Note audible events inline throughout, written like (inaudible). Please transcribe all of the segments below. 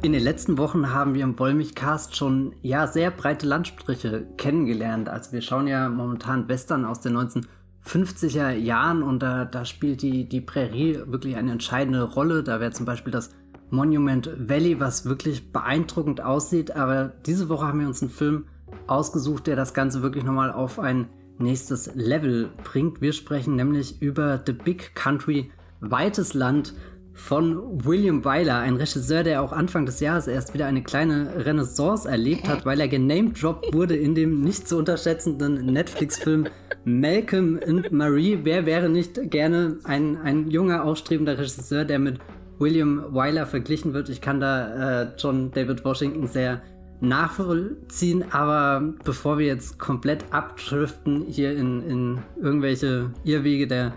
In den letzten Wochen haben wir im Wollmich-Cast schon ja sehr breite Landstriche kennengelernt. Also wir schauen ja momentan Western aus den 1950er Jahren und da, da spielt die, die Prärie wirklich eine entscheidende Rolle. Da wäre zum Beispiel das Monument Valley, was wirklich beeindruckend aussieht. Aber diese Woche haben wir uns einen Film ausgesucht, der das Ganze wirklich nochmal auf ein nächstes Level bringt. Wir sprechen nämlich über The Big Country, weites Land von William Wyler, ein Regisseur, der auch Anfang des Jahres erst wieder eine kleine Renaissance erlebt hat, weil er genamedroppt wurde in dem nicht zu unterschätzenden Netflix-Film (laughs) Malcolm and Marie. Wer wäre nicht gerne ein, ein junger, aufstrebender Regisseur, der mit William Wyler verglichen wird? Ich kann da äh, John David Washington sehr nachvollziehen, aber bevor wir jetzt komplett abdriften hier in, in irgendwelche Irrwege der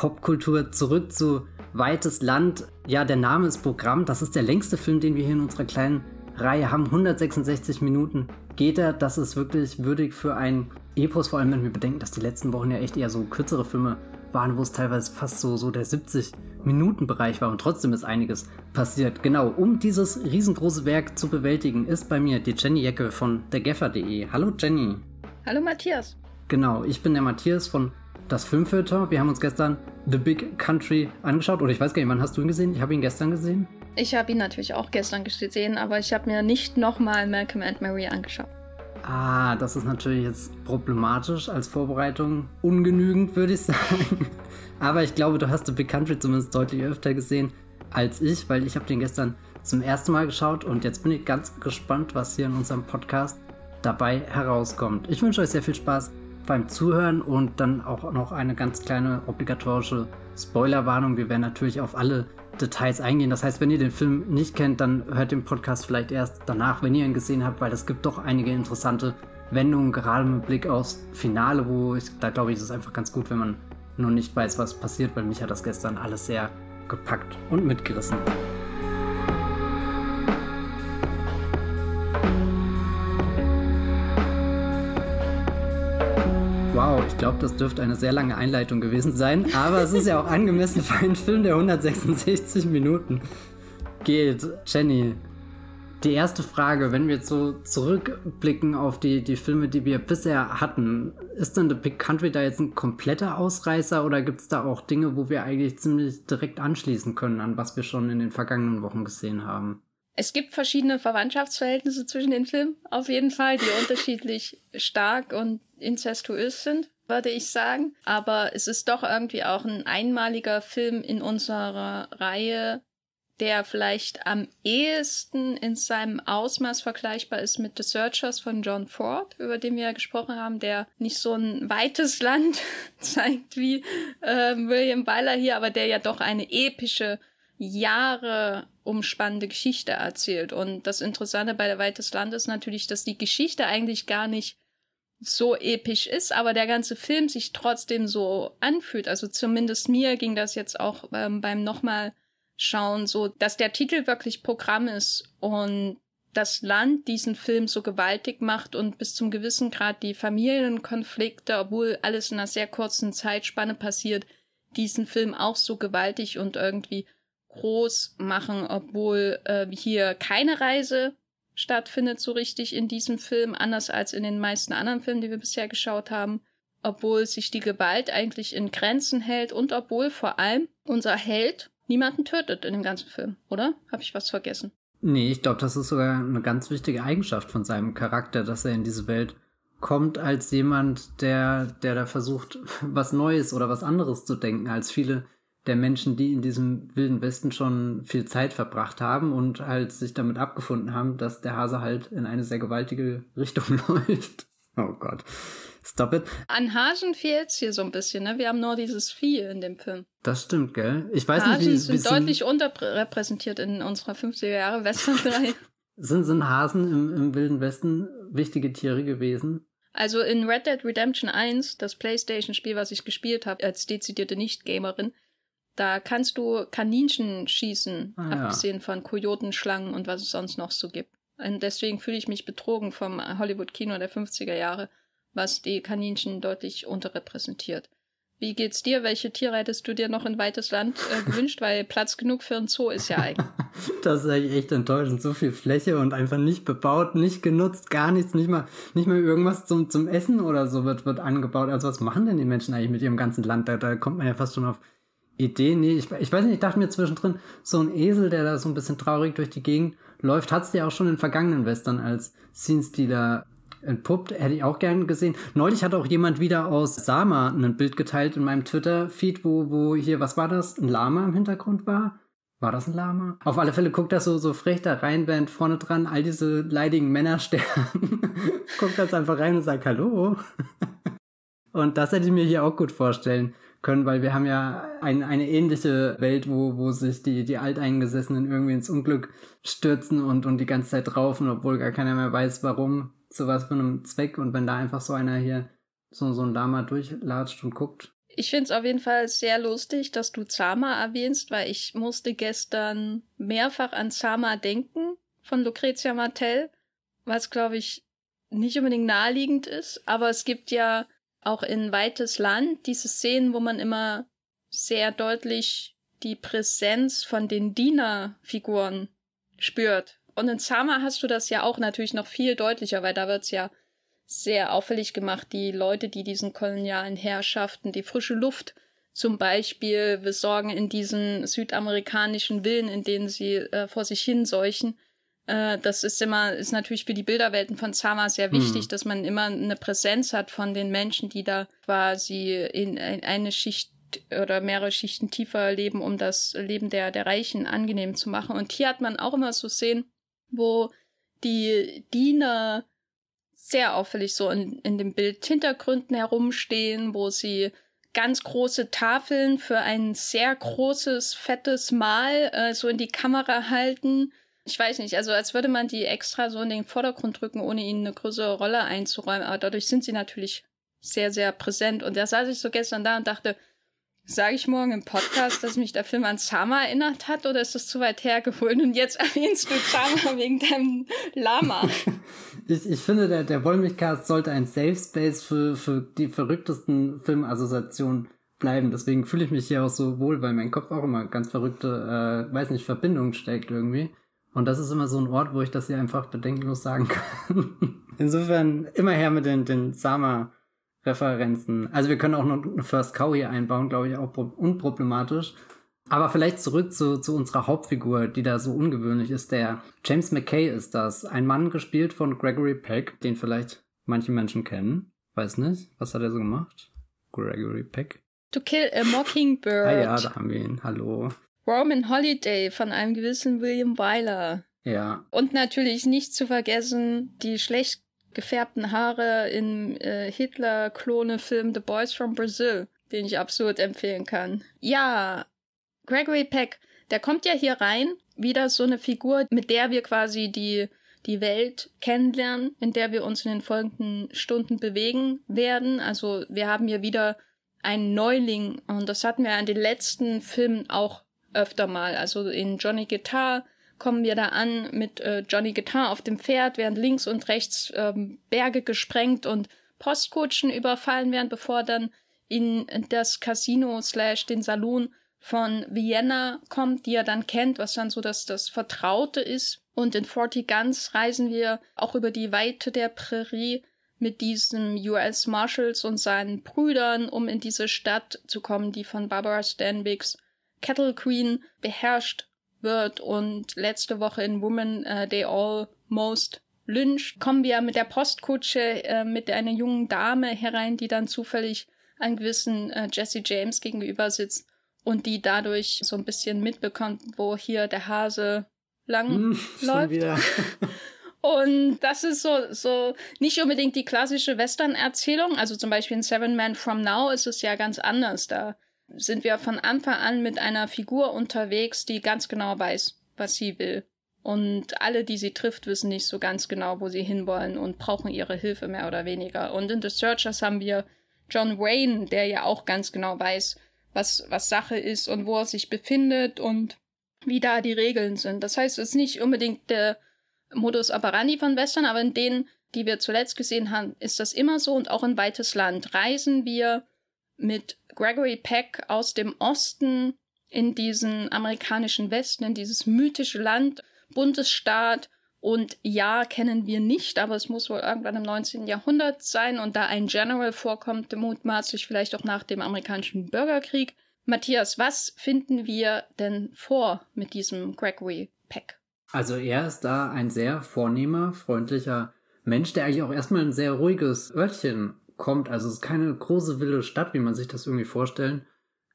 Popkultur zurück zu Weites Land. Ja, der Name ist Programm. Das ist der längste Film, den wir hier in unserer kleinen Reihe haben. 166 Minuten geht er. Das ist wirklich würdig für ein Epos, vor allem wenn wir bedenken, dass die letzten Wochen ja echt eher so kürzere Filme waren, wo es teilweise fast so, so der 70 Minuten Bereich war und trotzdem ist einiges passiert. Genau, um dieses riesengroße Werk zu bewältigen, ist bei mir die Jenny Jecke von dergeffer.de. Hallo Jenny. Hallo Matthias. Genau, ich bin der Matthias von das Filmfilter. Wir haben uns gestern The Big Country angeschaut. Oder ich weiß gar nicht, wann hast du ihn gesehen? Ich habe ihn gestern gesehen. Ich habe ihn natürlich auch gestern gesehen, aber ich habe mir nicht nochmal Malcolm and Mary angeschaut. Ah, das ist natürlich jetzt problematisch als Vorbereitung. Ungenügend, würde ich (laughs) sagen. Aber ich glaube, du hast The Big Country zumindest deutlich öfter gesehen als ich, weil ich habe den gestern zum ersten Mal geschaut und jetzt bin ich ganz gespannt, was hier in unserem Podcast dabei herauskommt. Ich wünsche euch sehr viel Spaß beim Zuhören und dann auch noch eine ganz kleine obligatorische Spoilerwarnung. Wir werden natürlich auf alle Details eingehen. Das heißt, wenn ihr den Film nicht kennt, dann hört den Podcast vielleicht erst danach, wenn ihr ihn gesehen habt, weil es gibt doch einige interessante Wendungen, gerade mit Blick aufs Finale, wo ich, da glaube ich, ist es einfach ganz gut, wenn man noch nicht weiß, was passiert, weil mich hat das gestern alles sehr gepackt und mitgerissen. Glaube, das dürfte eine sehr lange Einleitung gewesen sein, aber es ist ja auch angemessen für einen Film, der 166 Minuten geht. Jenny, die erste Frage, wenn wir jetzt so zurückblicken auf die, die Filme, die wir bisher hatten, ist denn The Big Country da jetzt ein kompletter Ausreißer oder gibt es da auch Dinge, wo wir eigentlich ziemlich direkt anschließen können an was wir schon in den vergangenen Wochen gesehen haben? Es gibt verschiedene Verwandtschaftsverhältnisse zwischen den Filmen, auf jeden Fall, die (laughs) unterschiedlich stark und incestuös sind, würde ich sagen. Aber es ist doch irgendwie auch ein einmaliger Film in unserer Reihe, der vielleicht am ehesten in seinem Ausmaß vergleichbar ist mit The Searchers von John Ford, über den wir ja gesprochen haben, der nicht so ein weites (laughs) Land zeigt wie äh, William Byler hier, aber der ja doch eine epische Jahre umspannende Geschichte erzählt. Und das Interessante bei der Welt des Landes ist natürlich, dass die Geschichte eigentlich gar nicht so episch ist, aber der ganze Film sich trotzdem so anfühlt. Also zumindest mir ging das jetzt auch ähm, beim nochmal schauen, so dass der Titel wirklich Programm ist und das Land diesen Film so gewaltig macht und bis zum gewissen Grad die Familienkonflikte, obwohl alles in einer sehr kurzen Zeitspanne passiert, diesen Film auch so gewaltig und irgendwie groß machen, obwohl äh, hier keine Reise stattfindet so richtig in diesem Film, anders als in den meisten anderen Filmen, die wir bisher geschaut haben, obwohl sich die Gewalt eigentlich in Grenzen hält und obwohl vor allem unser Held niemanden tötet in dem ganzen Film, oder? Habe ich was vergessen? Nee, ich glaube, das ist sogar eine ganz wichtige Eigenschaft von seinem Charakter, dass er in diese Welt kommt als jemand, der, der da versucht, (laughs) was Neues oder was anderes zu denken, als viele der Menschen, die in diesem wilden Westen schon viel Zeit verbracht haben und halt sich damit abgefunden haben, dass der Hase halt in eine sehr gewaltige Richtung (laughs) läuft. Oh Gott. Stop it. An Hasen fehlt's hier so ein bisschen, ne? Wir haben nur dieses Vieh in dem Film. Das stimmt, gell? Ich weiß Hasen nicht, wie sind deutlich unterrepräsentiert in unserer 50er Jahre Western 3. (laughs) sind, sind Hasen im, im Wilden Westen wichtige Tiere gewesen? Also in Red Dead Redemption 1, das Playstation-Spiel, was ich gespielt habe, als dezidierte Nicht-Gamerin, da kannst du Kaninchen schießen, ah, abgesehen ja. von Kojoten, Schlangen und was es sonst noch so gibt. Und deswegen fühle ich mich betrogen vom Hollywood-Kino der 50er Jahre, was die Kaninchen deutlich unterrepräsentiert. Wie geht's dir? Welche Tiere hättest du dir noch in weites Land äh, (laughs) gewünscht? Weil Platz genug für ein Zoo ist ja eigentlich. (laughs) das ist eigentlich echt enttäuschend. So viel Fläche und einfach nicht bebaut, nicht genutzt, gar nichts, nicht mal, nicht mal irgendwas zum, zum Essen oder so wird, wird angebaut. Also was machen denn die Menschen eigentlich mit ihrem ganzen Land? Da, da kommt man ja fast schon auf Ideen. Nee, ich, ich weiß nicht, ich dachte mir zwischendrin, so ein Esel, der da so ein bisschen traurig durch die Gegend läuft, hat es ja auch schon in vergangenen Western als Scene-Stealer entpuppt. Hätte ich auch gern gesehen. Neulich hat auch jemand wieder aus Sama ein Bild geteilt in meinem Twitter-Feed, wo, wo hier, was war das? Ein Lama im Hintergrund war? War das ein Lama? Auf alle Fälle guckt das so, so frech da rein, während vorne dran all diese leidigen Männer sterben. (laughs) guckt das einfach rein und sagt Hallo. (laughs) und das hätte ich mir hier auch gut vorstellen können, weil wir haben ja ein, eine ähnliche Welt, wo, wo sich die, die Alteingesessenen irgendwie ins Unglück stürzen und, und die ganze Zeit raufen, obwohl gar keiner mehr weiß, warum, zu was für einem Zweck. Und wenn da einfach so einer hier so, so ein Lama durchlatscht und guckt. Ich finde es auf jeden Fall sehr lustig, dass du Zama erwähnst, weil ich musste gestern mehrfach an Zama denken von Lucrezia Martel, was glaube ich nicht unbedingt naheliegend ist, aber es gibt ja auch in Weites Land diese Szenen, wo man immer sehr deutlich die Präsenz von den Dienerfiguren spürt. Und in Sama hast du das ja auch natürlich noch viel deutlicher, weil da wird's ja sehr auffällig gemacht, die Leute, die diesen kolonialen Herrschaften die frische Luft zum Beispiel besorgen in diesen südamerikanischen Villen, in denen sie äh, vor sich hin seuchen. Äh, das ist immer, ist natürlich für die Bilderwelten von Sama sehr wichtig, hm. dass man immer eine Präsenz hat von den Menschen, die da quasi in, in eine Schicht oder mehrere Schichten tiefer leben, um das Leben der, der Reichen angenehm zu machen. Und hier hat man auch immer so Szenen, wo die Diener sehr auffällig so in, in den Bildhintergründen herumstehen, wo sie ganz große Tafeln für ein sehr großes, fettes Mal äh, so in die Kamera halten. Ich weiß nicht, also als würde man die extra so in den Vordergrund drücken, ohne ihnen eine größere Rolle einzuräumen. Aber dadurch sind sie natürlich sehr, sehr präsent. Und da saß ich so gestern da und dachte, Sage ich morgen im Podcast, dass mich der Film an Sama erinnert hat oder ist das zu weit hergeholt? Und jetzt (laughs) erwähnst du Sama wegen deinem Lama. (laughs) ich, ich finde, der, der Wollmilchcast sollte ein Safe Space für, für die verrücktesten Filmassoziationen bleiben. Deswegen fühle ich mich hier auch so wohl, weil mein Kopf auch immer ganz verrückte, äh, weiß nicht, Verbindungen steckt irgendwie. Und das ist immer so ein Ort, wo ich das hier einfach bedenkenlos sagen (laughs) kann. Insofern immer her mit den, den Sama Referenzen. Also wir können auch noch eine First Cow hier einbauen, glaube ich, auch unproblematisch. Aber vielleicht zurück zu, zu unserer Hauptfigur, die da so ungewöhnlich ist. Der James McKay ist das. Ein Mann gespielt von Gregory Peck, den vielleicht manche Menschen kennen. Weiß nicht. Was hat er so gemacht? Gregory Peck. To Kill a Mockingbird. Ah ja, da haben wir ihn. Hallo. Roman Holiday von einem gewissen William Wyler. Ja. Und natürlich nicht zu vergessen die schlecht gefärbten Haare im äh, Hitler-Klone-Film The Boys from Brazil, den ich absolut empfehlen kann. Ja, Gregory Peck, der kommt ja hier rein, wieder so eine Figur, mit der wir quasi die die Welt kennenlernen, in der wir uns in den folgenden Stunden bewegen werden. Also wir haben hier wieder einen Neuling und das hatten wir in den letzten Filmen auch öfter mal. Also in Johnny Guitar kommen wir da an mit äh, Johnny Guitar auf dem Pferd, während links und rechts ähm, Berge gesprengt und Postkutschen überfallen werden, bevor dann in das Casino slash den Saloon von Vienna kommt, die er dann kennt, was dann so das, das Vertraute ist. Und in Forty Guns reisen wir auch über die Weite der Prärie mit diesen US Marshals und seinen Brüdern, um in diese Stadt zu kommen, die von Barbara Stanwicks Cattle Queen beherrscht wird und letzte Woche in Women uh, They Almost lynched, kommen wir mit der Postkutsche äh, mit einer jungen Dame herein, die dann zufällig einem gewissen äh, Jesse James gegenüber sitzt und die dadurch so ein bisschen mitbekommt, wo hier der Hase lang hm, läuft. (laughs) Und das ist so, so nicht unbedingt die klassische Western-Erzählung. Also zum Beispiel in Seven Men From Now ist es ja ganz anders. Da sind wir von Anfang an mit einer Figur unterwegs, die ganz genau weiß, was sie will. Und alle, die sie trifft, wissen nicht so ganz genau, wo sie hinwollen und brauchen ihre Hilfe mehr oder weniger. Und in The Searchers haben wir John Wayne, der ja auch ganz genau weiß, was, was Sache ist und wo er sich befindet und wie da die Regeln sind. Das heißt, es ist nicht unbedingt der Modus operandi von Western, aber in denen, die wir zuletzt gesehen haben, ist das immer so und auch in weites Land reisen wir mit Gregory Peck aus dem Osten in diesen amerikanischen Westen, in dieses mythische Land, Bundesstaat. Und ja, kennen wir nicht, aber es muss wohl irgendwann im 19. Jahrhundert sein und da ein General vorkommt, mutmaßlich vielleicht auch nach dem amerikanischen Bürgerkrieg. Matthias, was finden wir denn vor mit diesem Gregory Peck? Also er ist da ein sehr vornehmer, freundlicher Mensch, der eigentlich auch erstmal ein sehr ruhiges Örtchen kommt. Also es ist keine große wilde Stadt, wie man sich das irgendwie vorstellen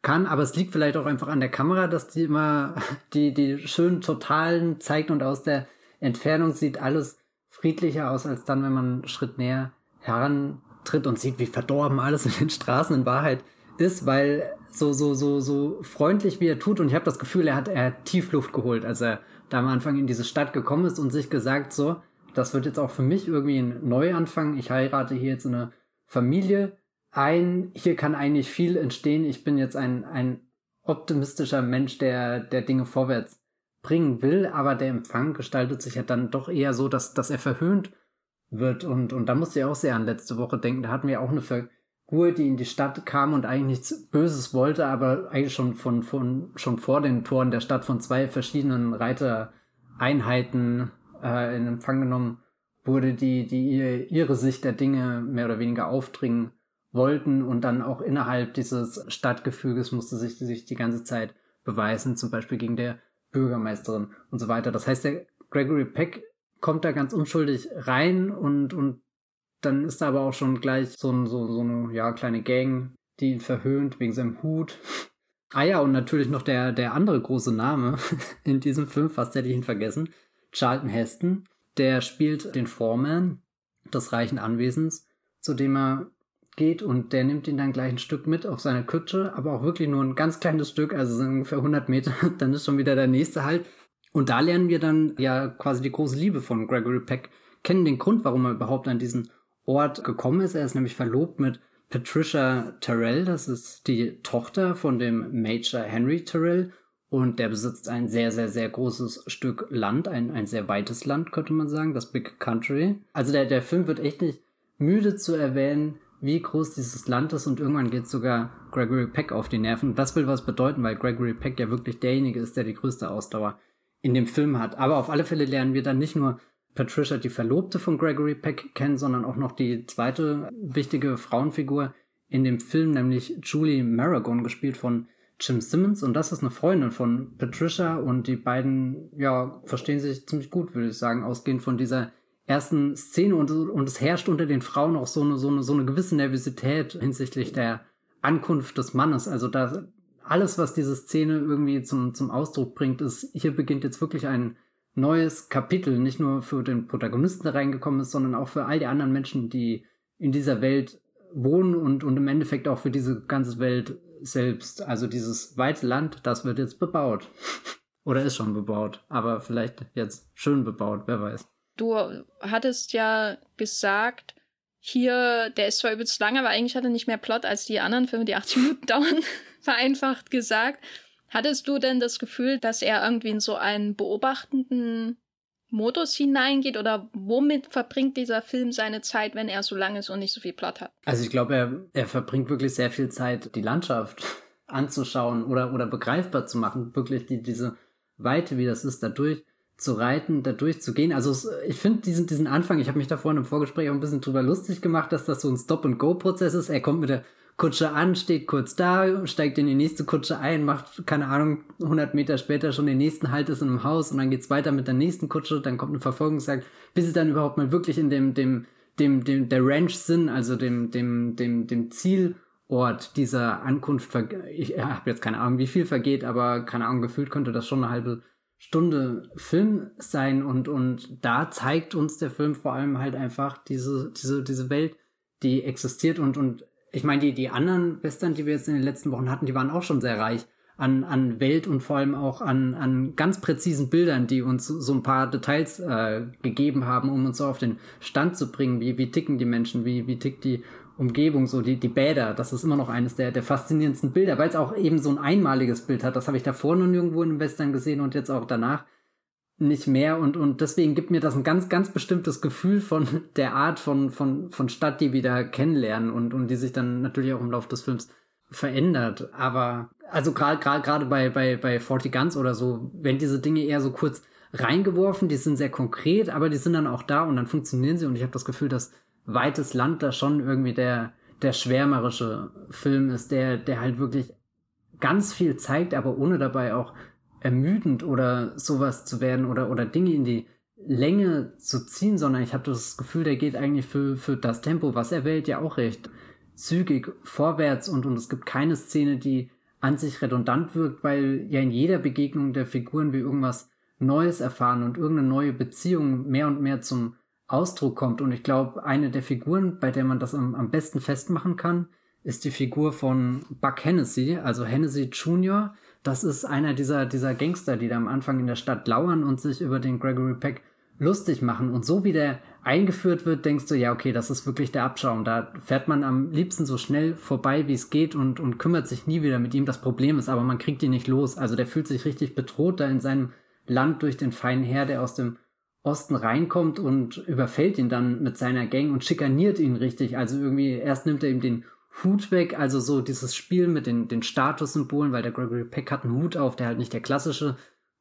kann, aber es liegt vielleicht auch einfach an der Kamera, dass die immer (laughs) die, die schönen Totalen zeigt und aus der Entfernung sieht alles friedlicher aus, als dann, wenn man einen Schritt näher herantritt und sieht, wie verdorben alles in den Straßen in Wahrheit ist, weil so, so, so, so freundlich wie er tut und ich habe das Gefühl, er hat, er hat Tiefluft geholt, als er da am Anfang in diese Stadt gekommen ist und sich gesagt, so, das wird jetzt auch für mich irgendwie ein Neuanfang. Ich heirate hier jetzt eine Familie ein, hier kann eigentlich viel entstehen. Ich bin jetzt ein, ein optimistischer Mensch, der, der Dinge vorwärts bringen will, aber der Empfang gestaltet sich ja dann doch eher so, dass, dass er verhöhnt wird. Und, und da musste ich auch sehr an letzte Woche denken. Da hatten wir auch eine Figur, die in die Stadt kam und eigentlich nichts Böses wollte, aber eigentlich schon von, von, schon vor den Toren der Stadt von zwei verschiedenen Reitereinheiten äh, in Empfang genommen wurde, die, die ihr, ihre Sicht der Dinge mehr oder weniger aufdringen wollten und dann auch innerhalb dieses Stadtgefüges musste sich, sich die ganze Zeit beweisen, zum Beispiel gegen der Bürgermeisterin und so weiter. Das heißt, der Gregory Peck kommt da ganz unschuldig rein und, und dann ist da aber auch schon gleich so, so, so eine ja, kleine Gang, die ihn verhöhnt wegen seinem Hut. Ah ja, und natürlich noch der, der andere große Name (laughs) in diesem Film, fast hätte ich ihn vergessen, Charlton Heston, der spielt den Foreman des reichen Anwesens, zu dem er geht und der nimmt ihn dann gleich ein Stück mit auf seine Kutsche, aber auch wirklich nur ein ganz kleines Stück, also ungefähr 100 Meter, (laughs) dann ist schon wieder der nächste halt. Und da lernen wir dann ja quasi die große Liebe von Gregory Peck kennen, den Grund, warum er überhaupt an diesen Ort gekommen ist. Er ist nämlich verlobt mit Patricia Terrell, das ist die Tochter von dem Major Henry Terrell und der besitzt ein sehr, sehr, sehr großes Stück Land, ein, ein sehr weites Land, könnte man sagen, das Big Country. Also der, der Film wird echt nicht müde zu erwähnen, wie groß dieses Land ist und irgendwann geht sogar Gregory Peck auf die Nerven. Und das will was bedeuten, weil Gregory Peck ja wirklich derjenige ist, der die größte Ausdauer in dem Film hat. Aber auf alle Fälle lernen wir dann nicht nur Patricia, die Verlobte von Gregory Peck, kennen, sondern auch noch die zweite wichtige Frauenfigur in dem Film, nämlich Julie Maragon, gespielt von Jim Simmons. Und das ist eine Freundin von Patricia und die beiden, ja, verstehen sich ziemlich gut, würde ich sagen, ausgehend von dieser ersten Szene und, und es herrscht unter den Frauen auch so eine, so eine, so eine gewisse Nervosität hinsichtlich der Ankunft des Mannes. Also da alles, was diese Szene irgendwie zum, zum Ausdruck bringt, ist, hier beginnt jetzt wirklich ein neues Kapitel, nicht nur für den Protagonisten, der reingekommen ist, sondern auch für all die anderen Menschen, die in dieser Welt wohnen und, und im Endeffekt auch für diese ganze Welt selbst. Also dieses weite Land, das wird jetzt bebaut. (laughs) Oder ist schon bebaut, aber vielleicht jetzt schön bebaut, wer weiß. Du hattest ja gesagt, hier, der ist zwar übelst lang, aber eigentlich hat er nicht mehr Plot als die anderen Filme, die 80 Minuten (laughs) dauern, vereinfacht gesagt. Hattest du denn das Gefühl, dass er irgendwie in so einen beobachtenden Modus hineingeht oder womit verbringt dieser Film seine Zeit, wenn er so lang ist und nicht so viel Plot hat? Also ich glaube, er, er verbringt wirklich sehr viel Zeit, die Landschaft (laughs) anzuschauen oder, oder begreifbar zu machen, wirklich die, diese Weite, wie das ist, dadurch zu reiten, da durchzugehen. Also ich finde diesen, diesen Anfang, ich habe mich da vorhin im Vorgespräch auch ein bisschen drüber lustig gemacht, dass das so ein Stop-and-Go-Prozess ist. Er kommt mit der Kutsche an, steht kurz da, steigt in die nächste Kutsche ein, macht, keine Ahnung, 100 Meter später schon den nächsten Halt ist in einem Haus und dann geht's weiter mit der nächsten Kutsche, dann kommt eine Verfolgungsjagd, bis sie dann überhaupt mal wirklich in dem, dem, dem, dem, der Ranch sind, also dem, dem, dem, dem Zielort dieser Ankunft, ich habe jetzt keine Ahnung, wie viel vergeht, aber keine Ahnung, gefühlt könnte das schon eine halbe Stunde Film sein und, und da zeigt uns der Film vor allem halt einfach diese, diese, diese Welt, die existiert und, und ich meine, die, die anderen Western, die wir jetzt in den letzten Wochen hatten, die waren auch schon sehr reich an, an Welt und vor allem auch an, an ganz präzisen Bildern, die uns so ein paar Details äh, gegeben haben, um uns so auf den Stand zu bringen, wie, wie ticken die Menschen, wie, wie tickt die Umgebung, so die, die Bäder, das ist immer noch eines der, der faszinierendsten Bilder, weil es auch eben so ein einmaliges Bild hat. Das habe ich davor noch nirgendwo in den Western gesehen und jetzt auch danach nicht mehr. Und, und deswegen gibt mir das ein ganz, ganz bestimmtes Gefühl von (laughs) der Art von, von, von Stadt, die wir da kennenlernen und, und die sich dann natürlich auch im Laufe des Films verändert. Aber also gerade gerade gerade bei bei bei Forty Guns oder so, wenn diese Dinge eher so kurz reingeworfen, die sind sehr konkret, aber die sind dann auch da und dann funktionieren sie und ich habe das Gefühl, dass Weites Land da schon irgendwie der der schwärmerische Film ist, der der halt wirklich ganz viel zeigt, aber ohne dabei auch ermüdend oder sowas zu werden oder oder Dinge in die Länge zu ziehen, sondern ich habe das Gefühl, der geht eigentlich für für das Tempo, was er wählt, ja auch recht zügig vorwärts und und es gibt keine Szene, die an sich redundant wirkt, weil ja in jeder Begegnung der Figuren wir irgendwas Neues erfahren und irgendeine neue Beziehung mehr und mehr zum Ausdruck kommt. Und ich glaube, eine der Figuren, bei der man das am, am besten festmachen kann, ist die Figur von Buck Hennessy, also Hennessy Jr. Das ist einer dieser, dieser Gangster, die da am Anfang in der Stadt lauern und sich über den Gregory Peck lustig machen. Und so wie der eingeführt wird, denkst du, ja, okay, das ist wirklich der Abschaum. Da fährt man am liebsten so schnell vorbei, wie es geht und, und kümmert sich nie wieder mit ihm. Das Problem ist aber, man kriegt ihn nicht los. Also der fühlt sich richtig bedroht da in seinem Land durch den feinen Herr, der aus dem Osten reinkommt und überfällt ihn dann mit seiner Gang und schikaniert ihn richtig. Also irgendwie, erst nimmt er ihm den Hut weg, also so dieses Spiel mit den, den Statussymbolen, weil der Gregory Peck hat einen Hut auf, der halt nicht der klassische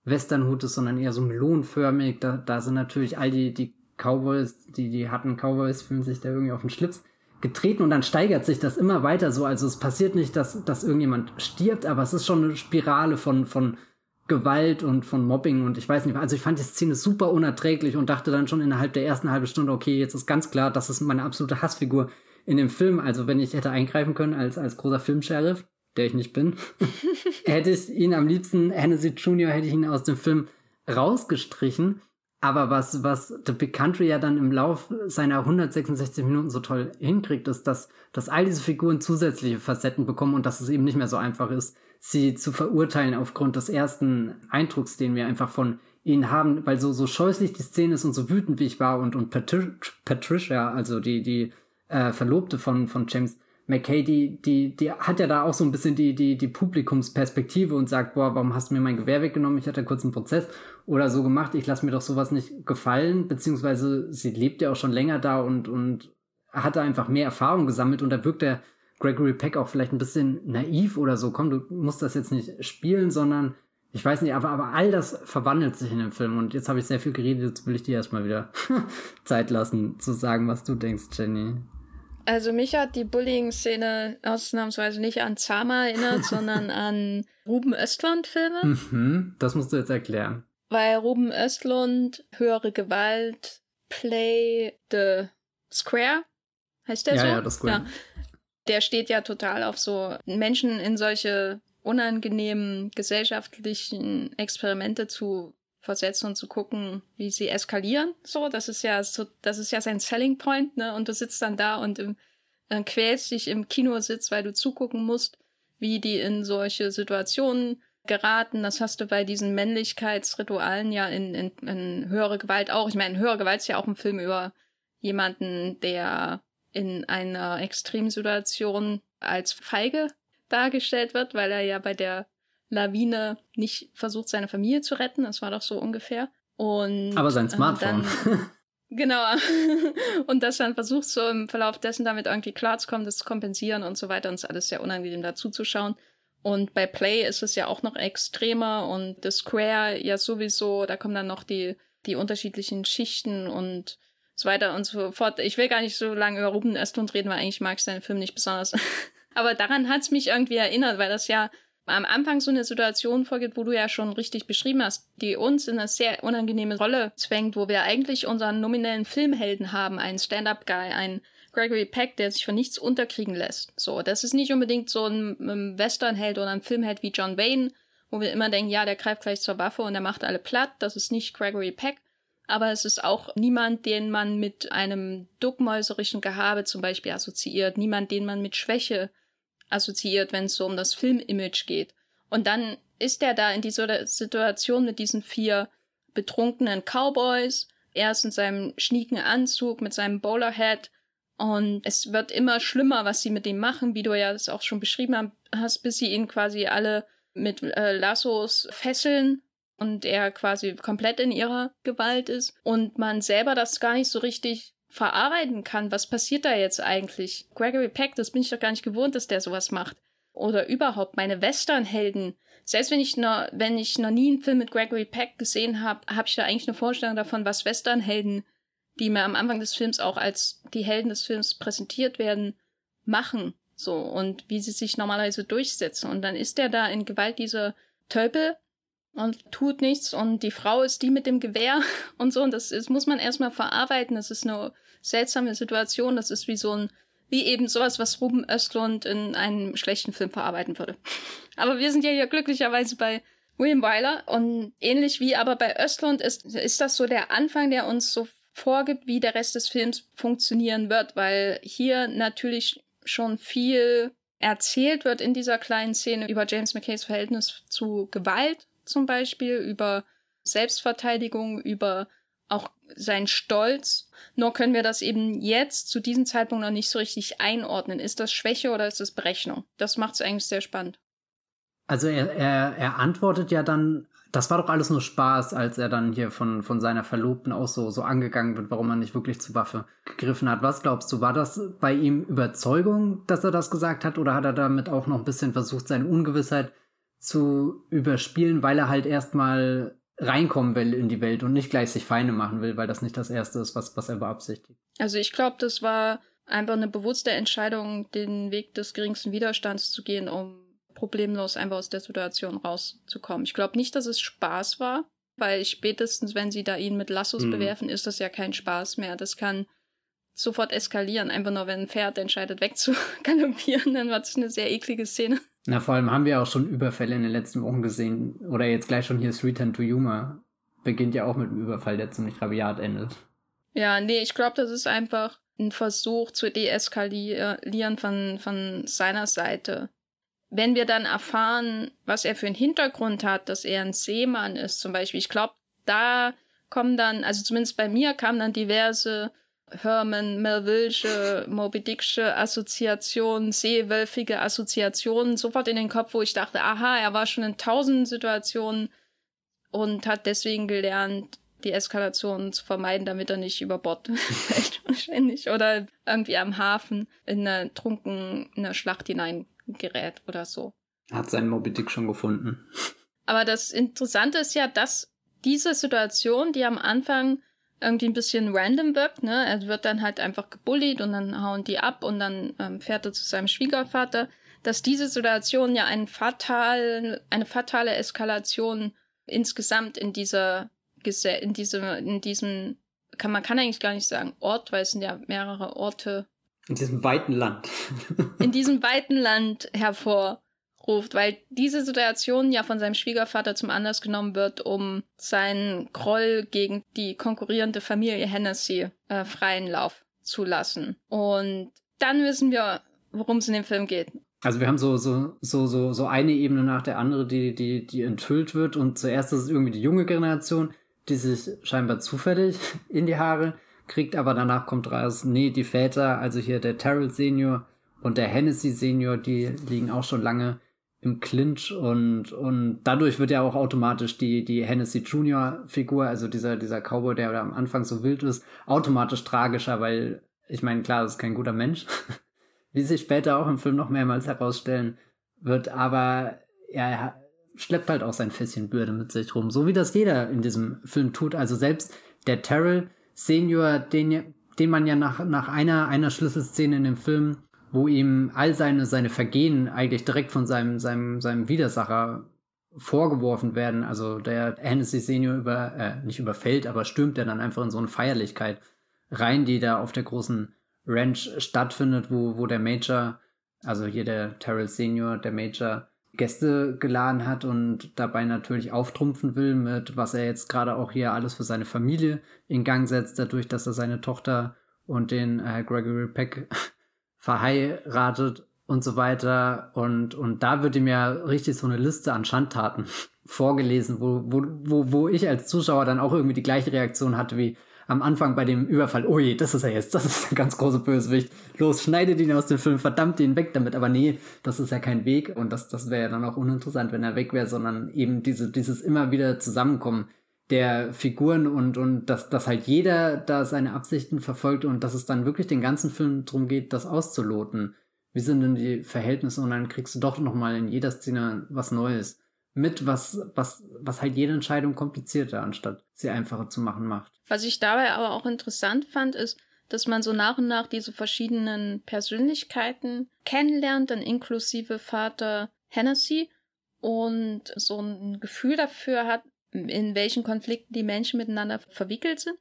Westernhut ist, sondern eher so melonenförmig. Da, da sind natürlich all die, die Cowboys, die, die hatten Cowboys, fühlen sich da irgendwie auf den Schlips getreten und dann steigert sich das immer weiter so. Also es passiert nicht, dass, dass irgendjemand stirbt, aber es ist schon eine Spirale von, von Gewalt und von Mobbing und ich weiß nicht, also ich fand die Szene super unerträglich und dachte dann schon innerhalb der ersten halben Stunde, okay, jetzt ist ganz klar, das ist meine absolute Hassfigur in dem Film. Also wenn ich hätte eingreifen können als, als großer Filmsheriff, der ich nicht bin, (laughs) hätte ich ihn am liebsten, Hennessy Jr., hätte ich ihn aus dem Film rausgestrichen. Aber was, was The Big Country ja dann im Lauf seiner 166 Minuten so toll hinkriegt, ist, dass, dass all diese Figuren zusätzliche Facetten bekommen und dass es eben nicht mehr so einfach ist, sie zu verurteilen aufgrund des ersten Eindrucks, den wir einfach von ihnen haben, weil so, so scheußlich die Szene ist und so wütend wie ich war und, und Patri Patricia, also die, die äh, Verlobte von, von James McKay, die, die, die hat ja da auch so ein bisschen die, die, die Publikumsperspektive und sagt, boah, warum hast du mir mein Gewehr weggenommen? Ich hatte kurz einen Prozess oder so gemacht, ich lasse mir doch sowas nicht gefallen, beziehungsweise sie lebt ja auch schon länger da und, und hatte einfach mehr Erfahrung gesammelt und da wirkt der Gregory Peck auch vielleicht ein bisschen naiv oder so, komm, du musst das jetzt nicht spielen, sondern ich weiß nicht, aber, aber all das verwandelt sich in dem Film und jetzt habe ich sehr viel geredet, jetzt will ich dir erstmal wieder (laughs) Zeit lassen zu sagen, was du denkst, Jenny. Also mich hat die Bullying-Szene ausnahmsweise nicht an Zama erinnert, (laughs) sondern an Ruben Östlund-Filme. Mhm, das musst du jetzt erklären. Weil Ruben Östlund, höhere Gewalt, Play the Square, heißt der ja, so? Ja, das Square. Ja. Der steht ja total auf so Menschen in solche unangenehmen gesellschaftlichen Experimente zu versetzen und zu gucken, wie sie eskalieren. So, das ist ja so, das ist ja sein Selling Point, ne? Und du sitzt dann da und im, äh, quälst dich im Kinositz, weil du zugucken musst, wie die in solche Situationen geraten. Das hast du bei diesen Männlichkeitsritualen ja in, in, in höhere Gewalt auch. Ich meine, höhere Gewalt ist ja auch ein Film über jemanden, der in einer Extremsituation als feige dargestellt wird, weil er ja bei der Lawine nicht versucht, seine Familie zu retten. Das war doch so ungefähr. Und, Aber sein Smartphone. Äh, (laughs) dann, genau. (laughs) und das dann versucht, so im Verlauf dessen damit irgendwie klarzukommen, das zu kompensieren und so weiter. Und es ist alles sehr unangenehm dazu zu schauen. Und bei Play ist es ja auch noch extremer und The Square ja sowieso, da kommen dann noch die, die unterschiedlichen Schichten und so weiter und so fort. Ich will gar nicht so lange über Ruben Östlund reden, weil eigentlich mag ich seinen Film nicht besonders. (laughs) Aber daran hat es mich irgendwie erinnert, weil das ja am Anfang so eine Situation vorgeht, wo du ja schon richtig beschrieben hast, die uns in eine sehr unangenehme Rolle zwängt, wo wir eigentlich unseren nominellen Filmhelden haben, einen Stand-up-Guy, einen Gregory Peck, der sich von nichts unterkriegen lässt. So, das ist nicht unbedingt so ein, ein Westernheld oder ein Filmheld wie John Wayne, wo wir immer denken, ja, der greift gleich zur Waffe und der macht alle platt. Das ist nicht Gregory Peck. Aber es ist auch niemand, den man mit einem duckmäuserischen Gehabe zum Beispiel assoziiert. Niemand, den man mit Schwäche assoziiert, wenn es so um das Filmimage geht. Und dann ist er da in dieser Situation mit diesen vier betrunkenen Cowboys. Er ist in seinem schnieken Anzug mit seinem Bowlerhead. Und es wird immer schlimmer, was sie mit ihm machen, wie du ja das auch schon beschrieben hast, bis sie ihn quasi alle mit äh, Lassos fesseln und er quasi komplett in ihrer Gewalt ist und man selber das gar nicht so richtig verarbeiten kann, was passiert da jetzt eigentlich? Gregory Peck, das bin ich doch gar nicht gewohnt, dass der sowas macht. oder überhaupt meine Westernhelden. Selbst wenn ich noch, wenn ich noch nie einen Film mit Gregory Peck gesehen habe, habe ich da eigentlich eine Vorstellung davon, was Westernhelden, die mir am Anfang des Films auch als die Helden des Films präsentiert werden, machen. So, und wie sie sich normalerweise durchsetzen. Und dann ist er da in Gewalt dieser Tölpel und tut nichts und die Frau ist die mit dem Gewehr (laughs) und so. Und das, das muss man erstmal verarbeiten. Das ist eine seltsame Situation. Das ist wie so ein, wie eben sowas, was Ruben Östlund in einem schlechten Film verarbeiten würde. (laughs) Aber wir sind ja hier glücklicherweise bei William Wyler und ähnlich wie aber bei Östlund ist, ist das so der Anfang, der uns so vorgibt, wie der Rest des Films funktionieren wird, weil hier natürlich schon viel erzählt wird in dieser kleinen Szene über James McKays Verhältnis zu Gewalt zum Beispiel, über Selbstverteidigung, über sein Stolz. Nur können wir das eben jetzt zu diesem Zeitpunkt noch nicht so richtig einordnen. Ist das Schwäche oder ist das Berechnung? Das macht es eigentlich sehr spannend. Also er, er, er antwortet ja dann das war doch alles nur Spaß, als er dann hier von, von seiner Verlobten auch so, so angegangen wird, warum er nicht wirklich zur Waffe gegriffen hat. Was glaubst du, war das bei ihm Überzeugung, dass er das gesagt hat, oder hat er damit auch noch ein bisschen versucht, seine Ungewissheit zu überspielen, weil er halt erstmal reinkommen will in die Welt und nicht gleich sich Feinde machen will, weil das nicht das Erste ist, was, was er beabsichtigt? Also ich glaube, das war einfach eine bewusste Entscheidung, den Weg des geringsten Widerstands zu gehen, um problemlos einfach aus der Situation rauszukommen. Ich glaube nicht, dass es Spaß war, weil spätestens, wenn sie da ihn mit Lassos mhm. bewerfen, ist das ja kein Spaß mehr. Das kann sofort eskalieren. Einfach nur, wenn ein Pferd entscheidet, wegzugaloppieren, (laughs) dann wird es eine sehr eklige Szene. Na, vor allem haben wir auch schon Überfälle in den letzten Wochen gesehen. Oder jetzt gleich schon hier Street Return to Humor. Beginnt ja auch mit einem Überfall, der ziemlich rabiat endet. Ja, nee, ich glaube, das ist einfach ein Versuch zu deeskalieren von, von seiner Seite wenn wir dann erfahren, was er für einen Hintergrund hat, dass er ein Seemann ist zum Beispiel, ich glaube, da kommen dann, also zumindest bei mir kamen dann diverse Herman Melville'sche, Moby Dick'sche Assoziationen, seewölfige Assoziationen sofort in den Kopf, wo ich dachte, aha, er war schon in tausend Situationen und hat deswegen gelernt, die Eskalation zu vermeiden, damit er nicht über Bord (laughs) fällt wahrscheinlich oder irgendwie am Hafen in einer trunken in einer Schlacht hinein gerät oder so. Hat seinen Moby Dick schon gefunden. Aber das Interessante ist ja, dass diese Situation, die am Anfang irgendwie ein bisschen random wirkt, ne? Er wird dann halt einfach gebullied und dann hauen die ab und dann ähm, fährt er zu seinem Schwiegervater, dass diese Situation ja ein fatal, eine fatale Eskalation insgesamt in dieser in diesem, in diesem, kann, man kann eigentlich gar nicht sagen Ort, weil es sind ja mehrere Orte in diesem weiten Land. in diesem weiten Land hervorruft, weil diese Situation ja von seinem Schwiegervater zum Anlass genommen wird, um seinen Groll gegen die konkurrierende Familie Hennessy äh, freien Lauf zu lassen. Und dann wissen wir, worum es in dem Film geht. Also wir haben so, so, so, so, so eine Ebene nach der andere, die, die, die enthüllt wird. Und zuerst ist es irgendwie die junge Generation, die sich scheinbar zufällig (laughs) in die Haare kriegt aber danach kommt raus, nee, die Väter, also hier der Terrell Senior und der Hennessy Senior, die liegen auch schon lange im Clinch und, und dadurch wird ja auch automatisch die, die Hennessy Junior Figur, also dieser, dieser Cowboy, der am Anfang so wild ist, automatisch tragischer, weil ich meine, klar, das ist kein guter Mensch, (laughs) wie sich später auch im Film noch mehrmals herausstellen wird, aber er schleppt halt auch sein Fässchen Bürde mit sich rum, so wie das jeder in diesem Film tut. Also selbst der Terrell, Senior, den, den man ja nach, nach einer, einer Schlüsselszene in dem Film, wo ihm all seine, seine Vergehen eigentlich direkt von seinem, seinem, seinem Widersacher vorgeworfen werden. Also der Hennessy Senior über, äh, nicht überfällt, aber stürmt er dann einfach in so eine Feierlichkeit rein, die da auf der großen Ranch stattfindet, wo, wo der Major, also hier der Terrell Senior, der Major, Gäste geladen hat und dabei natürlich auftrumpfen will mit, was er jetzt gerade auch hier alles für seine Familie in Gang setzt, dadurch, dass er seine Tochter und den äh, Gregory Peck verheiratet und so weiter. Und, und da wird ihm ja richtig so eine Liste an Schandtaten (laughs) vorgelesen, wo, wo, wo, wo ich als Zuschauer dann auch irgendwie die gleiche Reaktion hatte wie, am Anfang bei dem Überfall, oh je, das ist er jetzt, das ist der ganz große Bösewicht. Los, schneidet ihn aus dem Film, verdammt ihn weg damit. Aber nee, das ist ja kein Weg und das, das wäre ja dann auch uninteressant, wenn er weg wäre, sondern eben diese, dieses immer wieder Zusammenkommen der Figuren und, und dass, dass halt jeder da seine Absichten verfolgt und dass es dann wirklich den ganzen Film drum geht, das auszuloten. wie sind denn die Verhältnisse und dann kriegst du doch nochmal in jeder Szene was Neues mit, was, was, was halt jede Entscheidung komplizierter, anstatt sie einfacher zu machen, macht. Was ich dabei aber auch interessant fand, ist, dass man so nach und nach diese verschiedenen Persönlichkeiten kennenlernt, dann inklusive Vater Hennessy und so ein Gefühl dafür hat, in welchen Konflikten die Menschen miteinander verwickelt sind.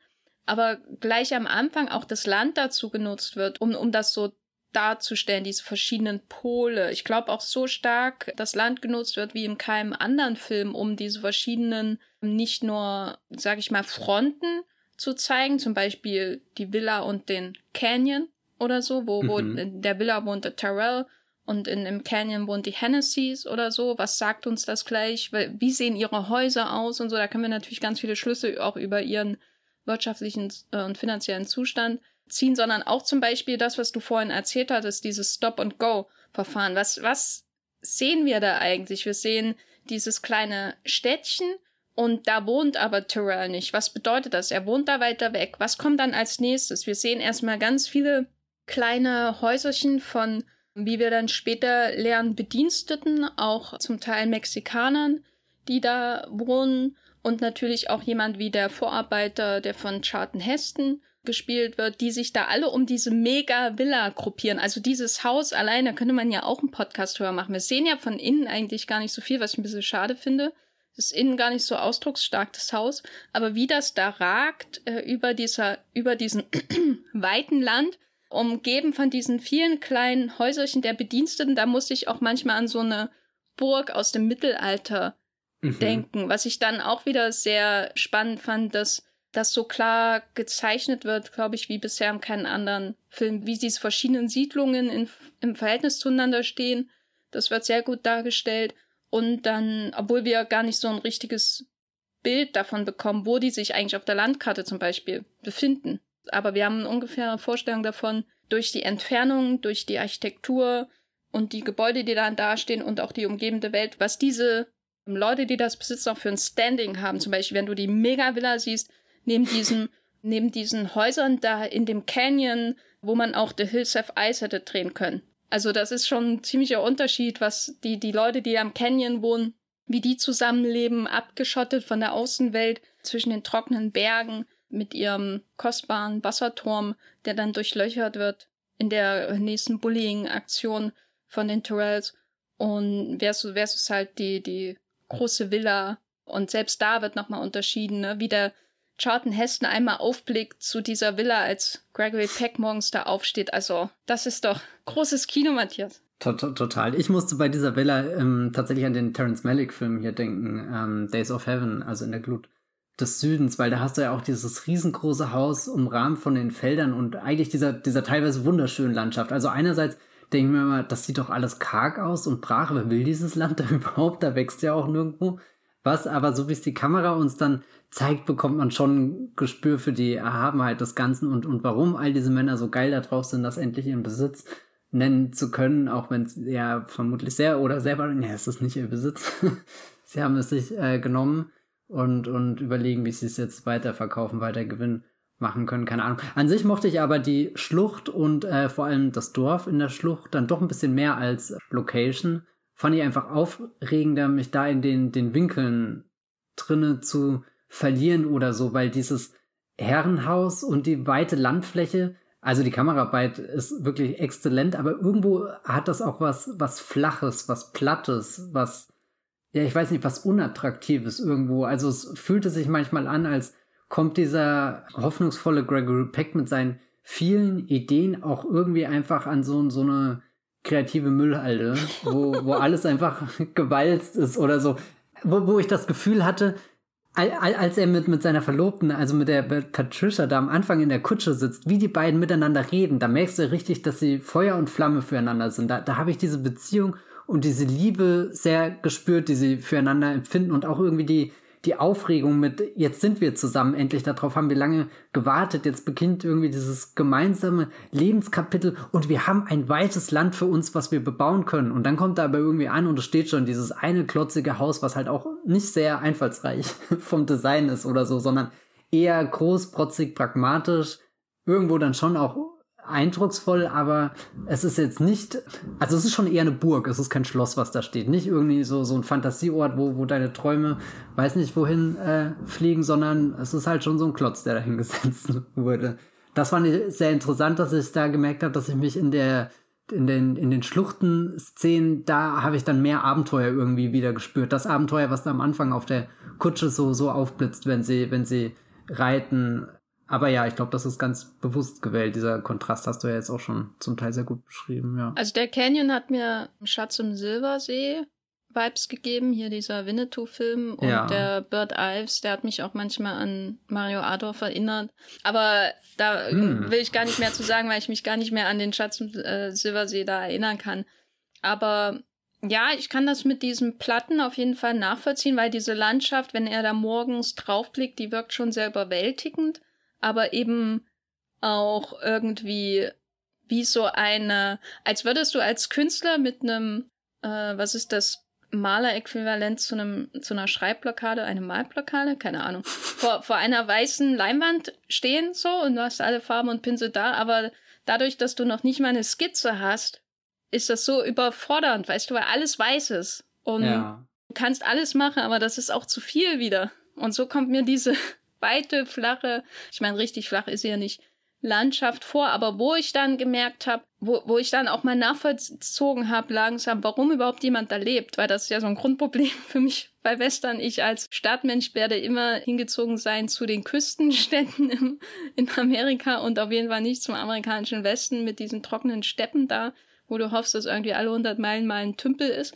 Aber gleich am Anfang auch das Land dazu genutzt wird, um, um das so darzustellen, diese verschiedenen Pole. Ich glaube auch so stark das Land genutzt wird wie in keinem anderen Film, um diese verschiedenen, nicht nur, sag ich mal, Fronten zu zeigen, zum Beispiel die Villa und den Canyon oder so, wo, wo mhm. in der Villa wohnt der Terrell und in, im Canyon wohnt die Hennessy's oder so. Was sagt uns das gleich? Wie sehen ihre Häuser aus und so? Da können wir natürlich ganz viele Schlüsse auch über ihren wirtschaftlichen äh, und finanziellen Zustand ziehen, sondern auch zum Beispiel das, was du vorhin erzählt hattest, dieses Stop-and-Go-Verfahren. Was, was sehen wir da eigentlich? Wir sehen dieses kleine Städtchen und da wohnt aber Terrell nicht. Was bedeutet das? Er wohnt da weiter weg. Was kommt dann als nächstes? Wir sehen erstmal ganz viele kleine Häuserchen von, wie wir dann später lernen, Bediensteten, auch zum Teil Mexikanern, die da wohnen und natürlich auch jemand wie der Vorarbeiter, der von Charlton Heston gespielt wird, die sich da alle um diese Mega-Villa gruppieren. Also dieses Haus alleine könnte man ja auch einen Podcast höher machen. Wir sehen ja von innen eigentlich gar nicht so viel, was ich ein bisschen schade finde. Das ist innen gar nicht so ausdrucksstark, das Haus. Aber wie das da ragt äh, über, dieser, über diesen (clears throat) weiten Land, umgeben von diesen vielen kleinen Häuserchen der Bediensteten, da musste ich auch manchmal an so eine Burg aus dem Mittelalter mhm. denken. Was ich dann auch wieder sehr spannend fand, dass das so klar gezeichnet wird, glaube ich, wie bisher in keinem anderen Film, wie diese verschiedenen Siedlungen in, im Verhältnis zueinander stehen. Das wird sehr gut dargestellt. Und dann, obwohl wir gar nicht so ein richtiges Bild davon bekommen, wo die sich eigentlich auf der Landkarte zum Beispiel befinden. Aber wir haben ungefähr eine Vorstellung davon, durch die Entfernung, durch die Architektur und die Gebäude, die dann dastehen und auch die umgebende Welt, was diese Leute, die das besitzen, auch für ein Standing haben. Zum Beispiel, wenn du die Mega-Villa siehst, neben diesen, (laughs) neben diesen Häusern da in dem Canyon, wo man auch The Hills of Ice hätte drehen können. Also das ist schon ein ziemlicher Unterschied, was die, die Leute, die am Canyon wohnen, wie die zusammenleben, abgeschottet von der Außenwelt zwischen den trockenen Bergen mit ihrem kostbaren Wasserturm, der dann durchlöchert wird in der nächsten Bullying-Aktion von den Torells und versus, versus halt die, die große Villa. Und selbst da wird nochmal unterschieden, ne? wie der Charlton Heston einmal aufblickt zu dieser Villa, als Gregory Peck morgens da aufsteht. Also, das ist doch großes Kino, Matthias. Total. Ich musste bei dieser Villa ähm, tatsächlich an den Terence Malick-Film hier denken, ähm, Days of Heaven, also in der Glut des Südens, weil da hast du ja auch dieses riesengroße Haus umrahmt von den Feldern und eigentlich dieser, dieser teilweise wunderschönen Landschaft. Also einerseits denke ich mir immer, das sieht doch alles karg aus und brach, wer will dieses Land (laughs) da überhaupt? Da wächst ja auch nirgendwo was, aber so wie es die Kamera uns dann zeigt, bekommt man schon ein Gespür für die Erhabenheit des Ganzen und, und warum all diese Männer so geil da drauf sind, das endlich ihren Besitz nennen zu können, auch wenn es ja vermutlich sehr oder selber, ja, es ist nicht ihr Besitz. (laughs) sie haben es sich äh, genommen und, und überlegen, wie sie es jetzt weiterverkaufen, weiter Gewinn machen können, keine Ahnung. An sich mochte ich aber die Schlucht und äh, vor allem das Dorf in der Schlucht dann doch ein bisschen mehr als Location. Fand ich einfach aufregender, mich da in den, den Winkeln drinne zu verlieren oder so, weil dieses Herrenhaus und die weite Landfläche, also die Kameraarbeit ist wirklich exzellent, aber irgendwo hat das auch was, was Flaches, was Plattes, was, ja, ich weiß nicht, was Unattraktives irgendwo. Also es fühlte sich manchmal an, als kommt dieser hoffnungsvolle Gregory Peck mit seinen vielen Ideen auch irgendwie einfach an so, so eine kreative Müllhalde, wo, wo (laughs) alles einfach gewalzt ist oder so. Wo, wo ich das Gefühl hatte, als er mit, mit seiner Verlobten, also mit der Patricia da am Anfang in der Kutsche sitzt, wie die beiden miteinander reden, da merkst du richtig, dass sie Feuer und Flamme füreinander sind. Da, da habe ich diese Beziehung und diese Liebe sehr gespürt, die sie füreinander empfinden und auch irgendwie die, die Aufregung mit, jetzt sind wir zusammen, endlich darauf haben wir lange gewartet, jetzt beginnt irgendwie dieses gemeinsame Lebenskapitel und wir haben ein weites Land für uns, was wir bebauen können. Und dann kommt da aber irgendwie an und es steht schon dieses eine klotzige Haus, was halt auch nicht sehr einfallsreich (laughs) vom Design ist oder so, sondern eher groß, protzig, pragmatisch, irgendwo dann schon auch eindrucksvoll, aber es ist jetzt nicht, also es ist schon eher eine Burg, es ist kein Schloss, was da steht. Nicht irgendwie so, so ein Fantasieort, wo, wo deine Träume weiß nicht wohin äh, fliegen, sondern es ist halt schon so ein Klotz, der da hingesetzt (laughs) wurde. Das fand ich sehr interessant, dass ich da gemerkt habe, dass ich mich in der in den, in den Schluchten-Szenen, da habe ich dann mehr Abenteuer irgendwie wieder gespürt. Das Abenteuer, was da am Anfang auf der Kutsche so, so aufblitzt, wenn sie, wenn sie reiten. Aber ja, ich glaube, das ist ganz bewusst gewählt. Dieser Kontrast hast du ja jetzt auch schon zum Teil sehr gut beschrieben, ja. Also der Canyon hat mir Schatz im Silbersee Vibes gegeben, hier dieser Winnetou-Film und ja. der Bird Ives, der hat mich auch manchmal an Mario Adolf erinnert. Aber da hm. will ich gar nicht mehr zu sagen, weil ich mich gar nicht mehr an den Schatz im äh, Silbersee da erinnern kann. Aber ja, ich kann das mit diesen Platten auf jeden Fall nachvollziehen, weil diese Landschaft, wenn er da morgens draufblickt, die wirkt schon sehr überwältigend, aber eben auch irgendwie wie so eine, als würdest du als Künstler mit einem, äh, was ist das, Maler-Äquivalent zu einem zu einer Schreibblockade, eine Malblockade, keine Ahnung, (laughs) vor, vor einer weißen Leinwand stehen so und du hast alle Farben und Pinsel da, aber dadurch, dass du noch nicht mal eine Skizze hast, ist das so überfordernd, weißt du, weil alles weiß ist. Und ja. du kannst alles machen, aber das ist auch zu viel wieder. Und so kommt mir diese weite, flache, ich meine, richtig flach ist ja nicht, Landschaft vor, aber wo ich dann gemerkt habe, wo, wo ich dann auch mal nachvollzogen habe langsam, warum überhaupt jemand da lebt, weil das ist ja so ein Grundproblem (laughs) für mich bei Western. Ich als Stadtmensch werde immer hingezogen sein zu den Küstenstädten im, in Amerika und auf jeden Fall nicht zum amerikanischen Westen mit diesen trockenen Steppen da, wo du hoffst, dass irgendwie alle 100 Meilen mal ein Tümpel ist.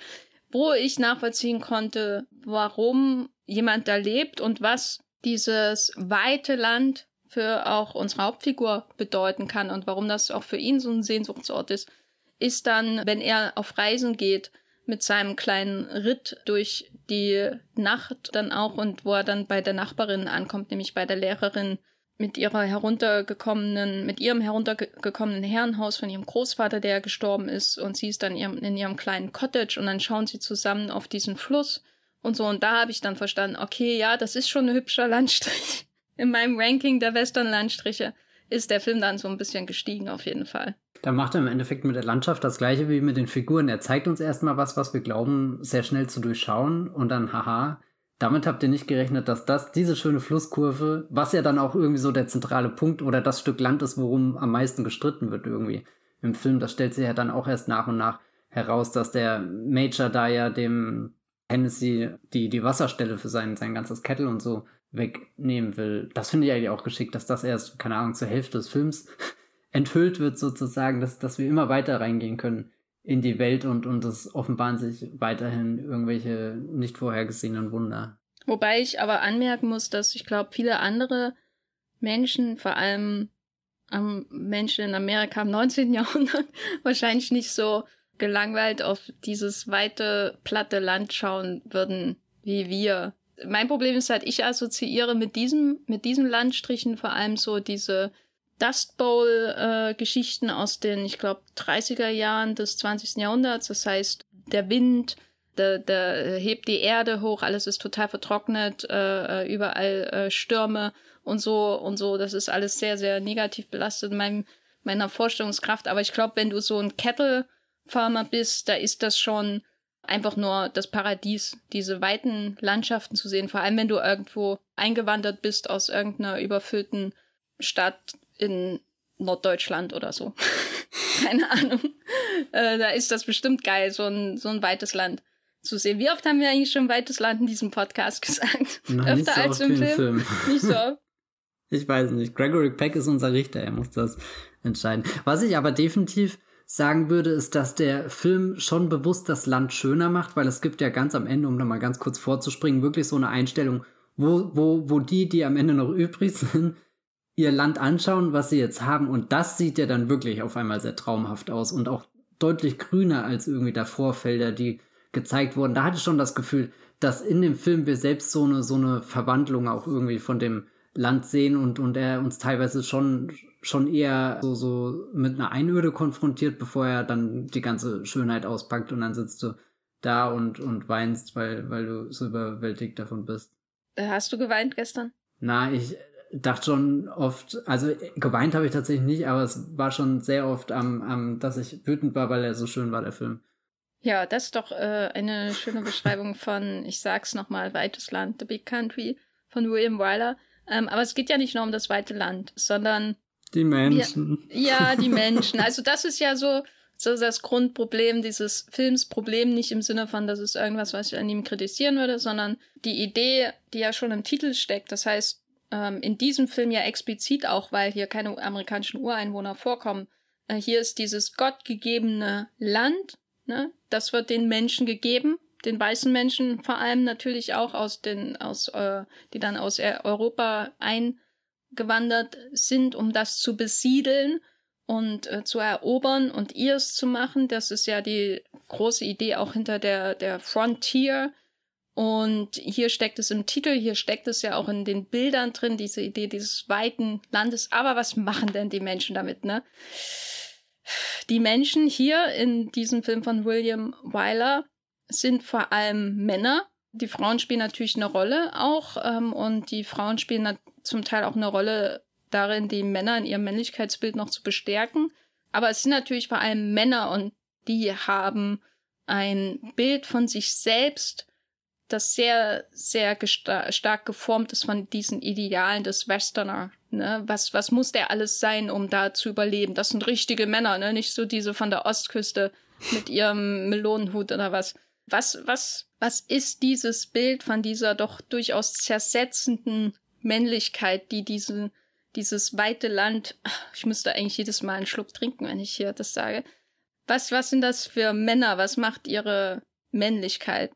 Wo ich nachvollziehen konnte, warum jemand da lebt und was dieses weite Land für auch unsere Hauptfigur bedeuten kann und warum das auch für ihn so ein Sehnsuchtsort ist, ist dann, wenn er auf Reisen geht mit seinem kleinen Ritt durch die Nacht dann auch und wo er dann bei der Nachbarin ankommt, nämlich bei der Lehrerin mit ihrer heruntergekommenen, mit ihrem heruntergekommenen Herrenhaus von ihrem Großvater, der gestorben ist, und sie ist dann in ihrem kleinen Cottage und dann schauen sie zusammen auf diesen Fluss und so. Und da habe ich dann verstanden, okay, ja, das ist schon ein hübscher Landstrich (laughs) in meinem Ranking der Western-Landstriche ist der Film dann so ein bisschen gestiegen auf jeden Fall. Da macht er im Endeffekt mit der Landschaft das gleiche wie mit den Figuren. Er zeigt uns erstmal was, was wir glauben, sehr schnell zu durchschauen und dann, haha, damit habt ihr nicht gerechnet, dass das, diese schöne Flusskurve, was ja dann auch irgendwie so der zentrale Punkt oder das Stück Land ist, worum am meisten gestritten wird irgendwie im Film, das stellt sich ja dann auch erst nach und nach heraus, dass der Major da ja dem Hennessy die, die Wasserstelle für sein, sein ganzes Kettle und so wegnehmen will. Das finde ich eigentlich auch geschickt, dass das erst, keine Ahnung, zur Hälfte des Films (laughs) enthüllt wird sozusagen, dass, dass wir immer weiter reingehen können in die Welt und, und es offenbaren sich weiterhin irgendwelche nicht vorhergesehenen Wunder. Wobei ich aber anmerken muss, dass ich glaube, viele andere Menschen, vor allem ähm, Menschen in Amerika im 19. Jahrhundert, (laughs) wahrscheinlich nicht so gelangweilt auf dieses weite, platte Land schauen würden wie wir mein Problem ist halt, ich assoziiere mit diesem, mit diesem Landstrichen vor allem so diese Dust Bowl-Geschichten äh, aus den, ich glaube, 30er Jahren des 20. Jahrhunderts. Das heißt, der Wind, der, der hebt die Erde hoch, alles ist total vertrocknet, äh, äh, überall äh, Stürme und so und so. Das ist alles sehr, sehr negativ belastet in meinem, meiner Vorstellungskraft. Aber ich glaube, wenn du so ein Kettle-Farmer bist, da ist das schon einfach nur das Paradies, diese weiten Landschaften zu sehen, vor allem wenn du irgendwo eingewandert bist aus irgendeiner überfüllten Stadt in Norddeutschland oder so. (laughs) Keine Ahnung. Äh, da ist das bestimmt geil, so ein, so ein weites Land zu sehen. Wie oft haben wir eigentlich schon weites Land in diesem Podcast (laughs) gesagt? Noch Öfter so als im Film? Film. Nicht so. (laughs) Ich weiß nicht. Gregory Peck ist unser Richter, er muss das entscheiden. Was ich aber definitiv sagen würde, ist, dass der Film schon bewusst das Land schöner macht, weil es gibt ja ganz am Ende, um nochmal ganz kurz vorzuspringen, wirklich so eine Einstellung, wo, wo, wo die, die am Ende noch übrig sind, ihr Land anschauen, was sie jetzt haben. Und das sieht ja dann wirklich auf einmal sehr traumhaft aus und auch deutlich grüner als irgendwie davor Felder, die gezeigt wurden. Da hatte ich schon das Gefühl, dass in dem Film wir selbst so eine, so eine Verwandlung auch irgendwie von dem Land sehen und, und er uns teilweise schon, schon eher so, so mit einer Einöde konfrontiert, bevor er dann die ganze Schönheit auspackt und dann sitzt du da und, und weinst, weil, weil du so überwältigt davon bist. Äh, hast du geweint gestern? Na, ich, dachte schon oft, also geweint habe ich tatsächlich nicht, aber es war schon sehr oft am, am, dass ich wütend war, weil er so schön war, der Film. Ja, das ist doch äh, eine schöne Beschreibung (laughs) von, ich sag's nochmal, Weites Land, The Big Country von William Wyler. Ähm, aber es geht ja nicht nur um das weite Land, sondern die Menschen. Wir, ja, die (laughs) Menschen. Also das ist ja so, so das Grundproblem dieses Films. Problem nicht im Sinne von, das ist irgendwas, was ich an ihm kritisieren würde, sondern die Idee, die ja schon im Titel steckt. Das heißt, ähm, in diesem Film ja explizit auch, weil hier keine amerikanischen Ureinwohner vorkommen. Äh, hier ist dieses gottgegebene Land, ne? Das wird den Menschen gegeben, den weißen Menschen vor allem natürlich auch aus den, aus, äh, die dann aus Europa eingewandert sind, um das zu besiedeln und äh, zu erobern und ihrs zu machen. Das ist ja die große Idee auch hinter der, der Frontier. Und hier steckt es im Titel, hier steckt es ja auch in den Bildern drin, diese Idee dieses weiten Landes. Aber was machen denn die Menschen damit, ne? Die Menschen hier in diesem Film von William Wyler sind vor allem Männer. Die Frauen spielen natürlich eine Rolle auch ähm, und die Frauen spielen zum Teil auch eine Rolle darin, die Männer in ihrem Männlichkeitsbild noch zu bestärken. Aber es sind natürlich vor allem Männer und die haben ein Bild von sich selbst, das sehr, sehr stark geformt ist von diesen Idealen des Westerner. Ne? Was, was muss der alles sein, um da zu überleben? Das sind richtige Männer, ne? nicht so diese von der Ostküste mit ihrem Melonenhut oder was. Was, was, was ist dieses Bild von dieser doch durchaus zersetzenden Männlichkeit, die diesen dieses weite Land, ich müsste eigentlich jedes Mal einen Schluck trinken, wenn ich hier das sage. Was, was sind das für Männer? Was macht ihre Männlichkeit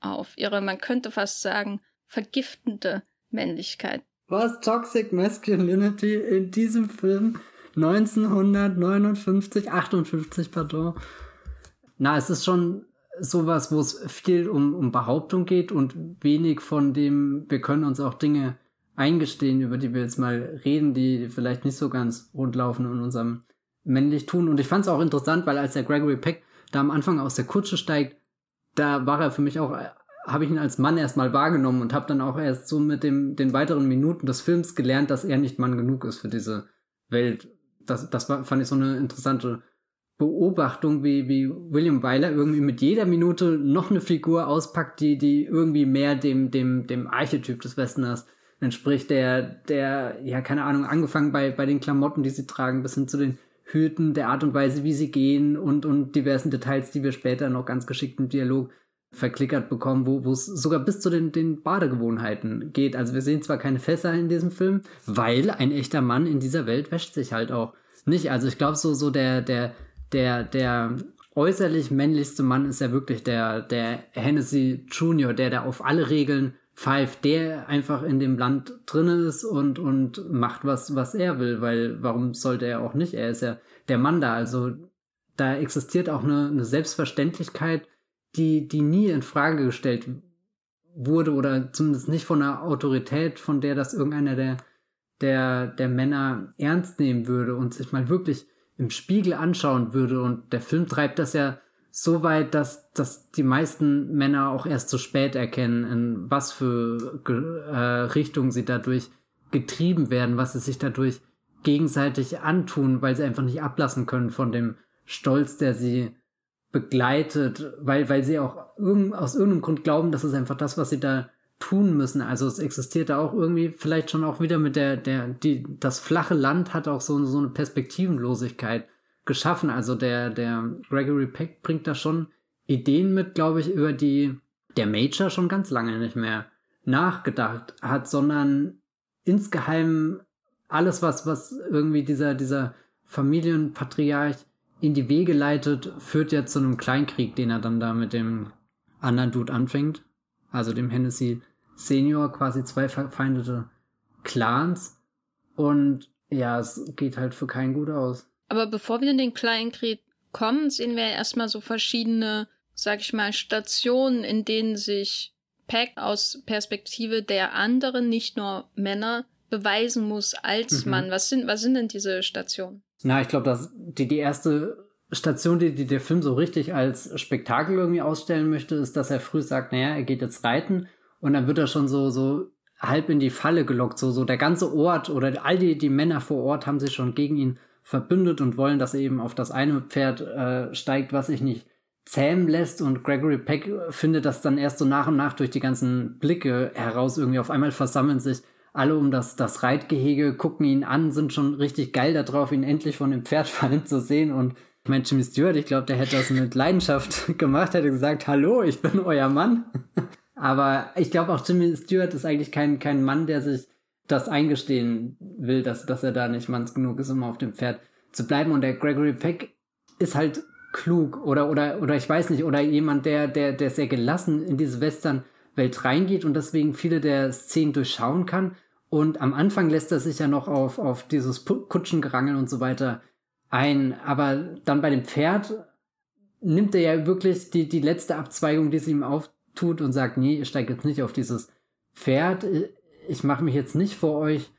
auf? Ihre, man könnte fast sagen, vergiftende Männlichkeit. Was Toxic Masculinity in diesem Film 1959, 58, pardon. Na, es ist schon sowas, wo es viel um, um Behauptung geht und wenig von dem, wir können uns auch Dinge eingestehen, über die wir jetzt mal reden, die vielleicht nicht so ganz rund laufen in unserem männlich tun. Und ich fand es auch interessant, weil als der Gregory Peck da am Anfang aus der Kutsche steigt, da war er für mich auch, habe ich ihn als Mann erstmal wahrgenommen und habe dann auch erst so mit dem, den weiteren Minuten des Films gelernt, dass er nicht Mann genug ist für diese Welt. Das, das war, fand ich so eine interessante Beobachtung, wie, wie William Wyler irgendwie mit jeder Minute noch eine Figur auspackt, die, die irgendwie mehr dem, dem, dem Archetyp des Westerners entspricht, der, der, ja, keine Ahnung, angefangen bei, bei den Klamotten, die sie tragen, bis hin zu den Hüten, der Art und Weise, wie sie gehen und, und diversen Details, die wir später noch ganz geschickt im Dialog verklickert bekommen, wo, wo es sogar bis zu den, den Badegewohnheiten geht. Also wir sehen zwar keine Fässer in diesem Film, weil ein echter Mann in dieser Welt wäscht sich halt auch nicht. Also ich glaube so, so der, der, der, der äußerlich männlichste Mann ist ja wirklich der, der Hennessy Junior, der da auf alle Regeln Five, der einfach in dem Land drin ist und, und macht was, was er will, weil warum sollte er auch nicht? Er ist ja der Mann da, also da existiert auch eine, eine Selbstverständlichkeit, die, die nie in Frage gestellt wurde oder zumindest nicht von einer Autorität, von der das irgendeiner der, der, der Männer ernst nehmen würde und sich mal wirklich im Spiegel anschauen würde. Und der Film treibt das ja so weit, dass, dass die meisten Männer auch erst zu spät erkennen, in was für äh, Richtung sie dadurch getrieben werden, was sie sich dadurch gegenseitig antun, weil sie einfach nicht ablassen können von dem Stolz, der sie begleitet, weil, weil sie auch irgend, aus irgendeinem Grund glauben, das ist einfach das, was sie da tun müssen. Also es existiert da auch irgendwie vielleicht schon auch wieder mit der, der, die, das flache Land hat auch so, so eine Perspektivenlosigkeit geschaffen. Also der, der Gregory Peck bringt da schon Ideen mit, glaube ich, über die der Major schon ganz lange nicht mehr nachgedacht hat, sondern insgeheim alles, was, was irgendwie dieser, dieser Familienpatriarch in die Wege leitet, führt ja zu einem Kleinkrieg, den er dann da mit dem anderen Dude anfängt. Also dem Hennessy Senior, quasi zwei verfeindete Clans. Und ja, es geht halt für keinen gut aus. Aber bevor wir in den Kleinkrieg kommen, sehen wir erstmal so verschiedene, sag ich mal, Stationen, in denen sich Pack aus Perspektive der anderen, nicht nur Männer, beweisen muss als mhm. Mann. Was sind, was sind denn diese Stationen? Na, ich glaube, dass die, die erste Station, die, die der Film so richtig als Spektakel irgendwie ausstellen möchte, ist, dass er früh sagt, naja, er geht jetzt reiten und dann wird er schon so, so halb in die Falle gelockt. So, so der ganze Ort oder all die, die Männer vor Ort haben sich schon gegen ihn verbündet und wollen, dass er eben auf das eine Pferd äh, steigt, was sich nicht zähmen lässt. Und Gregory Peck findet das dann erst so nach und nach durch die ganzen Blicke heraus. Irgendwie auf einmal versammeln sich alle um das, das Reitgehege, gucken ihn an, sind schon richtig geil darauf, ihn endlich von dem Pferd (laughs) fallen zu sehen. Und ich meine, Jimmy Stewart, ich glaube, der hätte das mit Leidenschaft (laughs) gemacht, hätte gesagt, hallo, ich bin euer Mann. (laughs) Aber ich glaube auch Jimmy Stewart ist eigentlich kein, kein Mann, der sich das eingestehen will, dass, dass er da nicht manns genug ist, um auf dem Pferd zu bleiben. Und der Gregory Peck ist halt klug oder, oder, oder ich weiß nicht, oder jemand, der, der, der sehr gelassen in diese Western-Welt reingeht und deswegen viele der Szenen durchschauen kann und am Anfang lässt er sich ja noch auf, auf dieses Kutschengerangel und so weiter ein. Aber dann bei dem Pferd nimmt er ja wirklich die, die letzte Abzweigung, die sie ihm auftut und sagt, nee, ich steige jetzt nicht auf dieses Pferd. Ich mache mich jetzt nicht vor euch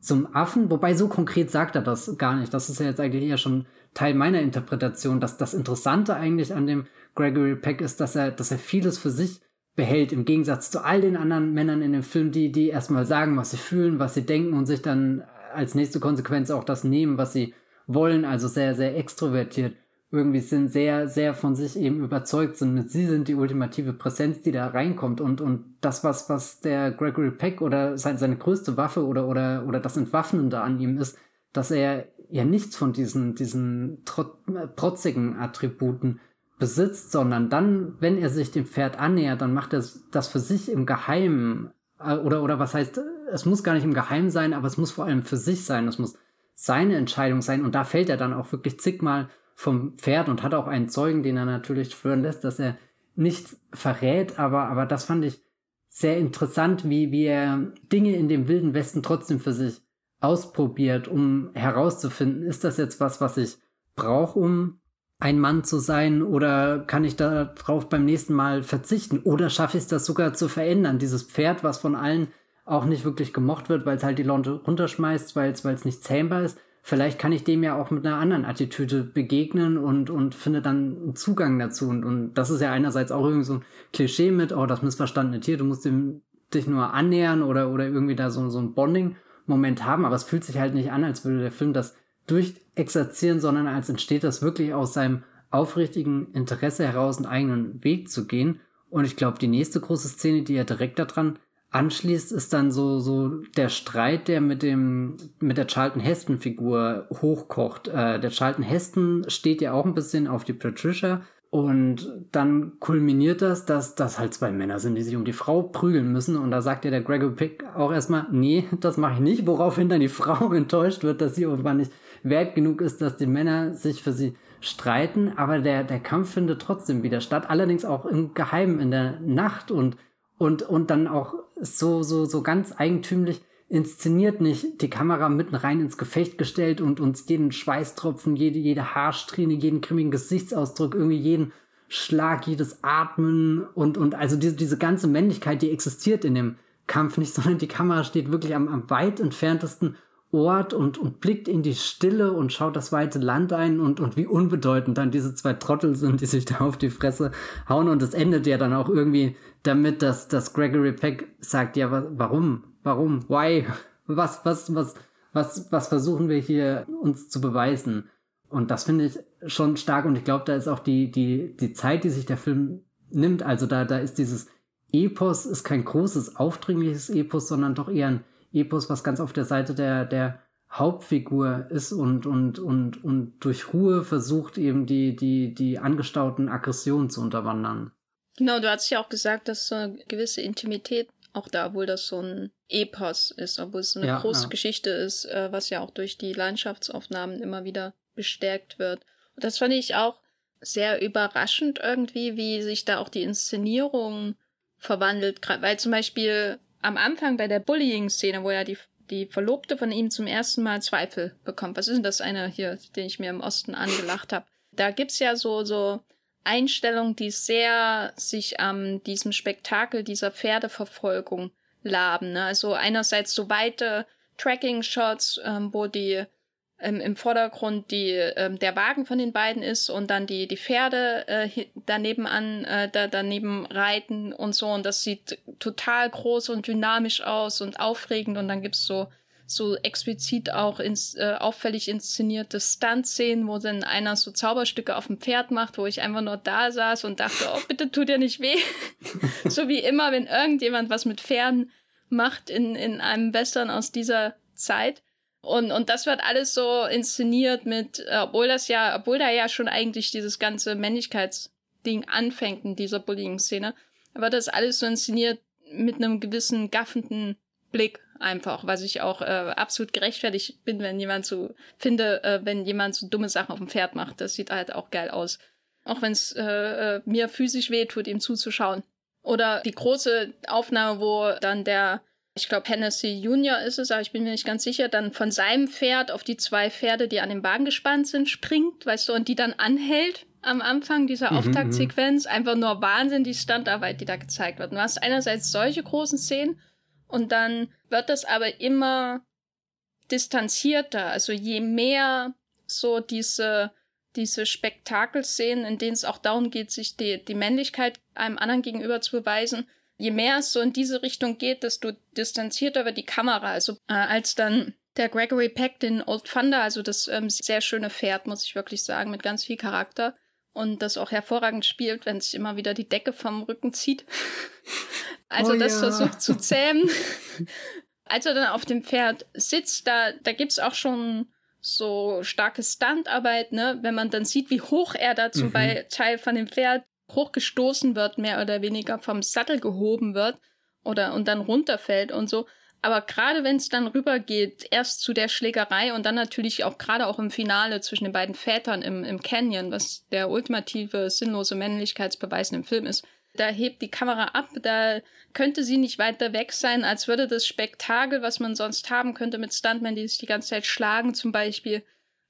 zum Affen. Wobei so konkret sagt er das gar nicht. Das ist ja jetzt eigentlich eher schon Teil meiner Interpretation. Dass das Interessante eigentlich an dem Gregory Peck ist, dass er, dass er vieles für sich behält, im Gegensatz zu all den anderen Männern in dem Film, die, die erstmal sagen, was sie fühlen, was sie denken und sich dann als nächste Konsequenz auch das nehmen, was sie wollen, also sehr, sehr extrovertiert irgendwie sind, sehr, sehr von sich eben überzeugt sind. Sie sind die ultimative Präsenz, die da reinkommt und, und das, was, was der Gregory Peck oder seine, seine größte Waffe oder, oder, oder das Entwaffnende an ihm ist, dass er ja nichts von diesen, diesen trot, trotzigen Attributen besitzt, sondern dann, wenn er sich dem Pferd annähert, dann macht er das für sich im Geheimen. Äh, oder, oder was heißt, es muss gar nicht im Geheimen sein, aber es muss vor allem für sich sein. Es muss seine Entscheidung sein. Und da fällt er dann auch wirklich zigmal vom Pferd und hat auch einen Zeugen, den er natürlich führen lässt, dass er nichts verrät. Aber, aber das fand ich sehr interessant, wie, wie er Dinge in dem Wilden Westen trotzdem für sich ausprobiert, um herauszufinden, ist das jetzt was, was ich brauche, um ein Mann zu sein oder kann ich darauf beim nächsten Mal verzichten oder schaffe ich es das sogar zu verändern? Dieses Pferd, was von allen auch nicht wirklich gemocht wird, weil es halt die Leute runterschmeißt, weil es nicht zähmbar ist. Vielleicht kann ich dem ja auch mit einer anderen Attitüde begegnen und, und finde dann einen Zugang dazu. Und, und das ist ja einerseits auch irgendwie so ein Klischee mit, oh, das missverstandene Tier, du musst dem, dich nur annähern oder, oder irgendwie da so, so ein Bonding-Moment haben. Aber es fühlt sich halt nicht an, als würde der Film das durchexerzieren, sondern als entsteht das wirklich aus seinem aufrichtigen Interesse heraus, einen eigenen Weg zu gehen. Und ich glaube, die nächste große Szene, die er direkt daran anschließt, ist dann so, so der Streit, der mit dem, mit der Charlton Heston Figur hochkocht. Äh, der Charlton Heston steht ja auch ein bisschen auf die Patricia und dann kulminiert das, dass das halt zwei Männer sind, die sich um die Frau prügeln müssen. Und da sagt ja der Gregor Pick auch erstmal, nee, das mache ich nicht, woraufhin dann die (laughs) Frau enttäuscht wird, dass sie irgendwann nicht wert genug ist, dass die Männer sich für sie streiten, aber der, der Kampf findet trotzdem wieder statt, allerdings auch im Geheimen in der Nacht und, und, und dann auch so, so, so ganz eigentümlich inszeniert, nicht die Kamera mitten rein ins Gefecht gestellt und uns jeden Schweißtropfen, jede, jede Haarsträhne, jeden grimmigen Gesichtsausdruck, irgendwie jeden Schlag, jedes Atmen und, und also diese, diese ganze Männlichkeit, die existiert in dem Kampf nicht, (laughs) sondern die Kamera steht wirklich am, am weit entferntesten Ort und, und blickt in die Stille und schaut das weite Land ein und, und wie unbedeutend dann diese zwei Trottel sind, die sich da auf die Fresse hauen. Und es endet ja dann auch irgendwie damit, dass, dass Gregory Peck sagt, ja, wa warum? Warum? Why? Was, was, was, was, was versuchen wir hier uns zu beweisen? Und das finde ich schon stark und ich glaube, da ist auch die, die, die Zeit, die sich der Film nimmt. Also da, da ist dieses Epos, ist kein großes, aufdringliches Epos, sondern doch eher ein Epos, was ganz auf der Seite der, der Hauptfigur ist und, und, und, und durch Ruhe versucht eben die, die, die angestauten Aggressionen zu unterwandern. Genau, du hast ja auch gesagt, dass so eine gewisse Intimität auch da, obwohl das so ein Epos ist, obwohl es so eine ja, große ja. Geschichte ist, äh, was ja auch durch die Landschaftsaufnahmen immer wieder bestärkt wird. Und das fand ich auch sehr überraschend irgendwie, wie sich da auch die Inszenierung verwandelt, weil zum Beispiel am Anfang bei der Bullying-Szene, wo ja die, die Verlobte von ihm zum ersten Mal Zweifel bekommt. Was ist denn das eine hier, den ich mir im Osten angelacht habe? Da gibt's ja so, so Einstellungen, die sehr sich an ähm, diesem Spektakel dieser Pferdeverfolgung laben. Ne? Also einerseits so weite Tracking-Shots, ähm, wo die ähm, im Vordergrund die, ähm, der Wagen von den beiden ist und dann die, die Pferde äh, daneben an, äh, da, daneben reiten und so. Und das sieht total groß und dynamisch aus und aufregend. Und dann gibt's so, so explizit auch ins, äh, auffällig inszenierte Stunt-Szenen, wo dann einer so Zauberstücke auf dem Pferd macht, wo ich einfach nur da saß und dachte, oh, bitte tut dir nicht weh. (laughs) so wie immer, wenn irgendjemand was mit Pferden macht in, in einem Western aus dieser Zeit. Und, und das wird alles so inszeniert mit, äh, obwohl das ja, obwohl da ja schon eigentlich dieses ganze Männlichkeitsding anfängt in dieser Bullying-Szene, wird das alles so inszeniert mit einem gewissen gaffenden Blick einfach, was ich auch äh, absolut gerechtfertigt bin, wenn jemand so finde, äh, wenn jemand so dumme Sachen auf dem Pferd macht. Das sieht halt auch geil aus. Auch wenn es äh, äh, mir physisch weh tut, ihm zuzuschauen. Oder die große Aufnahme, wo dann der ich glaube Hennessy Junior ist es, aber ich bin mir nicht ganz sicher, dann von seinem Pferd auf die zwei Pferde, die an dem Wagen gespannt sind, springt, weißt du, und die dann anhält am Anfang dieser mhm, Auftaktsequenz. Mhm. Einfach nur Wahnsinn, die Standarbeit, die da gezeigt wird. du hast einerseits solche großen Szenen und dann wird das aber immer distanzierter. Also je mehr so diese diese Spektakelszenen, in denen es auch darum geht, sich die, die Männlichkeit einem anderen gegenüber zu beweisen, je mehr es so in diese Richtung geht, desto distanzierter wird die Kamera. Also äh, als dann der Gregory Peck den Old Thunder, also das ähm, sehr schöne Pferd, muss ich wirklich sagen, mit ganz viel Charakter und das auch hervorragend spielt, wenn sich immer wieder die Decke vom Rücken zieht. (laughs) also oh, das ja. versucht zu (laughs) zähmen. Als er dann auf dem Pferd sitzt, da, da gibt's auch schon so starke Standarbeit, ne? Wenn man dann sieht, wie hoch er da zum mhm. Teil von dem Pferd hochgestoßen wird, mehr oder weniger vom Sattel gehoben wird oder und dann runterfällt und so. Aber gerade wenn es dann rübergeht, erst zu der Schlägerei und dann natürlich auch gerade auch im Finale zwischen den beiden Vätern im, im Canyon, was der ultimative sinnlose Männlichkeitsbeweis im Film ist, da hebt die Kamera ab, da könnte sie nicht weiter weg sein, als würde das Spektakel, was man sonst haben könnte mit Stuntmen, die sich die ganze Zeit schlagen zum Beispiel,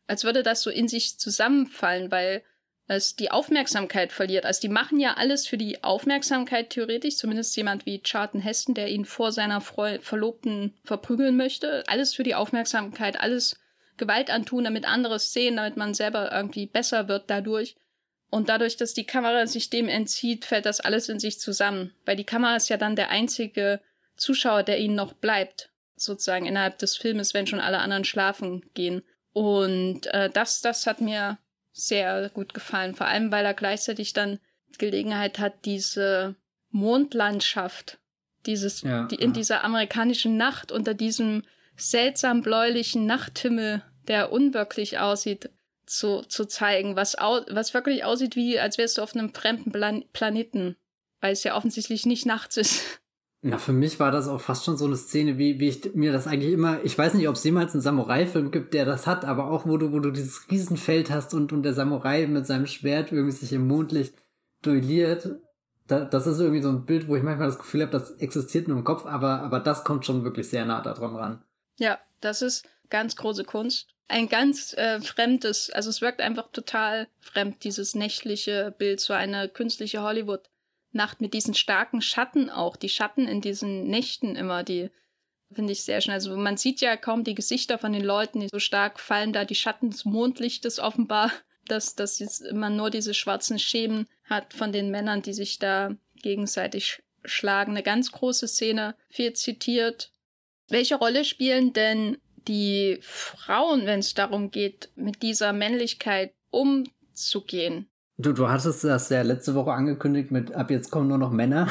als würde das so in sich zusammenfallen, weil es die Aufmerksamkeit verliert. Also die machen ja alles für die Aufmerksamkeit theoretisch, zumindest jemand wie Charlton Heston, der ihn vor seiner Freu Verlobten verprügeln möchte. Alles für die Aufmerksamkeit, alles Gewalt antun, damit andere sehen, damit man selber irgendwie besser wird dadurch. Und dadurch, dass die Kamera sich dem entzieht, fällt das alles in sich zusammen. Weil die Kamera ist ja dann der einzige Zuschauer, der ihnen noch bleibt, sozusagen innerhalb des Filmes, wenn schon alle anderen schlafen gehen. Und äh, das, das hat mir sehr gut gefallen. Vor allem, weil er gleichzeitig dann Gelegenheit hat, diese Mondlandschaft, dieses, ja, die, in ja. dieser amerikanischen Nacht unter diesem seltsam bläulichen Nachthimmel, der unwirklich aussieht, zu, zu zeigen, was, au, was wirklich aussieht wie, als wärst du auf einem fremden Plan Planeten, weil es ja offensichtlich nicht nachts ist. Na, für mich war das auch fast schon so eine Szene, wie, wie ich mir das eigentlich immer, ich weiß nicht, ob es jemals einen Samurai-Film gibt, der das hat, aber auch wo du, wo du dieses Riesenfeld hast und, und der Samurai mit seinem Schwert irgendwie sich im Mondlicht duelliert. Da, das ist irgendwie so ein Bild, wo ich manchmal das Gefühl habe, das existiert nur im Kopf, aber, aber das kommt schon wirklich sehr nah daran ran. Ja, das ist ganz große Kunst. Ein ganz äh, fremdes, also es wirkt einfach total fremd, dieses nächtliche Bild, so eine künstliche Hollywood. Nacht mit diesen starken Schatten auch. Die Schatten in diesen Nächten immer, die finde ich sehr schön. Also man sieht ja kaum die Gesichter von den Leuten, die so stark fallen da die Schatten des Mondlichtes offenbar, dass, dass man nur diese schwarzen Schemen hat von den Männern, die sich da gegenseitig schlagen. Eine ganz große Szene, viel zitiert. Welche Rolle spielen denn die Frauen, wenn es darum geht, mit dieser Männlichkeit umzugehen? Du, du hattest das ja letzte Woche angekündigt mit ab jetzt kommen nur noch Männer.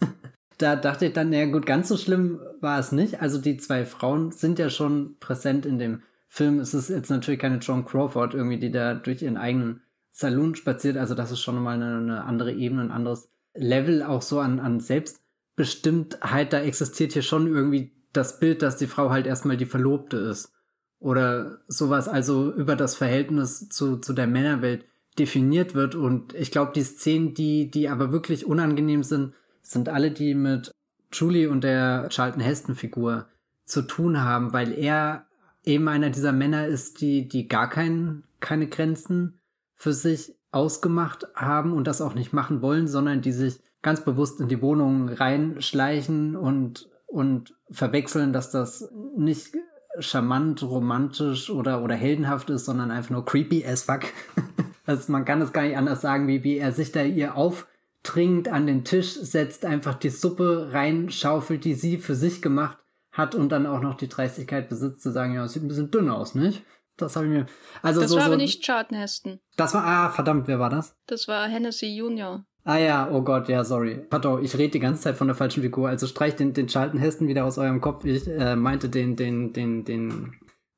(laughs) da dachte ich dann, naja gut, ganz so schlimm war es nicht. Also die zwei Frauen sind ja schon präsent in dem Film. Es ist jetzt natürlich keine Joan Crawford irgendwie, die da durch ihren eigenen Saloon spaziert. Also das ist schon mal eine, eine andere Ebene, ein anderes Level auch so an, an Selbstbestimmtheit. Da existiert hier schon irgendwie das Bild, dass die Frau halt erstmal die Verlobte ist. Oder sowas, also über das Verhältnis zu, zu der Männerwelt definiert wird. Und ich glaube, die Szenen, die, die aber wirklich unangenehm sind, sind alle, die mit Julie und der Charlton Heston-Figur zu tun haben, weil er eben einer dieser Männer ist, die, die gar kein, keine Grenzen für sich ausgemacht haben und das auch nicht machen wollen, sondern die sich ganz bewusst in die Wohnung reinschleichen und, und verwechseln, dass das nicht charmant, romantisch oder, oder heldenhaft ist, sondern einfach nur creepy as fuck. (laughs) also man kann es gar nicht anders sagen, wie, wie er sich da ihr auftrinkt, an den Tisch setzt, einfach die Suppe reinschaufelt, die sie für sich gemacht hat und dann auch noch die Dreistigkeit besitzt zu sagen, ja, es sieht ein bisschen dünn aus, nicht? Das habe ich mir. Also das so, war so, aber nicht Charlton Heston. Das war, ah, verdammt, wer war das? Das war Hennessy Junior. Ah ja, oh Gott, ja, sorry. Pardon, ich rede die ganze Zeit von der falschen Figur. Also streich den, den Charlton Heston wieder aus eurem Kopf. Ich äh, meinte den, den, den, den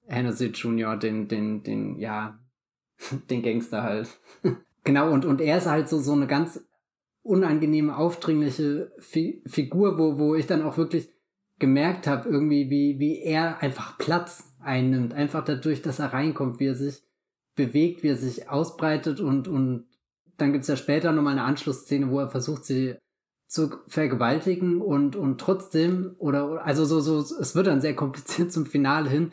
Hennessy Junior, den, den, den, ja, (laughs) den Gangster halt. (laughs) genau, und, und er ist halt so, so eine ganz unangenehme, aufdringliche Fi Figur, wo, wo ich dann auch wirklich gemerkt habe, irgendwie, wie, wie er einfach Platz einnimmt. Einfach dadurch, dass er reinkommt, wie er sich bewegt, wie er sich ausbreitet und, und dann gibt's ja später nochmal eine Anschlussszene, wo er versucht, sie zu vergewaltigen und, und trotzdem, oder, also so, so, es wird dann sehr kompliziert zum Finale hin,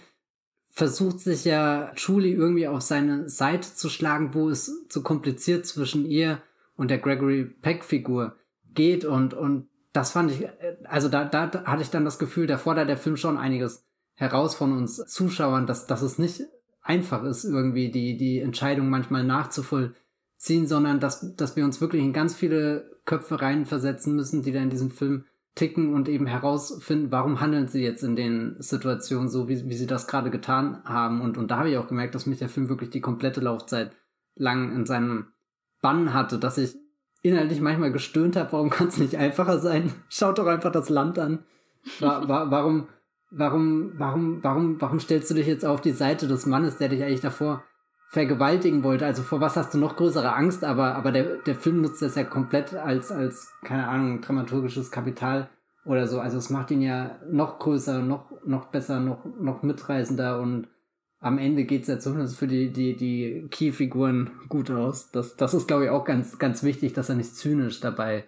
versucht sich ja Julie irgendwie auf seine Seite zu schlagen, wo es zu kompliziert zwischen ihr und der Gregory Peck-Figur geht. Und, und das fand ich, also da, da hatte ich dann das Gefühl, da fordert der Film schon einiges heraus von uns Zuschauern, dass, dass es nicht einfach ist, irgendwie die, die Entscheidung manchmal nachzuvollziehen, sondern dass, dass wir uns wirklich in ganz viele Köpfe reinversetzen müssen, die da in diesem Film ticken und eben herausfinden, warum handeln sie jetzt in den Situationen so, wie, wie sie das gerade getan haben. Und, und da habe ich auch gemerkt, dass mich der Film wirklich die komplette Laufzeit lang in seinem Bann hatte, dass ich inhaltlich manchmal gestöhnt habe, warum kann es nicht einfacher sein? (laughs) Schaut doch einfach das Land an. War, war, warum, warum, warum, warum, warum stellst du dich jetzt auf die Seite des Mannes, der dich eigentlich davor vergewaltigen wollte? Also vor was hast du noch größere Angst? Aber, aber der, der Film nutzt das ja komplett als, als, keine Ahnung, dramaturgisches Kapital oder so. Also es macht ihn ja noch größer, noch, noch besser, noch, noch mitreißender und am Ende geht's ja zumindest für die, die, die Key-Figuren gut aus. Das, das ist, glaube ich, auch ganz, ganz wichtig, dass er nicht zynisch dabei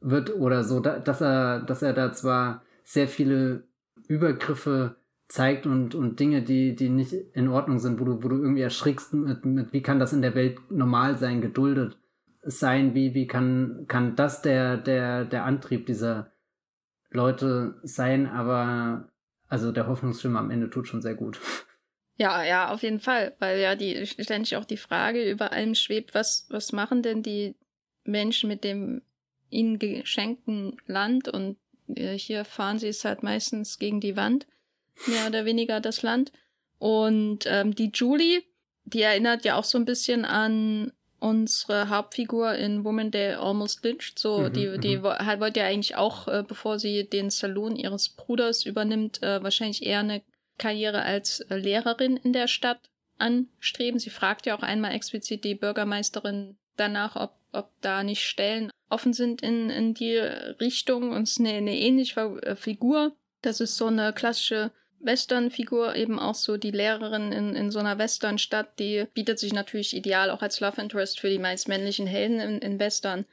wird oder so, dass er, dass er da zwar sehr viele Übergriffe zeigt und, und Dinge, die, die nicht in Ordnung sind, wo du, wo du irgendwie erschrickst mit, mit, wie kann das in der Welt normal sein, geduldet sein, wie, wie kann, kann das der, der, der Antrieb dieser Leute sein, aber also der Hoffnungsschimmer am Ende tut schon sehr gut. Ja, ja, auf jeden Fall, weil ja die ständig auch die Frage über allem schwebt, was, was machen denn die Menschen mit dem ihnen geschenkten Land? Und äh, hier fahren sie es halt meistens gegen die Wand, mehr oder weniger das Land. Und ähm, die Julie, die erinnert ja auch so ein bisschen an unsere Hauptfigur in Woman Day Almost Lynched. So, mhm, die, die mhm. wollte ja eigentlich auch, äh, bevor sie den Salon ihres Bruders übernimmt, äh, wahrscheinlich eher eine Karriere als äh, Lehrerin in der Stadt anstreben. Sie fragt ja auch einmal explizit die Bürgermeisterin danach, ob, ob da nicht Stellen offen sind in, in die Richtung. Und es ist eine, eine ähnliche äh, Figur. Das ist so eine klassische Western-Figur, eben auch so die Lehrerin in, in so einer Western-Stadt, die bietet sich natürlich ideal auch als Love Interest für die meist männlichen Helden in, in Western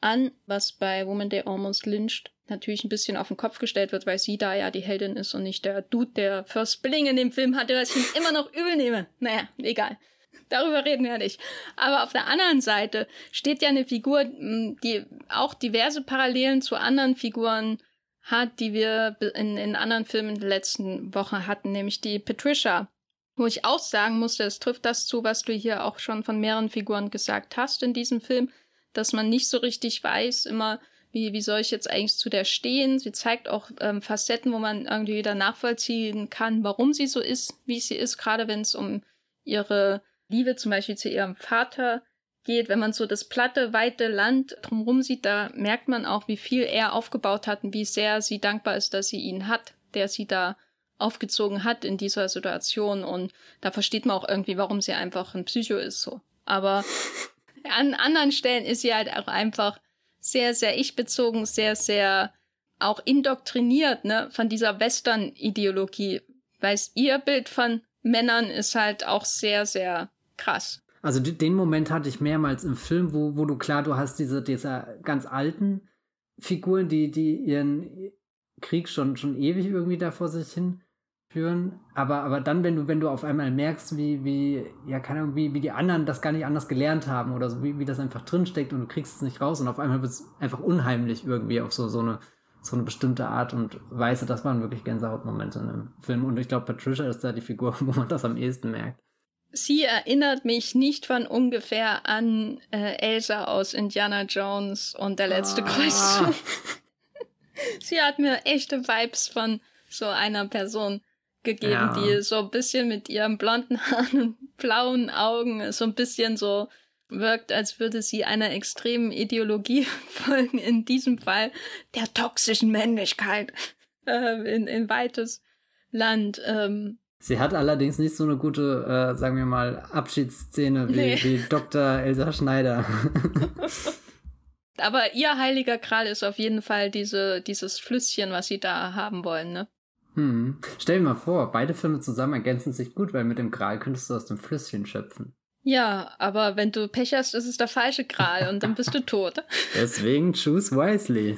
an, was bei Woman Day Almost Lynched natürlich ein bisschen auf den Kopf gestellt wird, weil sie da ja die Heldin ist und nicht der Dude, der First Billing in dem Film hatte, was ich ihm immer noch übel nehme. Naja, egal. Darüber reden wir nicht. Aber auf der anderen Seite steht ja eine Figur, die auch diverse Parallelen zu anderen Figuren hat, die wir in, in anderen Filmen der letzten Woche hatten, nämlich die Patricia. Wo ich auch sagen musste, es trifft das zu, was du hier auch schon von mehreren Figuren gesagt hast in diesem Film, dass man nicht so richtig weiß, immer, wie, wie soll ich jetzt eigentlich zu der stehen? Sie zeigt auch ähm, Facetten, wo man irgendwie wieder nachvollziehen kann, warum sie so ist, wie sie ist, gerade wenn es um ihre Liebe zum Beispiel zu ihrem Vater geht. Wenn man so das platte, weite Land drumherum sieht, da merkt man auch, wie viel er aufgebaut hat und wie sehr sie dankbar ist, dass sie ihn hat, der sie da aufgezogen hat in dieser Situation. Und da versteht man auch irgendwie, warum sie einfach ein Psycho ist, so. Aber (laughs) an anderen Stellen ist sie halt auch einfach sehr, sehr ich-bezogen, sehr, sehr auch indoktriniert, ne, von dieser Western-Ideologie. Weil ihr Bild von Männern ist halt auch sehr, sehr krass. Also den Moment hatte ich mehrmals im Film, wo, wo du klar, du hast diese, diese ganz alten Figuren, die, die ihren Krieg schon, schon ewig irgendwie da vor sich hin führen. Aber, aber dann, wenn du, wenn du auf einmal merkst, wie, wie, ja, keine Ahnung, wie, wie die anderen das gar nicht anders gelernt haben oder so, wie, wie das einfach drinsteckt und du kriegst es nicht raus und auf einmal wird es einfach unheimlich irgendwie auf so, so eine, so eine bestimmte Art und Weise. Das waren wirklich Gänsehautmomente in dem Film. Und ich glaube, Patricia ist da die Figur, (laughs) wo man das am ehesten merkt. Sie erinnert mich nicht von ungefähr an äh, Elsa aus Indiana Jones und der letzte ah. Kreuzzug. (laughs) Sie hat mir echte Vibes von so einer Person gegeben, ja. die so ein bisschen mit ihren blonden Haaren und blauen Augen so ein bisschen so wirkt, als würde sie einer extremen Ideologie (laughs) folgen, in diesem Fall der toxischen Männlichkeit (laughs) äh, in, in weites Land. Ähm. Sie hat allerdings nicht so eine gute, äh, sagen wir mal, Abschiedsszene wie, nee. wie Dr. Elsa Schneider. (laughs) (laughs) Aber ihr heiliger Kral ist auf jeden Fall diese, dieses Flüsschen, was sie da haben wollen, ne? Hm. Stell dir mal vor, beide Filme zusammen ergänzen sich gut, weil mit dem Gral könntest du aus dem Flüsschen schöpfen. Ja, aber wenn du Pech hast, ist es der falsche Gral und dann bist du (laughs) tot. Deswegen choose wisely.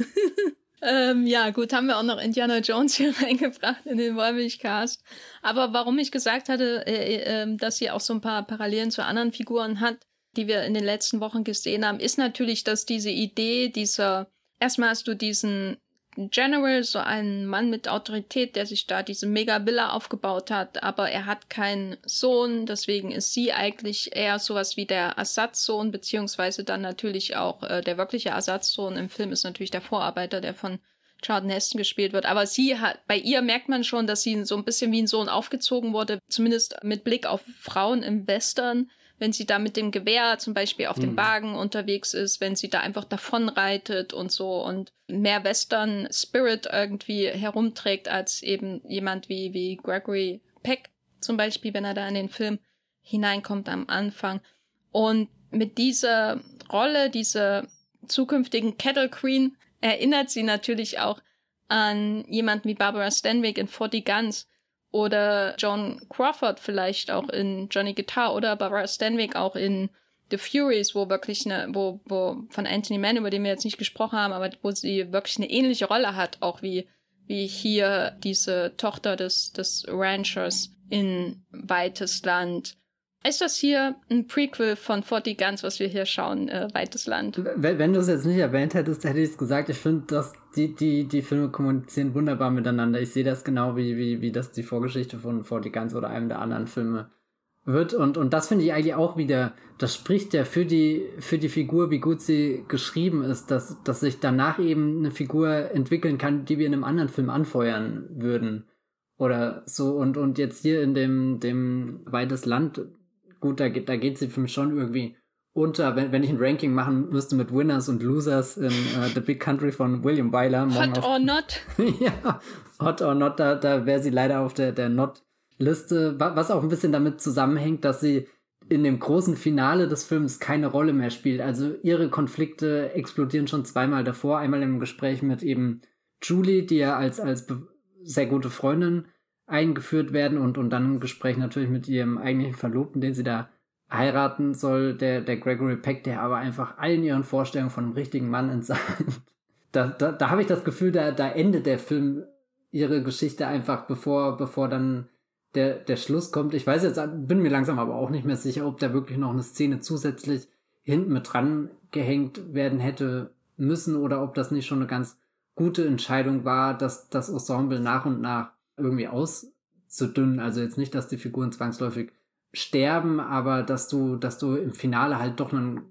Ähm, ja, gut, haben wir auch noch Indiana Jones hier (laughs) reingebracht in den Wollmilchcast. Aber warum ich gesagt hatte, äh, äh, dass sie auch so ein paar Parallelen zu anderen Figuren hat, die wir in den letzten Wochen gesehen haben, ist natürlich, dass diese Idee dieser, erstmal hast du diesen General, so einen Mann mit Autorität, der sich da diese Mega-Villa aufgebaut hat, aber er hat keinen Sohn, deswegen ist sie eigentlich eher sowas wie der Ersatzsohn, beziehungsweise dann natürlich auch äh, der wirkliche Ersatzsohn. Im Film ist natürlich der Vorarbeiter, der von Charlton Heston gespielt wird. Aber sie hat, bei ihr merkt man schon, dass sie so ein bisschen wie ein Sohn aufgezogen wurde, zumindest mit Blick auf Frauen im Western wenn sie da mit dem Gewehr zum Beispiel auf mhm. dem Wagen unterwegs ist, wenn sie da einfach davon reitet und so und mehr Western Spirit irgendwie herumträgt als eben jemand wie, wie Gregory Peck zum Beispiel, wenn er da in den Film hineinkommt am Anfang. Und mit dieser Rolle, dieser zukünftigen Kettle Queen, erinnert sie natürlich auch an jemanden wie Barbara Stanwyck in 40 Guns, oder John Crawford vielleicht auch in Johnny Guitar oder Barbara Stanwyck auch in The Furies, wo wirklich eine, wo, wo von Anthony Mann, über den wir jetzt nicht gesprochen haben, aber wo sie wirklich eine ähnliche Rolle hat, auch wie, wie hier diese Tochter des, des Ranchers in Weites Land. Ist das hier ein Prequel von 40 Guns, was wir hier schauen, äh, Weites Land? Wenn, wenn du es jetzt nicht erwähnt hättest, hätte ich es gesagt. Ich finde, dass die, die, die Filme kommunizieren wunderbar miteinander. Ich sehe das genau, wie, wie, wie das die Vorgeschichte von 40 Guns oder einem der anderen Filme wird. Und, und das finde ich eigentlich auch wieder, das spricht ja für die, für die Figur, wie gut sie geschrieben ist, dass, dass sich danach eben eine Figur entwickeln kann, die wir in einem anderen Film anfeuern würden. Oder so. Und, und jetzt hier in dem, dem Weites Land gut, da, da geht sie für mich schon irgendwie unter, wenn, wenn ich ein Ranking machen müsste mit Winners und Losers in uh, The Big Country von William Byler. Hot or Not. (laughs) ja, Hot or Not, da, da wäre sie leider auf der, der Not-Liste, was auch ein bisschen damit zusammenhängt, dass sie in dem großen Finale des Films keine Rolle mehr spielt. Also ihre Konflikte explodieren schon zweimal davor. Einmal im Gespräch mit eben Julie, die ja als, als sehr gute Freundin eingeführt werden und, und dann im Gespräch natürlich mit ihrem eigentlichen Verlobten, den sie da heiraten soll, der, der Gregory Peck, der aber einfach allen ihren Vorstellungen von einem richtigen Mann entsagt. (laughs) Da, da, da habe ich das Gefühl, da, da endet der Film ihre Geschichte einfach, bevor, bevor dann der, der Schluss kommt. Ich weiß jetzt, bin mir langsam aber auch nicht mehr sicher, ob da wirklich noch eine Szene zusätzlich hinten mit dran gehängt werden hätte müssen oder ob das nicht schon eine ganz gute Entscheidung war, dass das Ensemble nach und nach irgendwie auszudünnen. Also jetzt nicht, dass die Figuren zwangsläufig sterben, aber dass du, dass du im Finale halt doch einen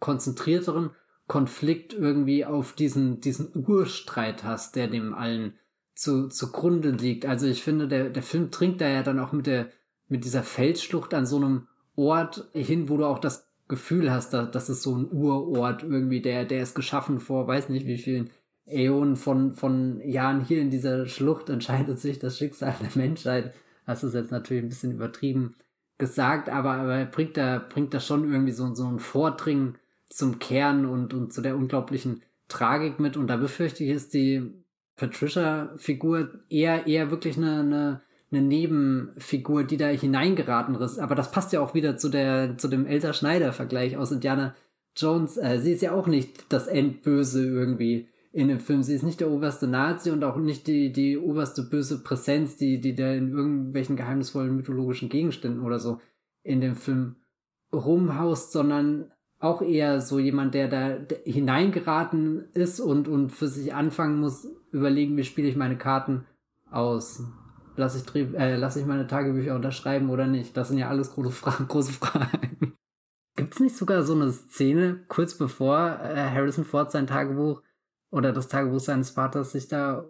konzentrierteren Konflikt irgendwie auf diesen, diesen Urstreit hast, der dem allen zu, zugrunde liegt. Also ich finde, der, der Film trinkt da ja dann auch mit der, mit dieser Felsschlucht an so einem Ort hin, wo du auch das Gefühl hast, dass, das ist so ein Urort irgendwie, der, der ist geschaffen vor, weiß nicht wie vielen Äonen von, von Jahren hier in dieser Schlucht entscheidet sich das Schicksal der Menschheit. Das ist jetzt natürlich ein bisschen übertrieben gesagt, aber, aber er bringt da, bringt da schon irgendwie so, so ein Vordringen zum Kern und, und zu der unglaublichen Tragik mit. Und da befürchte ich, ist die Patricia-Figur eher, eher wirklich eine, eine, eine Nebenfigur, die da hineingeraten ist. Aber das passt ja auch wieder zu der, zu dem Elsa Schneider-Vergleich aus Indiana Jones. Äh, sie ist ja auch nicht das Endböse irgendwie in dem Film. Sie ist nicht der oberste Nazi und auch nicht die, die oberste böse Präsenz, die, die da in irgendwelchen geheimnisvollen mythologischen Gegenständen oder so in dem Film rumhaust, sondern auch eher so jemand, der da hineingeraten ist und, und für sich anfangen muss, überlegen, wie spiele ich meine Karten aus. Lasse ich, äh, lass ich meine Tagebücher unterschreiben oder nicht? Das sind ja alles große, Fra (laughs) große Fragen. Gibt es nicht sogar so eine Szene, kurz bevor äh, Harrison Ford sein Tagebuch oder das Tagebuch seines Vaters sich da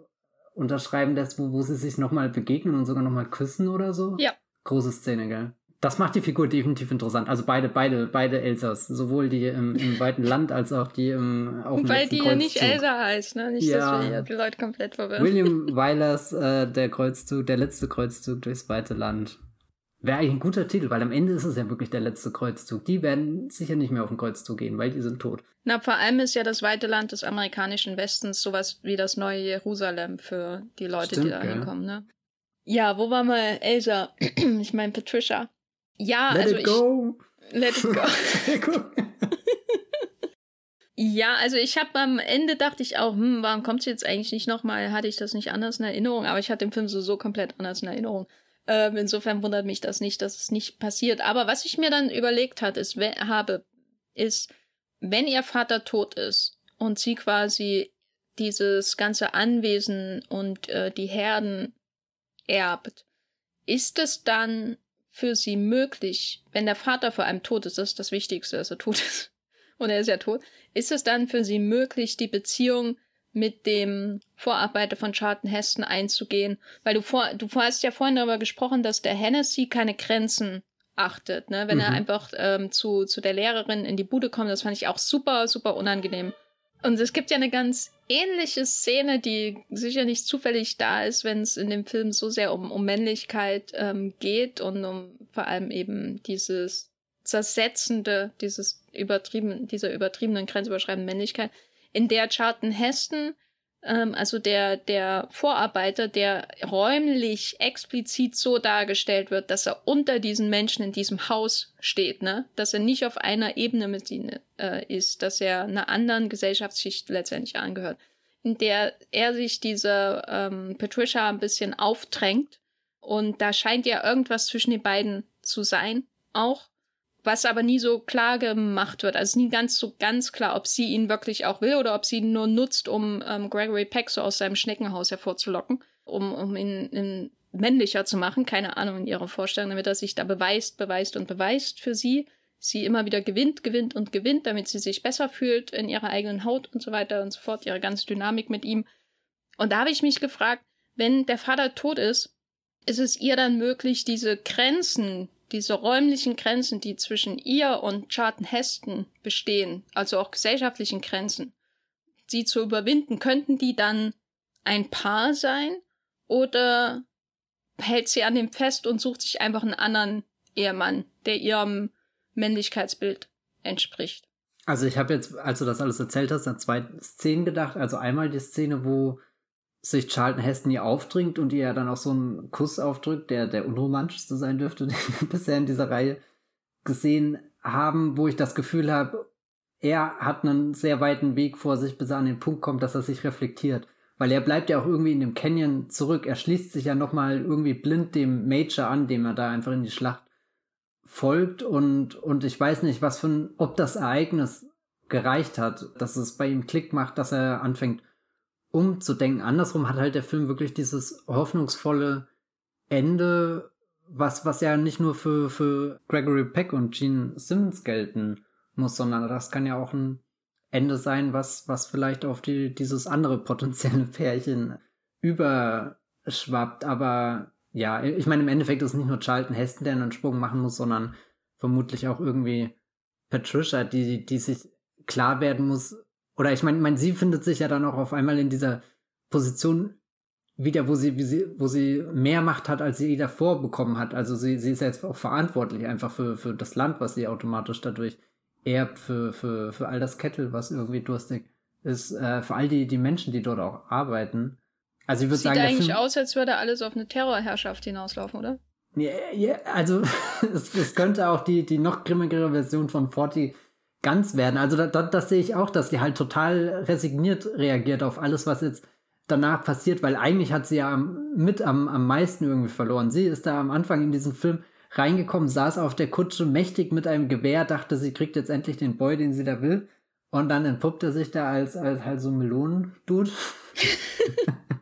unterschreiben lässt, wo, wo sie sich nochmal begegnen und sogar nochmal küssen oder so? Ja. Große Szene, gell? das macht die Figur definitiv interessant. Also beide, beide, beide Elsas. Sowohl die im, im weiten (laughs) Land als auch die im auf Weil die ja nicht Elsa heißt, ne? Nicht, ja. dass wir die Leute komplett verwirren. William (laughs) Wylers, äh, der Kreuzzug, der letzte Kreuzzug durchs weite Land. Wäre eigentlich ein guter Titel, weil am Ende ist es ja wirklich der letzte Kreuzzug. Die werden sicher nicht mehr auf den Kreuzzug gehen, weil die sind tot. Na, vor allem ist ja das weite Land des amerikanischen Westens sowas wie das neue Jerusalem für die Leute, Stimmt, die da hinkommen, ne? Ja, wo war mal Elsa? (clears throat) ich meine Patricia. Ja, let also it go. Ich, let it go. (laughs) ja, also ich habe am Ende dachte ich auch, hm, warum kommt sie jetzt eigentlich nicht nochmal? Hatte ich das nicht anders in Erinnerung? Aber ich hatte den Film so, so komplett anders in Erinnerung. Ähm, insofern wundert mich das nicht, dass es nicht passiert. Aber was ich mir dann überlegt hat, ist, habe, ist, wenn ihr Vater tot ist und sie quasi dieses ganze Anwesen und äh, die Herden erbt, ist es dann für sie möglich, wenn der Vater vor allem tot ist, das ist das Wichtigste, dass er tot (laughs) ist, und er ist ja tot, ist es dann für sie möglich, die Beziehung mit dem Vorarbeiter von Charlton Heston einzugehen? Weil du vor, du hast ja vorhin darüber gesprochen, dass der Hennessy keine Grenzen achtet, ne? Wenn mhm. er einfach ähm, zu, zu der Lehrerin in die Bude kommt, das fand ich auch super, super unangenehm. Und es gibt ja eine ganz ähnliche Szene, die sicher nicht zufällig da ist, wenn es in dem Film so sehr um, um Männlichkeit ähm, geht und um vor allem eben dieses zersetzende, dieses übertrieben, dieser übertriebenen, grenzüberschreitenden Männlichkeit, in der Charlton Heston ähm, also der, der Vorarbeiter, der räumlich explizit so dargestellt wird, dass er unter diesen Menschen in diesem Haus steht, ne? Dass er nicht auf einer Ebene mit ihnen äh, ist, dass er einer anderen Gesellschaftsschicht letztendlich angehört, in der er sich dieser ähm, Patricia ein bisschen aufdrängt. Und da scheint ja irgendwas zwischen den beiden zu sein, auch was aber nie so klar gemacht wird. Also nie ganz so ganz klar, ob sie ihn wirklich auch will oder ob sie ihn nur nutzt, um ähm, Gregory Peck so aus seinem Schneckenhaus hervorzulocken, um, um ihn, ihn männlicher zu machen. Keine Ahnung in ihrer Vorstellung, damit er sich da beweist, beweist und beweist für sie. Sie immer wieder gewinnt, gewinnt und gewinnt, damit sie sich besser fühlt in ihrer eigenen Haut und so weiter und so fort, ihre ganze Dynamik mit ihm. Und da habe ich mich gefragt, wenn der Vater tot ist, ist es ihr dann möglich, diese Grenzen, diese räumlichen Grenzen, die zwischen ihr und Charlton Heston bestehen, also auch gesellschaftlichen Grenzen, sie zu überwinden, könnten die dann ein Paar sein oder hält sie an dem fest und sucht sich einfach einen anderen Ehemann, der ihrem Männlichkeitsbild entspricht? Also ich habe jetzt, als du das alles erzählt hast, an zwei Szenen gedacht. Also einmal die Szene, wo sich Charlton Heston ihr aufdringt und ihr dann auch so einen Kuss aufdrückt, der der unromantischste sein dürfte, (laughs) den wir bisher in dieser Reihe gesehen haben, wo ich das Gefühl habe, er hat einen sehr weiten Weg vor sich, bis er an den Punkt kommt, dass er sich reflektiert. Weil er bleibt ja auch irgendwie in dem Canyon zurück. Er schließt sich ja nochmal irgendwie blind dem Major an, dem er da einfach in die Schlacht folgt. Und, und ich weiß nicht, was für ein, ob das Ereignis gereicht hat, dass es bei ihm Klick macht, dass er anfängt umzudenken. Andersrum hat halt der Film wirklich dieses hoffnungsvolle Ende, was, was ja nicht nur für, für Gregory Peck und Gene Simmons gelten muss, sondern das kann ja auch ein Ende sein, was, was vielleicht auf die, dieses andere potenzielle (laughs) Pärchen überschwappt. Aber ja, ich meine, im Endeffekt ist es nicht nur Charlton Heston, der einen Sprung machen muss, sondern vermutlich auch irgendwie Patricia, die, die sich klar werden muss, oder ich meine, mein, sie findet sich ja dann auch auf einmal in dieser Position wieder, wo sie, wie sie, wo sie mehr Macht hat, als sie davor bekommen hat. Also sie, sie ist jetzt auch verantwortlich einfach für, für das Land, was sie automatisch dadurch erbt, für, für, für all das Kettel, was irgendwie durstig ist, äh, für all die, die Menschen, die dort auch arbeiten. Also ich würde sagen. Sieht eigentlich Film, aus, als würde alles auf eine Terrorherrschaft hinauslaufen, oder? Ja, ja also (laughs) es, es könnte auch die, die noch grimmigere Version von Forty ganz werden. Also da, da, das sehe ich auch, dass sie halt total resigniert reagiert auf alles, was jetzt danach passiert, weil eigentlich hat sie ja mit am, am meisten irgendwie verloren. Sie ist da am Anfang in diesem Film reingekommen, saß auf der Kutsche mächtig mit einem Gewehr, dachte, sie kriegt jetzt endlich den Boy, den sie da will. Und dann entpuppt er sich da als, als halt so Melonendude. (laughs)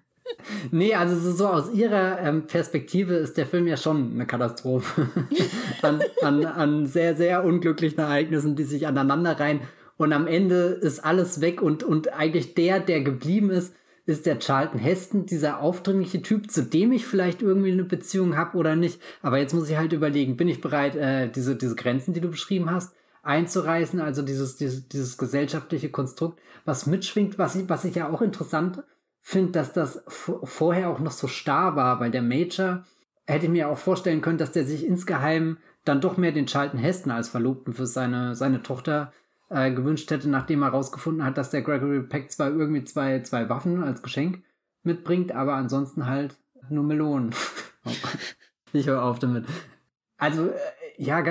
nee, also so aus ihrer ähm, Perspektive ist der Film ja schon eine Katastrophe. (laughs) an, an, an sehr, sehr unglücklichen Ereignissen, die sich aneinander rein. Und am Ende ist alles weg und, und eigentlich der, der geblieben ist, ist der Charlton Heston, dieser aufdringliche Typ, zu dem ich vielleicht irgendwie eine Beziehung habe oder nicht. Aber jetzt muss ich halt überlegen, bin ich bereit, äh, diese, diese Grenzen, die du beschrieben hast, einzureißen, also dieses, dieses, dieses gesellschaftliche Konstrukt, was mitschwingt, was ich, was ich ja auch interessant finde, dass das vorher auch noch so starr war, weil der Major hätte ich mir auch vorstellen können, dass der sich insgeheim dann doch mehr den Charlton Heston als Verlobten für seine, seine Tochter äh, gewünscht hätte, nachdem er herausgefunden hat, dass der Gregory Peck zwar irgendwie zwei, zwei Waffen als Geschenk mitbringt, aber ansonsten halt nur Melonen. (laughs) oh ich höre auf damit. Also, äh, ja,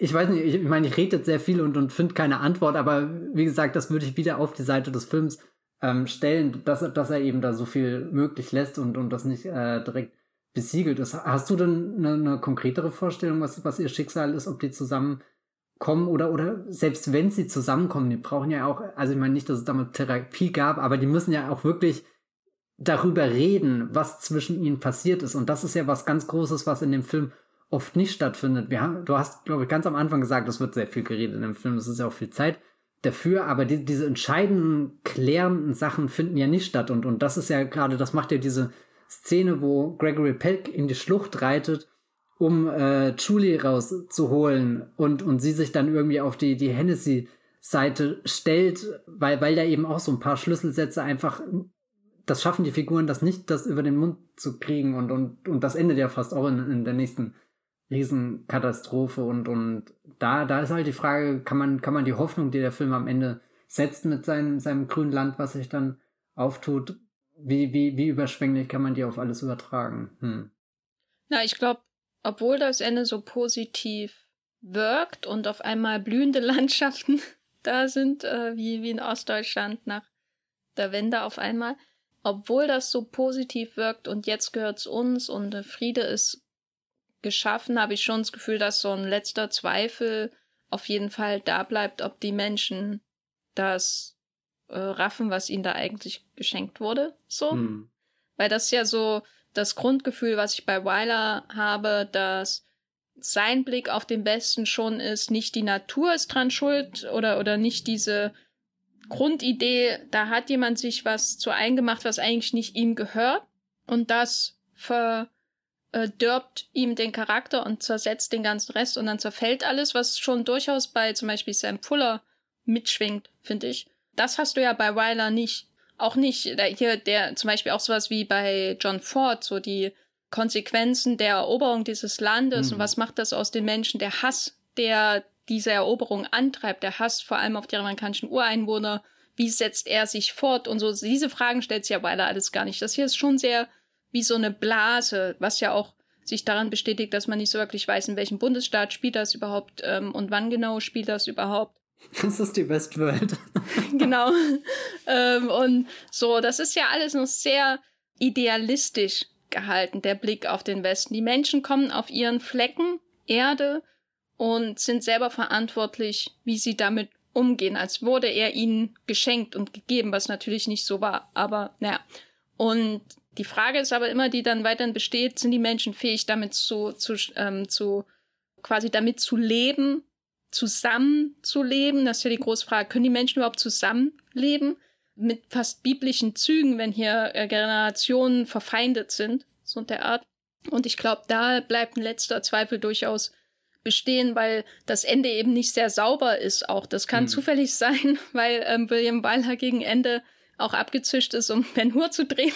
ich weiß nicht, ich meine, ich rede jetzt sehr viel und, und finde keine Antwort, aber wie gesagt, das würde ich wieder auf die Seite des Films ähm, stellen, dass, dass er eben da so viel möglich lässt und, und das nicht äh, direkt besiegelt ist. Hast du denn eine, eine konkretere Vorstellung, was, was ihr Schicksal ist, ob die zusammenkommen oder, oder selbst wenn sie zusammenkommen, die brauchen ja auch, also ich meine nicht, dass es damals Therapie gab, aber die müssen ja auch wirklich darüber reden, was zwischen ihnen passiert ist. Und das ist ja was ganz Großes, was in dem Film oft nicht stattfindet. Wir haben, du hast, glaube ich, ganz am Anfang gesagt, es wird sehr viel geredet in dem Film, es ist ja auch viel Zeit dafür, aber die, diese entscheidenden, klärenden Sachen finden ja nicht statt. Und, und das ist ja gerade, das macht ja diese Szene, wo Gregory Peck in die Schlucht reitet, um äh, Julie rauszuholen und, und sie sich dann irgendwie auf die, die Hennessy-Seite stellt, weil, weil da eben auch so ein paar Schlüsselsätze einfach, das schaffen die Figuren, das nicht, das über den Mund zu kriegen und, und, und das endet ja fast auch in, in der nächsten Riesenkatastrophe und, und da, da ist halt die Frage, kann man, kann man die Hoffnung, die der Film am Ende setzt mit seinem, seinem grünen Land, was sich dann auftut, wie, wie, wie überschwänglich kann man die auf alles übertragen? Hm. Na, ich glaube, obwohl das Ende so positiv wirkt und auf einmal blühende (laughs) Landschaften da sind, äh, wie, wie in Ostdeutschland nach der Wende auf einmal, obwohl das so positiv wirkt und jetzt gehört's uns und äh, Friede ist geschaffen, habe ich schon das Gefühl, dass so ein letzter Zweifel auf jeden Fall da bleibt, ob die Menschen das äh, raffen, was ihnen da eigentlich geschenkt wurde. So. Hm. Weil das ist ja so das Grundgefühl, was ich bei Weiler habe, dass sein Blick auf den Westen schon ist, nicht die Natur ist dran schuld oder, oder nicht diese Grundidee, da hat jemand sich was zu eingemacht, was eigentlich nicht ihm gehört. Und das ver äh, dirbt ihm den Charakter und zersetzt den ganzen Rest und dann zerfällt alles, was schon durchaus bei zum Beispiel Sam Fuller mitschwingt, finde ich. Das hast du ja bei Wyler nicht. Auch nicht, der, hier, der, zum Beispiel auch sowas wie bei John Ford, so die Konsequenzen der Eroberung dieses Landes mhm. und was macht das aus den Menschen, der Hass, der diese Eroberung antreibt, der Hass vor allem auf die amerikanischen Ureinwohner, wie setzt er sich fort und so, diese Fragen stellt sich ja Weiler alles gar nicht. Das hier ist schon sehr wie so eine Blase, was ja auch sich daran bestätigt, dass man nicht so wirklich weiß, in welchem Bundesstaat spielt das überhaupt ähm, und wann genau spielt das überhaupt. Das ist die Westworld. (laughs) genau. ähm, und so, das ist ja alles noch sehr idealistisch gehalten, der Blick auf den Westen. Die Menschen kommen auf ihren Flecken Erde und sind selber verantwortlich, wie sie damit umgehen, als wurde er ihnen geschenkt und gegeben, was natürlich nicht so war. Aber naja. Und die Frage ist aber immer, die dann weiterhin besteht, sind die Menschen fähig, damit zu, zu, ähm, zu quasi damit zu leben, zusammenzuleben? Das ist ja die große Frage. Können die Menschen überhaupt zusammenleben? Mit fast biblischen Zügen, wenn hier äh, Generationen verfeindet sind, so der Art. Und ich glaube, da bleibt ein letzter Zweifel durchaus bestehen, weil das Ende eben nicht sehr sauber ist. Auch das kann hm. zufällig (laughs) sein, weil ähm, William Wyler gegen Ende auch abgezischt ist, um Ben Hur zu drehen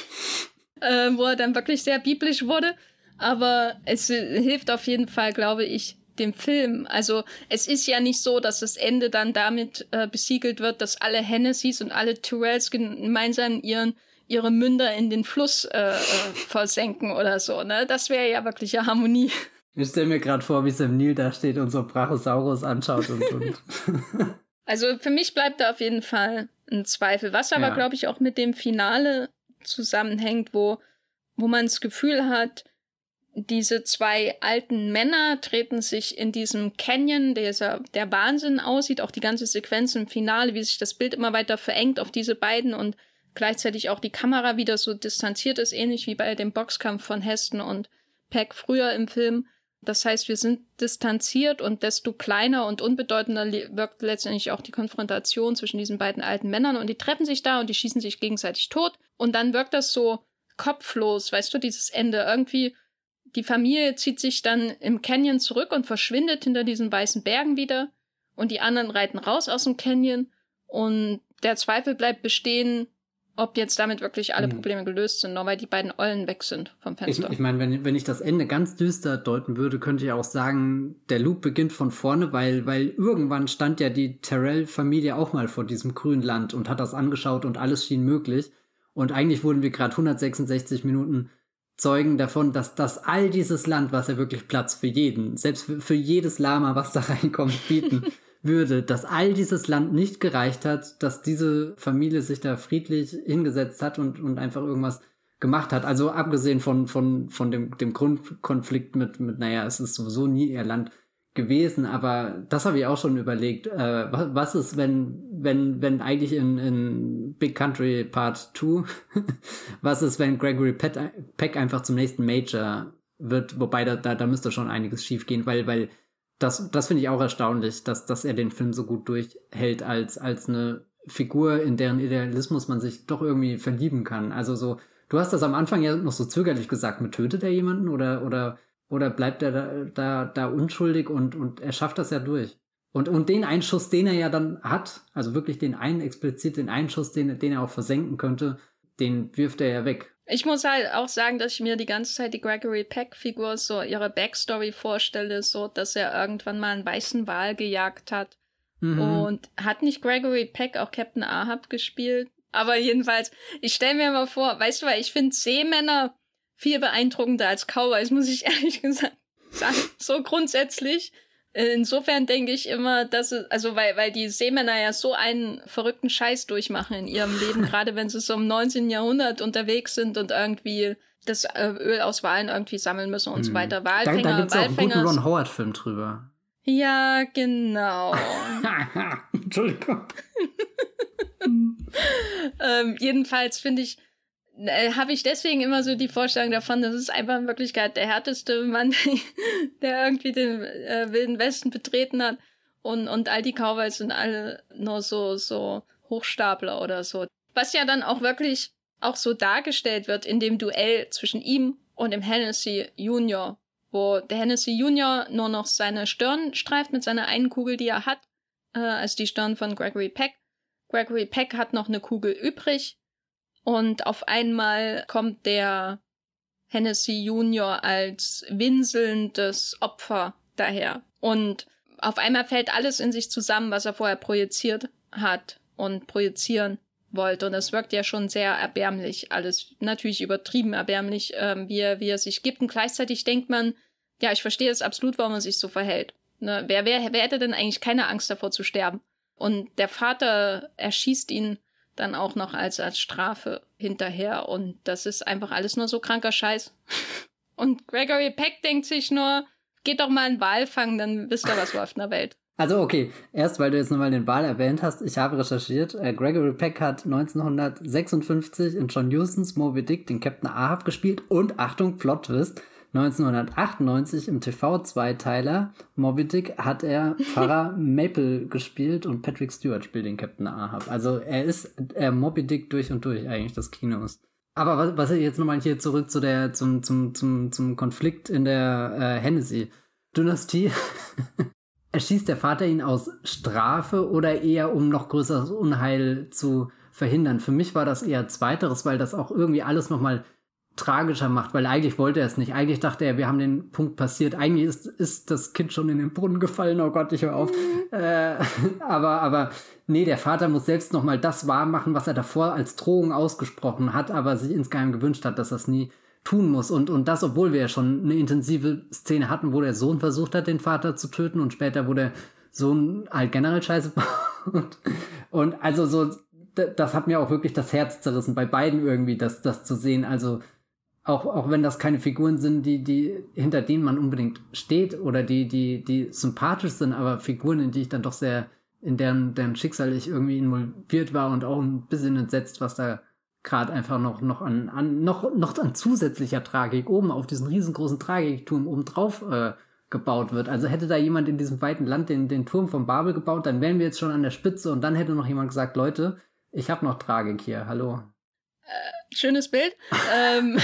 äh, wo er dann wirklich sehr biblisch wurde. Aber es hilft auf jeden Fall, glaube ich, dem Film. Also es ist ja nicht so, dass das Ende dann damit äh, besiegelt wird, dass alle Hennessy's und alle Tyrells gemeinsam ihren ihre Münder in den Fluss äh, äh, versenken oder so. Ne, das wäre ja wirkliche Harmonie. (laughs) Ich stelle mir gerade vor, wie Sam Neill da steht und so Brachiosaurus anschaut und. und. (laughs) also für mich bleibt da auf jeden Fall ein Zweifel. Was aber, ja. glaube ich, auch mit dem Finale zusammenhängt, wo, wo man das Gefühl hat, diese zwei alten Männer treten sich in diesem Canyon, der, der Wahnsinn aussieht, auch die ganze Sequenz im Finale, wie sich das Bild immer weiter verengt auf diese beiden und gleichzeitig auch die Kamera wieder so distanziert ist, ähnlich wie bei dem Boxkampf von Heston und Peck früher im Film. Das heißt, wir sind distanziert und desto kleiner und unbedeutender wirkt letztendlich auch die Konfrontation zwischen diesen beiden alten Männern und die treffen sich da und die schießen sich gegenseitig tot und dann wirkt das so kopflos, weißt du, dieses Ende irgendwie die Familie zieht sich dann im Canyon zurück und verschwindet hinter diesen weißen Bergen wieder. Und die anderen reiten raus aus dem Canyon. Und der Zweifel bleibt bestehen, ob jetzt damit wirklich alle hm. Probleme gelöst sind, nur weil die beiden Eulen weg sind vom Fenster. Ich, ich meine, wenn, wenn ich das Ende ganz düster deuten würde, könnte ich auch sagen, der Loop beginnt von vorne, weil, weil irgendwann stand ja die Terrell-Familie auch mal vor diesem grünen Land und hat das angeschaut und alles schien möglich. Und eigentlich wurden wir gerade 166 Minuten Zeugen davon, dass das all dieses Land, was ja wirklich Platz für jeden, selbst für, für jedes Lama, was da (laughs) reinkommt, bieten würde, dass all dieses Land nicht gereicht hat, dass diese Familie sich da friedlich hingesetzt hat und, und einfach irgendwas gemacht hat. Also abgesehen von, von, von dem, dem Grundkonflikt mit, mit, naja, es ist sowieso nie ihr Land gewesen, aber das habe ich auch schon überlegt. Äh, was, was ist, wenn, wenn, wenn eigentlich in, in Big Country Part 2, (laughs) was ist, wenn Gregory Peck, Peck einfach zum nächsten Major wird, wobei da, da, da müsste schon einiges schief gehen, weil, weil das, das finde ich auch erstaunlich, dass, dass er den Film so gut durchhält als, als eine Figur, in deren Idealismus man sich doch irgendwie verlieben kann. Also so, du hast das am Anfang ja noch so zögerlich gesagt, mit tötet er jemanden oder, oder oder bleibt er da, da, da unschuldig und, und er schafft das ja durch? Und, und den Einschuss, den er ja dann hat, also wirklich den einen explizit, den Einschuss, den, den er auch versenken könnte, den wirft er ja weg. Ich muss halt auch sagen, dass ich mir die ganze Zeit die Gregory Peck-Figur so ihre Backstory vorstelle, so dass er irgendwann mal einen weißen Wal gejagt hat. Mhm. Und hat nicht Gregory Peck auch Captain Ahab gespielt? Aber jedenfalls, ich stelle mir mal vor, weißt du, weil ich finde Seemänner viel beeindruckender als Cowboys, muss ich (laughs) ehrlich gesagt sagen. So grundsätzlich. Insofern denke ich immer, dass es, also weil, weil die Seemänner ja so einen verrückten Scheiß durchmachen in ihrem Leben, (laughs) gerade wenn sie so im 19. Jahrhundert unterwegs sind und irgendwie das äh, Öl aus Wahlen irgendwie sammeln müssen und hm. so weiter. Walfänger, da, da gibt's Walfänger. Auch einen guten Ron Howard-Film drüber. Ja, genau. (laughs) Entschuldigung. ähm, jedenfalls finde ich, äh, habe ich deswegen immer so die Vorstellung davon, das ist einfach in Wirklichkeit der härteste Mann, (laughs) der irgendwie den äh, Wilden Westen betreten hat. Und, und all die Cowboys sind alle nur so, so Hochstapler oder so. Was ja dann auch wirklich auch so dargestellt wird in dem Duell zwischen ihm und dem Hennessy Junior, wo der Hennessy Junior nur noch seine Stirn streift mit seiner einen Kugel, die er hat, äh, als die Stirn von Gregory Peck. Gregory Peck hat noch eine Kugel übrig und auf einmal kommt der Hennessy Junior als winselndes Opfer daher. Und auf einmal fällt alles in sich zusammen, was er vorher projiziert hat und projizieren wollte. Und es wirkt ja schon sehr erbärmlich, alles natürlich übertrieben erbärmlich, ähm, wie, er, wie er sich gibt. Und gleichzeitig denkt man, ja, ich verstehe es absolut, warum er sich so verhält. Ne? Wer, wer, wer hätte denn eigentlich keine Angst davor zu sterben? Und der Vater erschießt ihn dann auch noch als, als Strafe hinterher. Und das ist einfach alles nur so kranker Scheiß. (laughs) Und Gregory Peck denkt sich nur, geht doch mal einen Wal fangen, dann wisst ihr, was läuft in der Welt. Also okay, erst weil du jetzt nochmal den Wal erwähnt hast, ich habe recherchiert. Äh, Gregory Peck hat 1956 in John Hustons Moby Dick den Captain Ahab gespielt und Achtung, Plot Twist, 1998 im TV-Zweiteiler Moby Dick hat er Pfarrer (laughs) Maple gespielt und Patrick Stewart spielt den Captain Ahab. Also er ist äh, Moby Dick durch und durch eigentlich des Kinos. Aber was, was jetzt nochmal hier zurück zu der, zum, zum, zum, zum Konflikt in der äh, Hennessy-Dynastie. (laughs) Erschießt der Vater ihn aus Strafe oder eher um noch größeres Unheil zu verhindern? Für mich war das eher zweiteres, weil das auch irgendwie alles nochmal tragischer macht, weil eigentlich wollte er es nicht. Eigentlich dachte er, wir haben den Punkt passiert. Eigentlich ist, ist das Kind schon in den Brunnen gefallen. Oh Gott, ich höre auf. Mhm. Äh, (laughs) aber, aber nee, der Vater muss selbst nochmal das wahr machen, was er davor als Drohung ausgesprochen hat, aber sich insgeheim gewünscht hat, dass das nie tun muss. Und, und das, obwohl wir ja schon eine intensive Szene hatten, wo der Sohn versucht hat, den Vater zu töten und später, wo der Sohn halt generell scheiße (laughs) und, und also so, das hat mir auch wirklich das Herz zerrissen, bei beiden irgendwie das, das zu sehen. Also, auch, auch wenn das keine Figuren sind, die, die, hinter denen man unbedingt steht oder die, die, die sympathisch sind, aber Figuren, in die ich dann doch sehr, in deren, deren Schicksal ich irgendwie involviert war und auch ein bisschen entsetzt, was da gerade einfach noch, noch an, an, noch, noch an zusätzlicher Tragik oben auf diesen riesengroßen Tragikturm oben drauf äh, gebaut wird. Also hätte da jemand in diesem weiten Land den, den Turm von Babel gebaut, dann wären wir jetzt schon an der Spitze und dann hätte noch jemand gesagt, Leute, ich habe noch Tragik hier, hallo. Äh, schönes Bild. (laughs) ähm,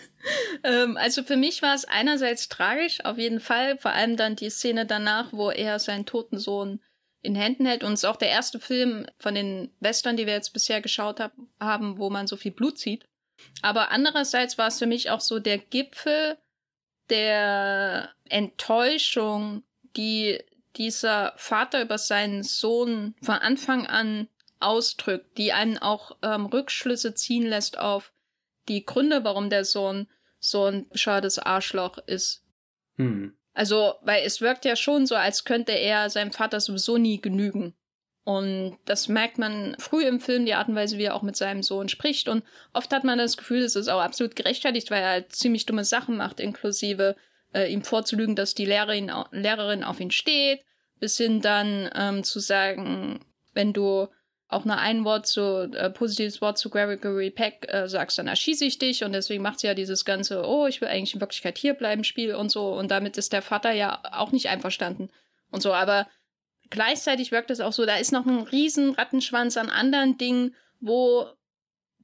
(laughs) ähm, also für mich war es einerseits tragisch, auf jeden Fall, vor allem dann die Szene danach, wo er seinen toten Sohn in Händen hält. Und es ist auch der erste Film von den Western, die wir jetzt bisher geschaut hab, haben, wo man so viel Blut sieht. Aber andererseits war es für mich auch so der Gipfel der Enttäuschung, die dieser Vater über seinen Sohn von Anfang an ausdrückt, die einen auch ähm, Rückschlüsse ziehen lässt auf die Gründe, warum der Sohn so ein bescheuertes Arschloch ist. Hm. Also, weil es wirkt ja schon so, als könnte er seinem Vater sowieso nie genügen. Und das merkt man früh im Film, die Art und Weise, wie er auch mit seinem Sohn spricht. Und oft hat man das Gefühl, es ist auch absolut gerechtfertigt, weil er halt ziemlich dumme Sachen macht, inklusive äh, ihm vorzulügen, dass die Lehrerin, Lehrerin auf ihn steht, bis hin dann ähm, zu sagen, wenn du auch nur ein Wort zu, äh, positives Wort zu Gregory Peck äh, sagst, dann erschieße ich dich. Und deswegen macht sie ja dieses ganze, oh, ich will eigentlich in Wirklichkeit hier bleiben Spiel und so. Und damit ist der Vater ja auch nicht einverstanden und so, aber gleichzeitig wirkt es auch so, da ist noch ein riesen Rattenschwanz an anderen Dingen, wo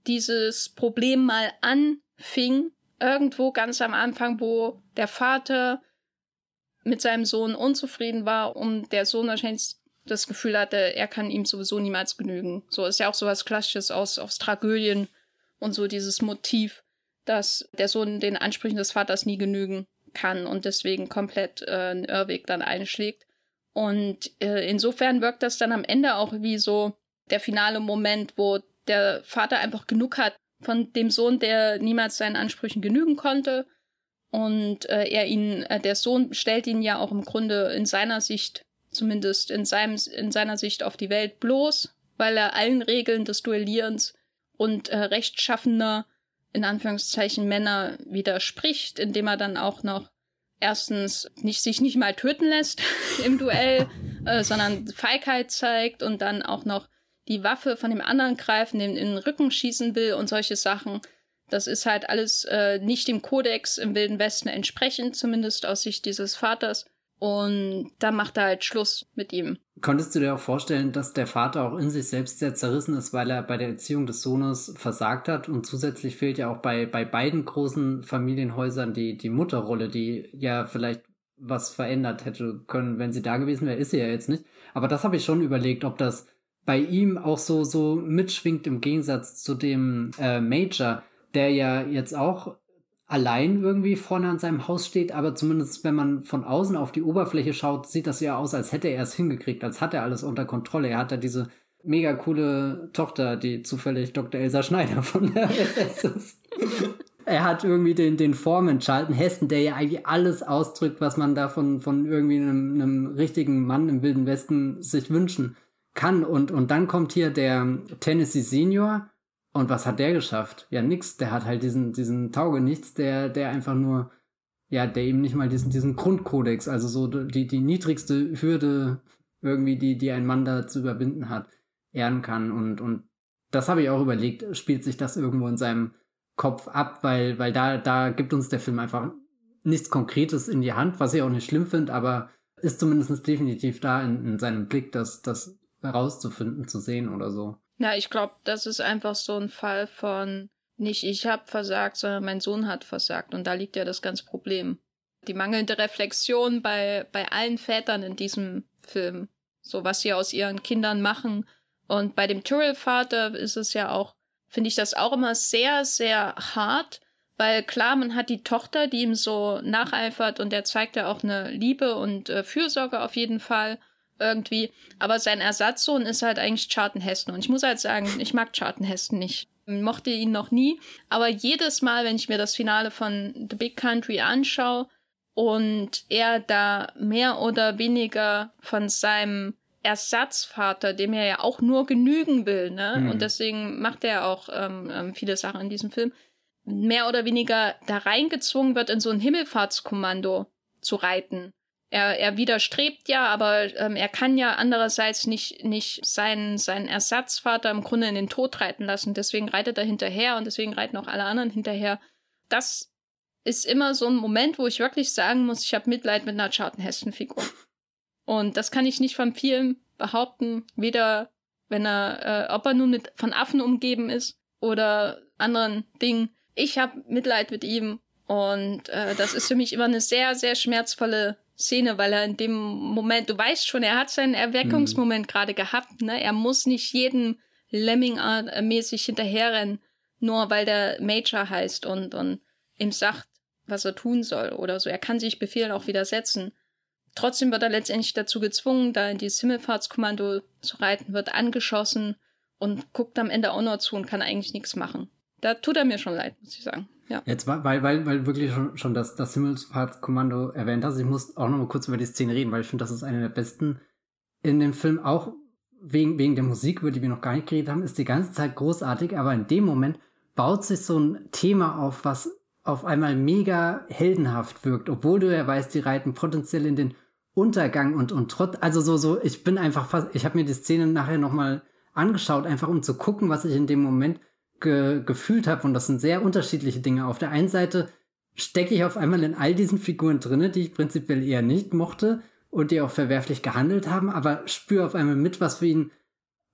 dieses Problem mal anfing, irgendwo ganz am Anfang, wo der Vater mit seinem Sohn unzufrieden war, um der Sohn wahrscheinlich das Gefühl hatte, er kann ihm sowieso niemals genügen. So ist ja auch so was Klassisches aus, aus Tragödien und so dieses Motiv, dass der Sohn den Ansprüchen des Vaters nie genügen kann und deswegen komplett äh, einen Irrweg dann einschlägt. Und äh, insofern wirkt das dann am Ende auch wie so der finale Moment, wo der Vater einfach genug hat von dem Sohn, der niemals seinen Ansprüchen genügen konnte. Und äh, er ihn, äh, der Sohn stellt ihn ja auch im Grunde in seiner Sicht zumindest in, seinem, in seiner Sicht auf die Welt bloß, weil er allen Regeln des Duellierens und äh, rechtschaffener, in Anführungszeichen, Männer widerspricht, indem er dann auch noch erstens nicht, sich nicht mal töten lässt (laughs) im Duell, äh, sondern Feigheit zeigt und dann auch noch die Waffe von dem anderen greifen, den in den Rücken schießen will und solche Sachen. Das ist halt alles äh, nicht dem Kodex im Wilden Westen entsprechend, zumindest aus Sicht dieses Vaters. Und da macht er halt Schluss mit ihm. Konntest du dir auch vorstellen, dass der Vater auch in sich selbst sehr zerrissen ist, weil er bei der Erziehung des Sohnes versagt hat? Und zusätzlich fehlt ja auch bei, bei beiden großen Familienhäusern die, die Mutterrolle, die ja vielleicht was verändert hätte können, wenn sie da gewesen wäre, ist sie ja jetzt nicht. Aber das habe ich schon überlegt, ob das bei ihm auch so, so mitschwingt im Gegensatz zu dem äh, Major, der ja jetzt auch allein irgendwie vorne an seinem Haus steht, aber zumindest wenn man von außen auf die Oberfläche schaut, sieht das ja aus, als hätte er es hingekriegt, als hat er alles unter Kontrolle. Er hat da diese mega coole Tochter, die zufällig Dr. Elsa Schneider von der (laughs) SS ist. er hat irgendwie den, den Foreman Charlton Heston, der ja eigentlich alles ausdrückt, was man da von, von irgendwie einem, einem richtigen Mann im Wilden Westen sich wünschen kann. Und, und dann kommt hier der Tennessee Senior, und was hat der geschafft? Ja, nix. Der hat halt diesen, diesen Taugenichts, der, der einfach nur, ja, der eben nicht mal diesen, diesen Grundkodex, also so die, die niedrigste Hürde irgendwie, die, die ein Mann da zu überwinden hat, ehren kann. Und, und das habe ich auch überlegt, spielt sich das irgendwo in seinem Kopf ab, weil, weil da, da gibt uns der Film einfach nichts Konkretes in die Hand, was ich auch nicht schlimm finde, aber ist zumindest definitiv da in, in seinem Blick, das, das herauszufinden, zu sehen oder so. Ja, ich glaube, das ist einfach so ein Fall von nicht ich habe versagt, sondern mein Sohn hat versagt. Und da liegt ja das ganze Problem. Die mangelnde Reflexion bei, bei allen Vätern in diesem Film. So was sie aus ihren Kindern machen. Und bei dem Tyrrell-Vater ist es ja auch, finde ich das auch immer sehr, sehr hart. Weil klar, man hat die Tochter, die ihm so nacheifert und der zeigt ja auch eine Liebe und äh, Fürsorge auf jeden Fall irgendwie. Aber sein Ersatzsohn ist halt eigentlich Charlton Heston. Und ich muss halt sagen, ich mag Charlton Heston nicht. Ich mochte ihn noch nie. Aber jedes Mal, wenn ich mir das Finale von The Big Country anschaue und er da mehr oder weniger von seinem Ersatzvater, dem er ja auch nur genügen will, ne? Mhm. Und deswegen macht er auch ähm, ähm viele Sachen in diesem Film mehr oder weniger da reingezwungen wird, in so ein Himmelfahrtskommando zu reiten. Er, er widerstrebt ja, aber ähm, er kann ja andererseits nicht, nicht seinen, seinen Ersatzvater im Grunde in den Tod reiten lassen. Deswegen reitet er hinterher und deswegen reiten auch alle anderen hinterher. Das ist immer so ein Moment, wo ich wirklich sagen muss, ich habe Mitleid mit einer Charlton Heston-Figur. Und das kann ich nicht von vielen behaupten, weder wenn er, äh, ob er nun mit von Affen umgeben ist oder anderen Dingen. Ich habe Mitleid mit ihm und äh, das ist für mich immer eine sehr, sehr schmerzvolle Szene, weil er in dem Moment, du weißt schon, er hat seinen Erweckungsmoment mhm. gerade gehabt, ne? Er muss nicht jedem Lemming-mäßig hinterherrennen, nur weil der Major heißt und, und ihm sagt, was er tun soll oder so. Er kann sich Befehlen auch widersetzen. Trotzdem wird er letztendlich dazu gezwungen, da in dieses Himmelfahrtskommando zu reiten, wird angeschossen und guckt am Ende auch nur zu und kann eigentlich nichts machen. Da tut er mir schon leid, muss ich sagen. Ja. Jetzt, weil, weil, weil wirklich schon, schon das, das Himmelfahrtskommando erwähnt hast, ich muss auch noch mal kurz über die Szene reden, weil ich finde, das ist eine der besten in dem Film, auch wegen, wegen der Musik, über die wir noch gar nicht geredet haben, ist die ganze Zeit großartig, aber in dem Moment baut sich so ein Thema auf, was auf einmal mega heldenhaft wirkt, obwohl du ja weißt, die reiten potenziell in den Untergang und und trotz also so so ich bin einfach fast ich habe mir die Szene nachher noch mal angeschaut einfach um zu gucken was ich in dem Moment ge gefühlt habe und das sind sehr unterschiedliche Dinge. Auf der einen Seite stecke ich auf einmal in all diesen Figuren drinne die ich prinzipiell eher nicht mochte und die auch verwerflich gehandelt haben aber spüre auf einmal mit was für ihn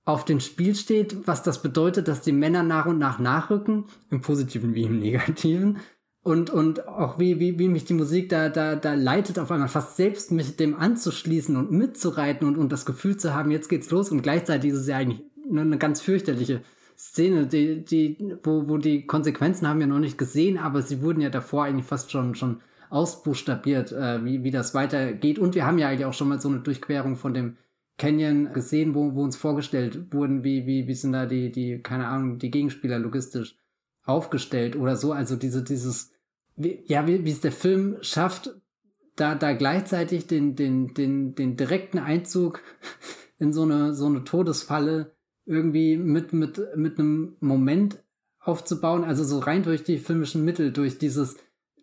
auf dem Spiel steht was das bedeutet dass die Männer nach und nach nachrücken im positiven wie im negativen. Und, und auch wie, wie, wie mich die Musik da, da, da leitet, auf einmal fast selbst mich dem anzuschließen und mitzureiten und, und das Gefühl zu haben, jetzt geht's los und gleichzeitig ist es ja eigentlich eine ganz fürchterliche Szene, die, die, wo, wo die Konsequenzen haben wir noch nicht gesehen, aber sie wurden ja davor eigentlich fast schon, schon ausbuchstabiert, äh, wie, wie das weitergeht. Und wir haben ja eigentlich auch schon mal so eine Durchquerung von dem Canyon gesehen, wo, wo uns vorgestellt wurden, wie, wie, wie sind da die, die, keine Ahnung, die Gegenspieler logistisch aufgestellt oder so. Also diese, dieses, wie, ja, wie, wie es der Film schafft, da, da gleichzeitig den, den, den, den direkten Einzug (laughs) in so eine, so eine Todesfalle irgendwie mit, mit, mit einem Moment aufzubauen, also so rein durch die filmischen Mittel, durch dieses,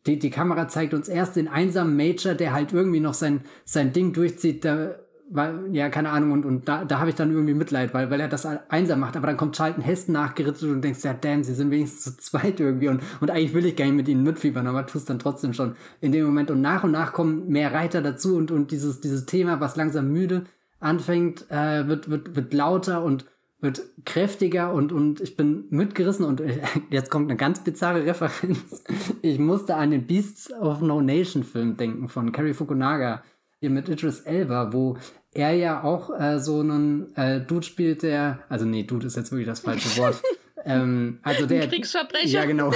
die, die Kamera zeigt uns erst den einsamen Major, der halt irgendwie noch sein, sein Ding durchzieht, da weil, ja, keine Ahnung, und, und da, da habe ich dann irgendwie Mitleid, weil, weil er das einsam macht, aber dann kommt Charlton Heston nachgerittet und denkst, ja, damn, sie sind wenigstens zu zweit irgendwie und, und eigentlich will ich gar nicht mit ihnen mitfiebern, aber tust dann trotzdem schon in dem Moment. Und nach und nach kommen mehr Reiter dazu und, und dieses, dieses Thema, was langsam müde anfängt, äh, wird, wird, wird lauter und wird kräftiger und, und ich bin mitgerissen und (laughs) jetzt kommt eine ganz bizarre Referenz. (laughs) Ich musste an den Beasts of No Nation Film denken von Cary Fukunaga hier mit Idris Elba, wo er ja auch äh, so einen äh, Dude spielt, der, also nee, Dude ist jetzt wirklich das falsche (laughs) Wort. ähm, also der, Ein Kriegsverbrecher. Ja, genau.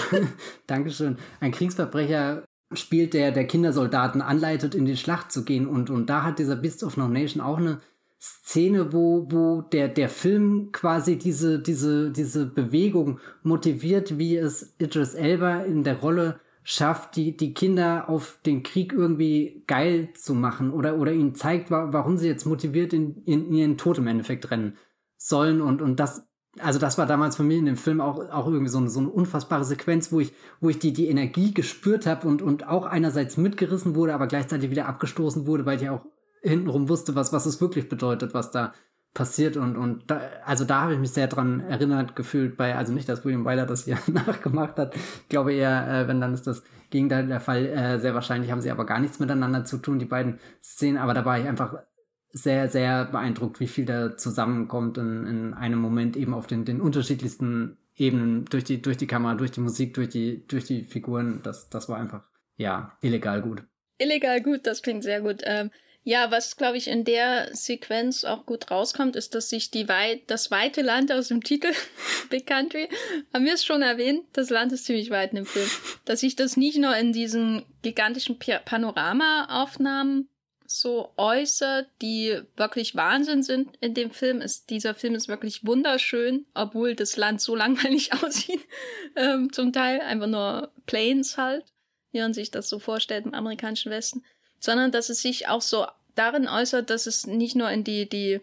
Dankeschön. Ein Kriegsverbrecher spielt, der der Kindersoldaten anleitet, in die Schlacht zu gehen. Und, und da hat dieser Beast of No Nation auch eine Szene, wo, wo der, der Film quasi diese, diese, diese Bewegung motiviert, wie es Idris Elba in der Rolle schafft, die, die Kinder auf den Krieg irgendwie geil zu machen oder, oder ihnen zeigt, wa warum sie jetzt motiviert in, in, ihren Tod im Endeffekt rennen sollen. Und, und das, also das war damals für mich in dem Film auch, auch irgendwie so eine, so eine unfassbare Sequenz, wo ich, wo ich die, die Energie gespürt habe und, und auch einerseits mitgerissen wurde, aber gleichzeitig wieder abgestoßen wurde, weil ich auch hintenrum wusste, was, was es wirklich bedeutet, was da passiert und und da, also da habe ich mich sehr dran erinnert gefühlt bei also nicht dass William Wyler das hier (laughs) nachgemacht hat. Ich glaube eher äh, wenn dann ist das Gegenteil der Fall. Äh, sehr wahrscheinlich haben sie aber gar nichts miteinander zu tun die beiden Szenen. Aber da war ich einfach sehr sehr beeindruckt wie viel da zusammenkommt in, in einem Moment eben auf den den unterschiedlichsten Ebenen durch die durch die Kamera durch die Musik durch die durch die Figuren. Das das war einfach ja illegal gut. Illegal gut das klingt sehr gut. Ähm ja, was glaube ich in der Sequenz auch gut rauskommt, ist, dass sich die weit, das weite Land aus dem Titel (laughs) Big Country, haben wir es schon erwähnt, das Land ist ziemlich weit in dem Film, dass sich das nicht nur in diesen gigantischen Panorama-Aufnahmen so äußert, die wirklich Wahnsinn sind in dem Film. Ist, dieser Film ist wirklich wunderschön, obwohl das Land so (laughs) langweilig aussieht. Ähm, zum Teil einfach nur Plains halt, wie man sich das so vorstellt im amerikanischen Westen sondern dass es sich auch so darin äußert, dass es nicht nur in die, die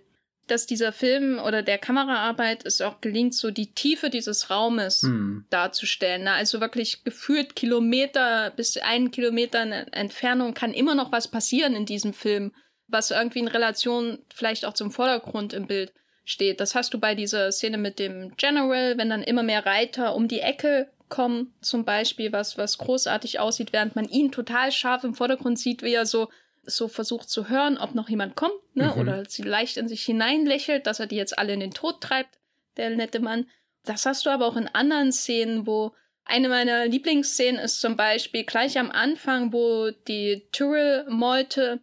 dass dieser Film oder der Kameraarbeit es auch gelingt, so die Tiefe dieses Raumes hm. darzustellen. Ne? Also wirklich gefühlt Kilometer bis einen Kilometer Entfernung kann immer noch was passieren in diesem Film, was irgendwie in Relation vielleicht auch zum Vordergrund im Bild steht. Das hast du bei dieser Szene mit dem General, wenn dann immer mehr Reiter um die Ecke kommen, zum Beispiel, was, was großartig aussieht, während man ihn total scharf im Vordergrund sieht, wie er so so versucht zu hören, ob noch jemand kommt, ne? Mhm. Oder sie leicht in sich hineinlächelt, dass er die jetzt alle in den Tod treibt, der nette Mann. Das hast du aber auch in anderen Szenen, wo eine meiner Lieblingsszenen ist zum Beispiel gleich am Anfang, wo die Tyrrell-Meute,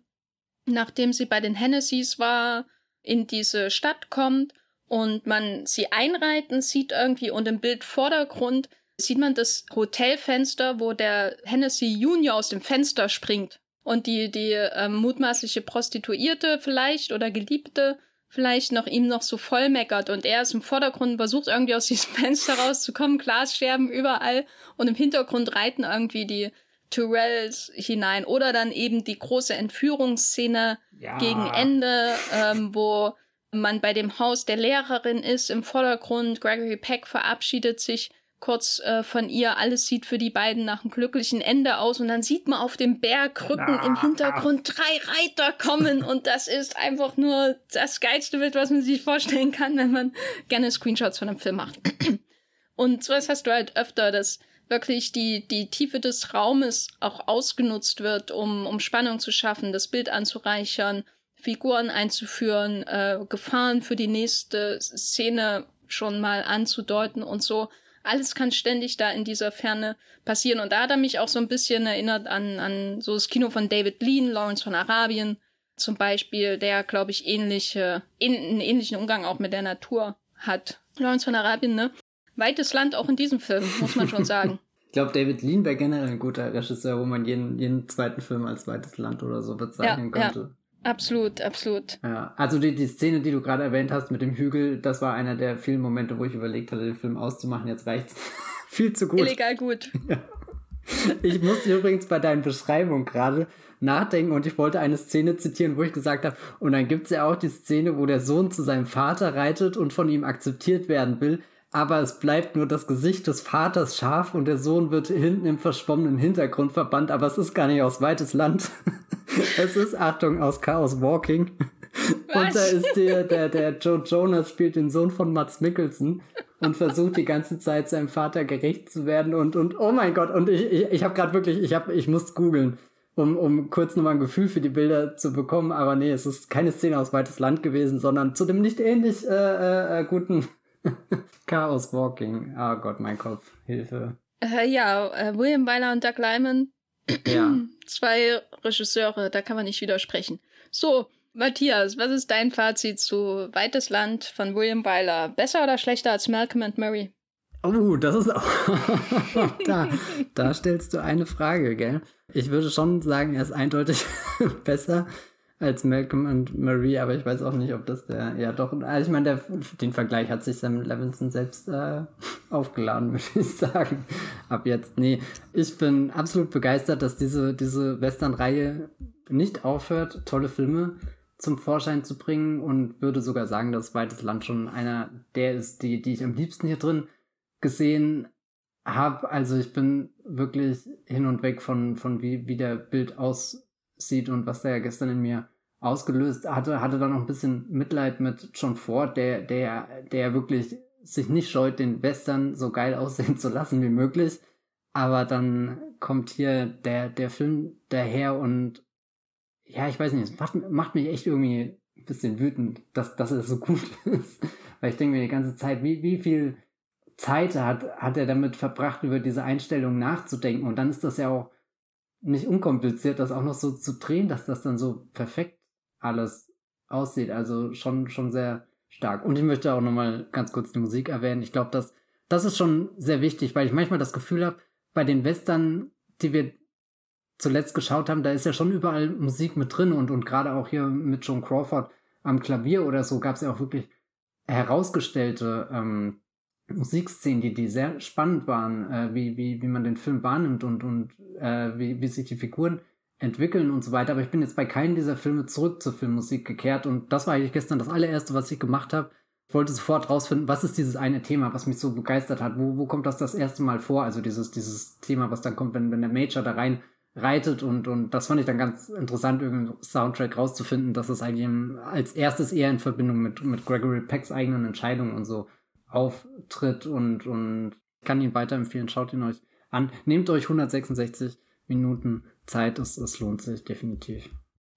nachdem sie bei den Hennessy's war, in diese Stadt kommt und man sie einreiten sieht irgendwie und im Bildvordergrund sieht man das Hotelfenster, wo der Hennessy Junior aus dem Fenster springt. Und die, die ähm, mutmaßliche Prostituierte vielleicht oder Geliebte vielleicht noch ihm noch so voll meckert und er ist im Vordergrund versucht irgendwie aus diesem (laughs) Fenster rauszukommen, Glasscherben überall. Und im Hintergrund reiten irgendwie die Tyrells hinein. Oder dann eben die große Entführungsszene ja. gegen Ende, ähm, wo man bei dem Haus der Lehrerin ist. Im Vordergrund, Gregory Peck verabschiedet sich kurz äh, von ihr. Alles sieht für die beiden nach einem glücklichen Ende aus. Und dann sieht man auf dem Bergrücken im Hintergrund drei Reiter kommen. und das ist einfach nur das geilste Bild, was man sich vorstellen kann, wenn man gerne Screenshots von einem Film macht. und sowas hast du halt öfter, dass wirklich die, die Tiefe des Raumes auch ausgenutzt wird, um, um Spannung zu schaffen, das Bild anzureichern, Figuren einzuführen, äh, Gefahren für die nächste Szene schon mal anzudeuten und so alles kann ständig da in dieser Ferne passieren. Und da hat er mich auch so ein bisschen erinnert an, an so das Kino von David Lean, Lawrence von Arabien zum Beispiel, der, glaube ich, ähnliche, in, einen ähnlichen Umgang auch mit der Natur hat. Lawrence von Arabien, ne? Weites Land auch in diesem Film, muss man schon sagen. (laughs) ich glaube, David Lean wäre generell ein guter Regisseur, wo man jeden, jeden zweiten Film als weites Land oder so bezeichnen ja, könnte. Ja. Absolut, absolut. Ja, also die, die Szene, die du gerade erwähnt hast mit dem Hügel, das war einer der vielen Momente, wo ich überlegt hatte, den Film auszumachen. Jetzt reicht's (laughs) viel zu gut. Illegal gut. Ja. Ich musste übrigens bei deinen Beschreibungen gerade nachdenken und ich wollte eine Szene zitieren, wo ich gesagt habe, und dann gibt's ja auch die Szene, wo der Sohn zu seinem Vater reitet und von ihm akzeptiert werden will, aber es bleibt nur das Gesicht des Vaters scharf und der Sohn wird hinten im verschwommenen Hintergrund verbannt, aber es ist gar nicht aus weites Land. (laughs) es ist, Achtung, aus Chaos Walking. Was? Und da ist der, der, der Joe Jonas spielt den Sohn von Mats Mikkelsen und versucht die ganze Zeit seinem Vater gerecht zu werden und, und oh mein Gott, und ich, ich, ich habe gerade wirklich, ich, hab, ich muss googeln, um, um kurz nochmal ein Gefühl für die Bilder zu bekommen, aber nee, es ist keine Szene aus weites Land gewesen, sondern zu dem nicht ähnlich äh, äh, äh guten (laughs) Chaos Walking. Oh Gott, mein Kopf. Hilfe. Äh, ja, äh, William Wyler und Doug Lyman. (clears throat) Ja. Zwei Regisseure, da kann man nicht widersprechen. So, Matthias, was ist dein Fazit zu Weites Land von William Wyler? Besser oder schlechter als Malcolm and Murray? Oh, das ist auch. (laughs) da, da stellst du eine Frage, gell? Ich würde schon sagen, er ist eindeutig (laughs) besser als Malcolm und Marie, aber ich weiß auch nicht, ob das der, ja doch, also ich meine, den Vergleich hat sich Sam Levinson selbst äh, (laughs) aufgeladen, (laughs) würde ich sagen. Ab jetzt, nee. Ich bin absolut begeistert, dass diese, diese Western-Reihe nicht aufhört, tolle Filme zum Vorschein zu bringen und würde sogar sagen, dass Weites Land schon einer der ist, die, die ich am liebsten hier drin gesehen habe. Also ich bin wirklich hin und weg von, von wie, wie der Bild aus sieht und was der ja gestern in mir ausgelöst hatte, hatte dann noch ein bisschen Mitleid mit John Ford, der, der, der wirklich sich nicht scheut, den Western so geil (laughs) aussehen zu lassen wie möglich. Aber dann kommt hier der, der Film daher und ja, ich weiß nicht, es macht, macht mich echt irgendwie ein bisschen wütend, dass, dass er so gut (laughs) ist. Weil ich denke mir die ganze Zeit, wie, wie viel Zeit hat, hat er damit verbracht, über diese Einstellung nachzudenken. Und dann ist das ja auch nicht unkompliziert, das auch noch so zu drehen, dass das dann so perfekt alles aussieht. Also schon, schon sehr stark. Und ich möchte auch nochmal ganz kurz die Musik erwähnen. Ich glaube, das, das ist schon sehr wichtig, weil ich manchmal das Gefühl habe, bei den Western, die wir zuletzt geschaut haben, da ist ja schon überall Musik mit drin und, und gerade auch hier mit Joan Crawford am Klavier oder so gab es ja auch wirklich herausgestellte ähm, Musikszenen, die, die sehr spannend waren, äh, wie, wie, wie man den Film wahrnimmt und, und äh, wie, wie sich die Figuren entwickeln und so weiter. Aber ich bin jetzt bei keinem dieser Filme zurück zur Filmmusik gekehrt und das war eigentlich gestern das allererste, was ich gemacht habe. Ich wollte sofort rausfinden, was ist dieses eine Thema, was mich so begeistert hat. Wo, wo kommt das das erste Mal vor? Also dieses, dieses Thema, was dann kommt, wenn, wenn der Major da rein reitet und, und das fand ich dann ganz interessant, irgendeinen Soundtrack rauszufinden, dass es eigentlich als erstes eher in Verbindung mit, mit Gregory Pecks eigenen Entscheidungen und so auftritt und, und kann ihn weiterempfehlen. Schaut ihn euch an. Nehmt euch 166 Minuten Zeit. Es, es lohnt sich definitiv.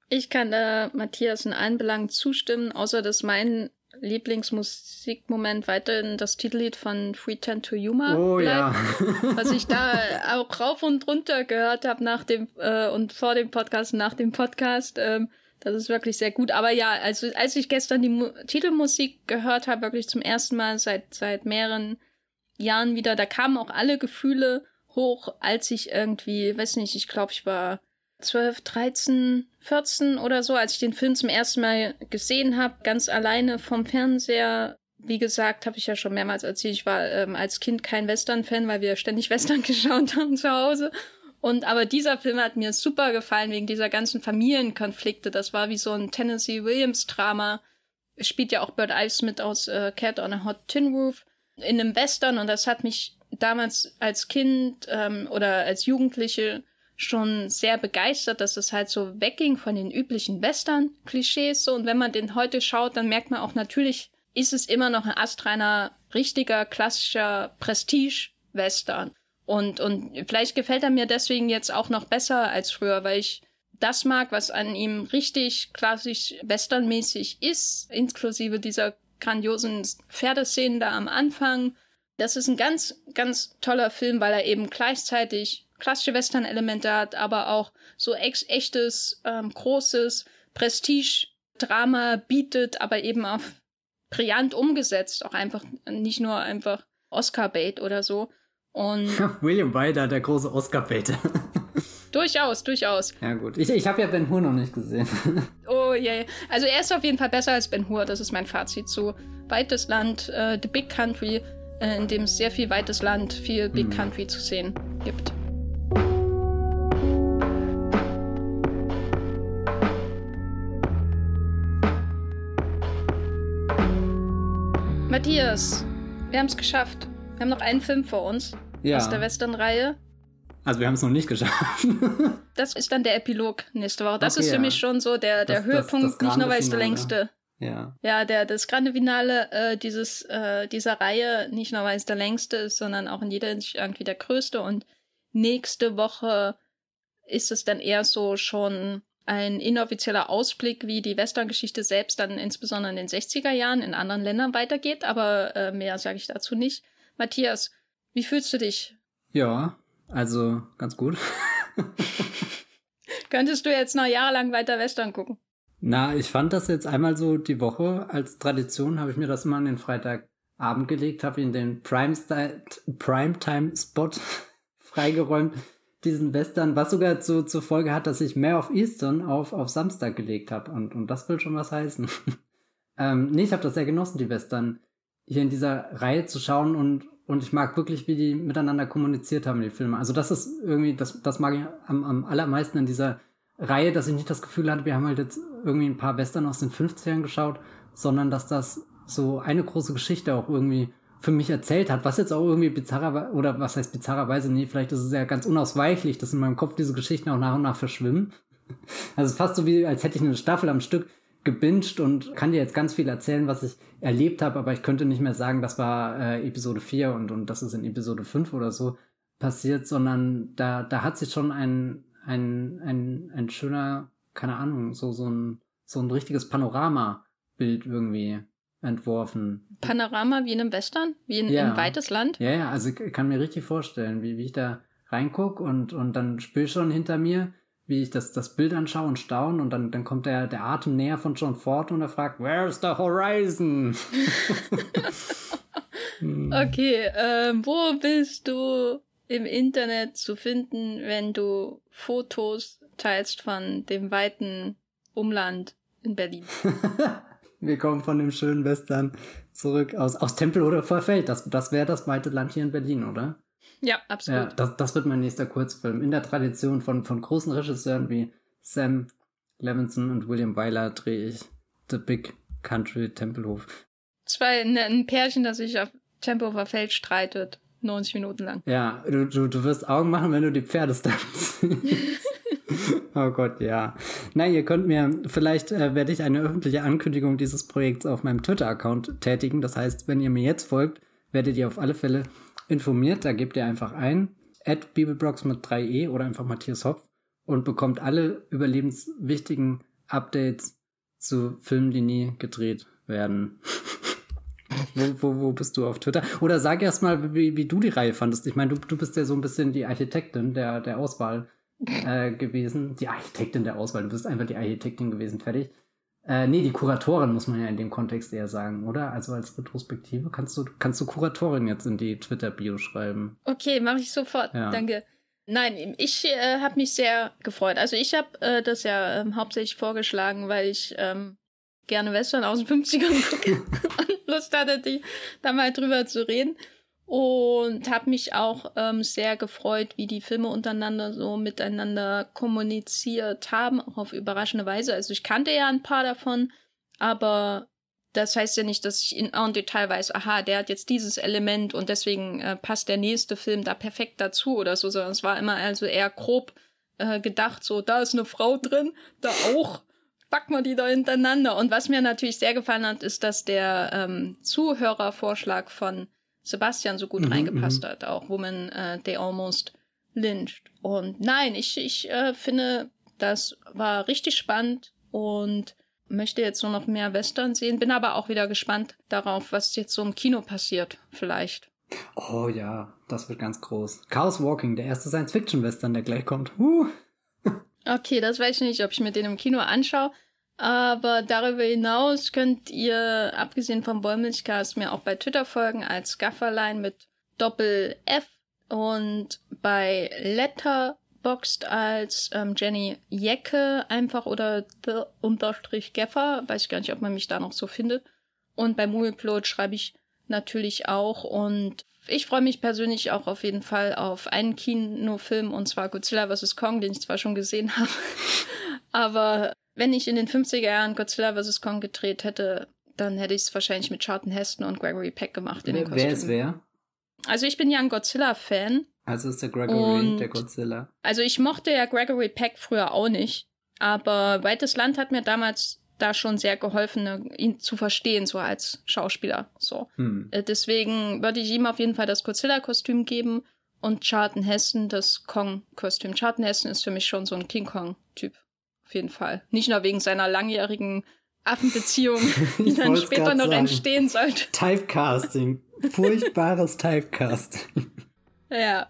Ich kann da Matthias in allen Belangen zustimmen, außer dass mein Lieblingsmusikmoment weiterhin das Titellied von Free Ten to Yuma oh, bleibt, ja. was ich da (laughs) auch rauf und runter gehört habe nach dem äh, und vor dem Podcast, nach dem Podcast. Ähm, das ist wirklich sehr gut. Aber ja, also als ich gestern die Mu Titelmusik gehört habe, wirklich zum ersten Mal seit seit mehreren Jahren wieder, da kamen auch alle Gefühle hoch, als ich irgendwie, weiß nicht, ich glaube, ich war 12, 13, 14 oder so, als ich den Film zum ersten Mal gesehen habe, ganz alleine vom Fernseher. Wie gesagt, habe ich ja schon mehrmals erzählt, ich war ähm, als Kind kein Western-Fan, weil wir ständig (laughs) Western geschaut haben zu Hause. Und aber dieser Film hat mir super gefallen wegen dieser ganzen Familienkonflikte. Das war wie so ein Tennessee Williams-Drama. Spielt ja auch Bird Ives mit aus äh, Cat on a Hot Tin Roof in einem Western und das hat mich damals als Kind ähm, oder als Jugendliche schon sehr begeistert, dass es halt so wegging von den üblichen Western-Klischees so. Und wenn man den heute schaut, dann merkt man auch natürlich, ist es immer noch ein astreiner, richtiger, klassischer Prestige-Western. Und, und vielleicht gefällt er mir deswegen jetzt auch noch besser als früher, weil ich das mag, was an ihm richtig klassisch westernmäßig ist, inklusive dieser grandiosen Pferdeszenen da am Anfang das ist ein ganz, ganz toller Film, weil er eben gleichzeitig klassische Western-Elemente hat, aber auch so echtes, ähm, großes Prestige-Drama bietet, aber eben auch brillant umgesetzt. Auch einfach, nicht nur einfach Oscar-Bait oder so. Und (laughs) William Wyler, der große Oscar-Bait. (laughs) durchaus, durchaus. Ja, gut. Ich, ich habe ja Ben Hur noch nicht gesehen. (laughs) oh, je. Yeah. Also, er ist auf jeden Fall besser als Ben Hur. Das ist mein Fazit zu Weites Land, uh, The Big Country. Äh, in dem es sehr viel weites Land, viel Big mhm. Country zu sehen gibt. Matthias, wir haben es geschafft. Wir haben noch einen Film vor uns ja. aus der Western-Reihe. Also wir haben es noch nicht geschafft. (laughs) das ist dann der Epilog nächste Woche. Das okay, ist für ja. mich schon so der, der das, Höhepunkt, das, das nicht nur weil es der längste ja. Ja, der, das grande Finale äh, dieses, äh, dieser Reihe, nicht nur weil es der längste ist, sondern auch in jeder Hinsicht irgendwie der größte. Und nächste Woche ist es dann eher so schon ein inoffizieller Ausblick, wie die Western-Geschichte selbst dann insbesondere in den 60er Jahren in anderen Ländern weitergeht, aber äh, mehr sage ich dazu nicht. Matthias, wie fühlst du dich? Ja, also ganz gut. (laughs) Könntest du jetzt noch jahrelang weiter Western gucken? Na, ich fand das jetzt einmal so die Woche als Tradition, habe ich mir das immer an den Freitagabend gelegt, habe ihn den Primetime-Spot (laughs) freigeräumt, diesen Western, was sogar zu, zur Folge hat, dass ich mehr auf Eastern auf, auf Samstag gelegt habe. Und, und das will schon was heißen. (laughs) ähm, nee, ich habe das sehr genossen, die Western hier in dieser Reihe zu schauen und, und ich mag wirklich, wie die miteinander kommuniziert haben, die Filme. Also das ist irgendwie, das, das mag ich am, am allermeisten in dieser Reihe, dass ich nicht das Gefühl hatte, wir haben halt jetzt irgendwie ein paar Western aus den 50ern geschaut, sondern dass das so eine große Geschichte auch irgendwie für mich erzählt hat, was jetzt auch irgendwie bizarrer, oder was heißt bizarrerweise, nee, vielleicht ist es ja ganz unausweichlich, dass in meinem Kopf diese Geschichten auch nach und nach verschwimmen. (laughs) Also fast so wie, als hätte ich eine Staffel am Stück gebinged und kann dir jetzt ganz viel erzählen, was ich erlebt habe, aber ich könnte nicht mehr sagen, das war äh, Episode 4 und, und das ist in Episode 5 oder so passiert, sondern da, da hat sich schon ein, ein, ein, ein schöner, keine Ahnung, so, so ein, so ein richtiges Panoramabild irgendwie entworfen. Panorama wie in einem Western? Wie in, ja. ein weites Land? Ja, ja, also ich kann mir richtig vorstellen, wie, wie ich da reinguck und, und dann ich schon hinter mir, wie ich das, das Bild anschaue und staune und dann, dann kommt der, der Atem näher von John Ford und er fragt, Where's the horizon? (laughs) okay, äh, wo bist du im Internet zu finden, wenn du Fotos teilst von dem weiten Umland in Berlin. (laughs) Wir kommen von dem schönen Western zurück aus, aus Tempel oder Vorfeld. Das, das wäre das weite Land hier in Berlin, oder? Ja, absolut. Ja, das, das wird mein nächster Kurzfilm. In der Tradition von, von großen Regisseuren wie Sam Levinson und William Wyler drehe ich The Big Country Tempelhof. Zwei, ne, ein Pärchen, das sich auf Tempelhofer Feld streitet. 90 Minuten lang. Ja, du, du, du wirst Augen machen, wenn du die Pferdestunts siehst. (laughs) oh Gott, ja. Na, ihr könnt mir, vielleicht äh, werde ich eine öffentliche Ankündigung dieses Projekts auf meinem Twitter-Account tätigen. Das heißt, wenn ihr mir jetzt folgt, werdet ihr auf alle Fälle informiert. Da gebt ihr einfach ein, at Bibelbrox mit 3e oder einfach Matthias Hopf und bekommt alle überlebenswichtigen Updates zu Filmen, die nie gedreht werden. (laughs) wo, wo, wo bist du auf Twitter? Oder sag erst mal, wie, wie du die Reihe fandest. Ich meine, du, du bist ja so ein bisschen die Architektin der, der Auswahl äh, gewesen. Die Architektin der Auswahl. Du bist einfach die Architektin gewesen. Fertig. Äh, nee, die Kuratorin muss man ja in dem Kontext eher sagen, oder? Also als Retrospektive kannst du, kannst du Kuratorin jetzt in die Twitter-Bio schreiben. Okay, mache ich sofort. Ja. Danke. Nein, ich äh, habe mich sehr gefreut. Also ich habe äh, das ja ähm, hauptsächlich vorgeschlagen, weil ich ähm, gerne Western aus den 50ern gucke und Lust hatte, die, da mal drüber zu reden. Und habe mich auch ähm, sehr gefreut, wie die Filme untereinander so miteinander kommuniziert haben, auch auf überraschende Weise. Also ich kannte ja ein paar davon, aber das heißt ja nicht, dass ich in en Detail weiß, aha, der hat jetzt dieses Element und deswegen äh, passt der nächste Film da perfekt dazu oder so, sondern es war immer also eher grob äh, gedacht, so, da ist eine Frau drin, da auch, packen wir die da hintereinander. Und was mir natürlich sehr gefallen hat, ist, dass der ähm, Zuhörervorschlag von Sebastian so gut mhm, reingepasst mhm. hat, auch Woman uh, They Almost Lynched. Und nein, ich, ich äh, finde, das war richtig spannend und möchte jetzt nur noch mehr Western sehen, bin aber auch wieder gespannt darauf, was jetzt so im Kino passiert, vielleicht. Oh ja, das wird ganz groß. Chaos Walking, der erste Science-Fiction-Western, der gleich kommt. Uh. (laughs) okay, das weiß ich nicht, ob ich mir den im Kino anschaue. Aber darüber hinaus könnt ihr, abgesehen vom Wollmilchcast, mir auch bei Twitter folgen als Gafferlein mit Doppel F und bei Letterboxd als ähm, Jenny Jecke einfach oder the unterstrich Geffer. Weiß ich gar nicht, ob man mich da noch so findet. Und bei Movieplot schreibe ich natürlich auch und ich freue mich persönlich auch auf jeden Fall auf einen Kinofilm und zwar Godzilla vs. Kong, den ich zwar schon gesehen (laughs) habe, aber wenn ich in den 50er Jahren Godzilla vs. Kong gedreht hätte, dann hätte ich es wahrscheinlich mit Charlton Heston und Gregory Peck gemacht in wer, den Kostümen. Wer ist wer? Also ich bin ja ein Godzilla-Fan. Also ist der Gregory der Godzilla. Also ich mochte ja Gregory Peck früher auch nicht. Aber Weites Land hat mir damals da schon sehr geholfen, ne, ihn zu verstehen, so als Schauspieler. So. Hm. Äh, deswegen würde ich ihm auf jeden Fall das Godzilla-Kostüm geben und Charlton Heston das Kong-Kostüm. Charlton Heston ist für mich schon so ein King Kong-Typ. Auf jeden Fall. Nicht nur wegen seiner langjährigen Affenbeziehung, (laughs) die dann später noch sagen. entstehen sollte. Typecasting. Furchtbares Typecasting. Ja.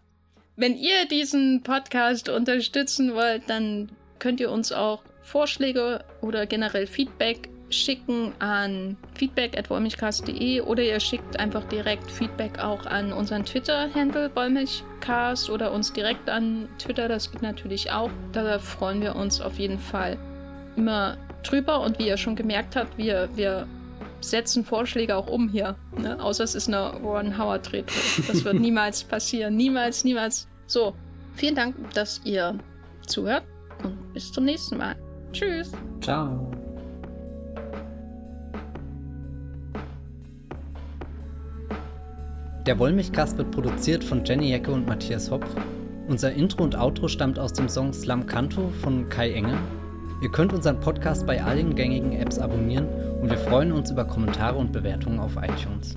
Wenn ihr diesen Podcast unterstützen wollt, dann könnt ihr uns auch Vorschläge oder generell Feedback schicken an feedback.wollmilchcast.de oder ihr schickt einfach direkt Feedback auch an unseren Twitter-Handle Wollmilchcast oder uns direkt an Twitter, das geht natürlich auch. Da freuen wir uns auf jeden Fall immer drüber und wie ihr schon gemerkt habt, wir, wir setzen Vorschläge auch um hier. Ne? Außer es ist eine Ron Howard Retro. Das wird (laughs) niemals passieren. Niemals, niemals. So, vielen Dank, dass ihr zuhört und bis zum nächsten Mal. Tschüss. Ciao. Der Wollmilchcast wird produziert von Jenny Jecke und Matthias Hopf. Unser Intro und Outro stammt aus dem Song Slam Canto von Kai Engel. Ihr könnt unseren Podcast bei allen gängigen Apps abonnieren und wir freuen uns über Kommentare und Bewertungen auf iTunes.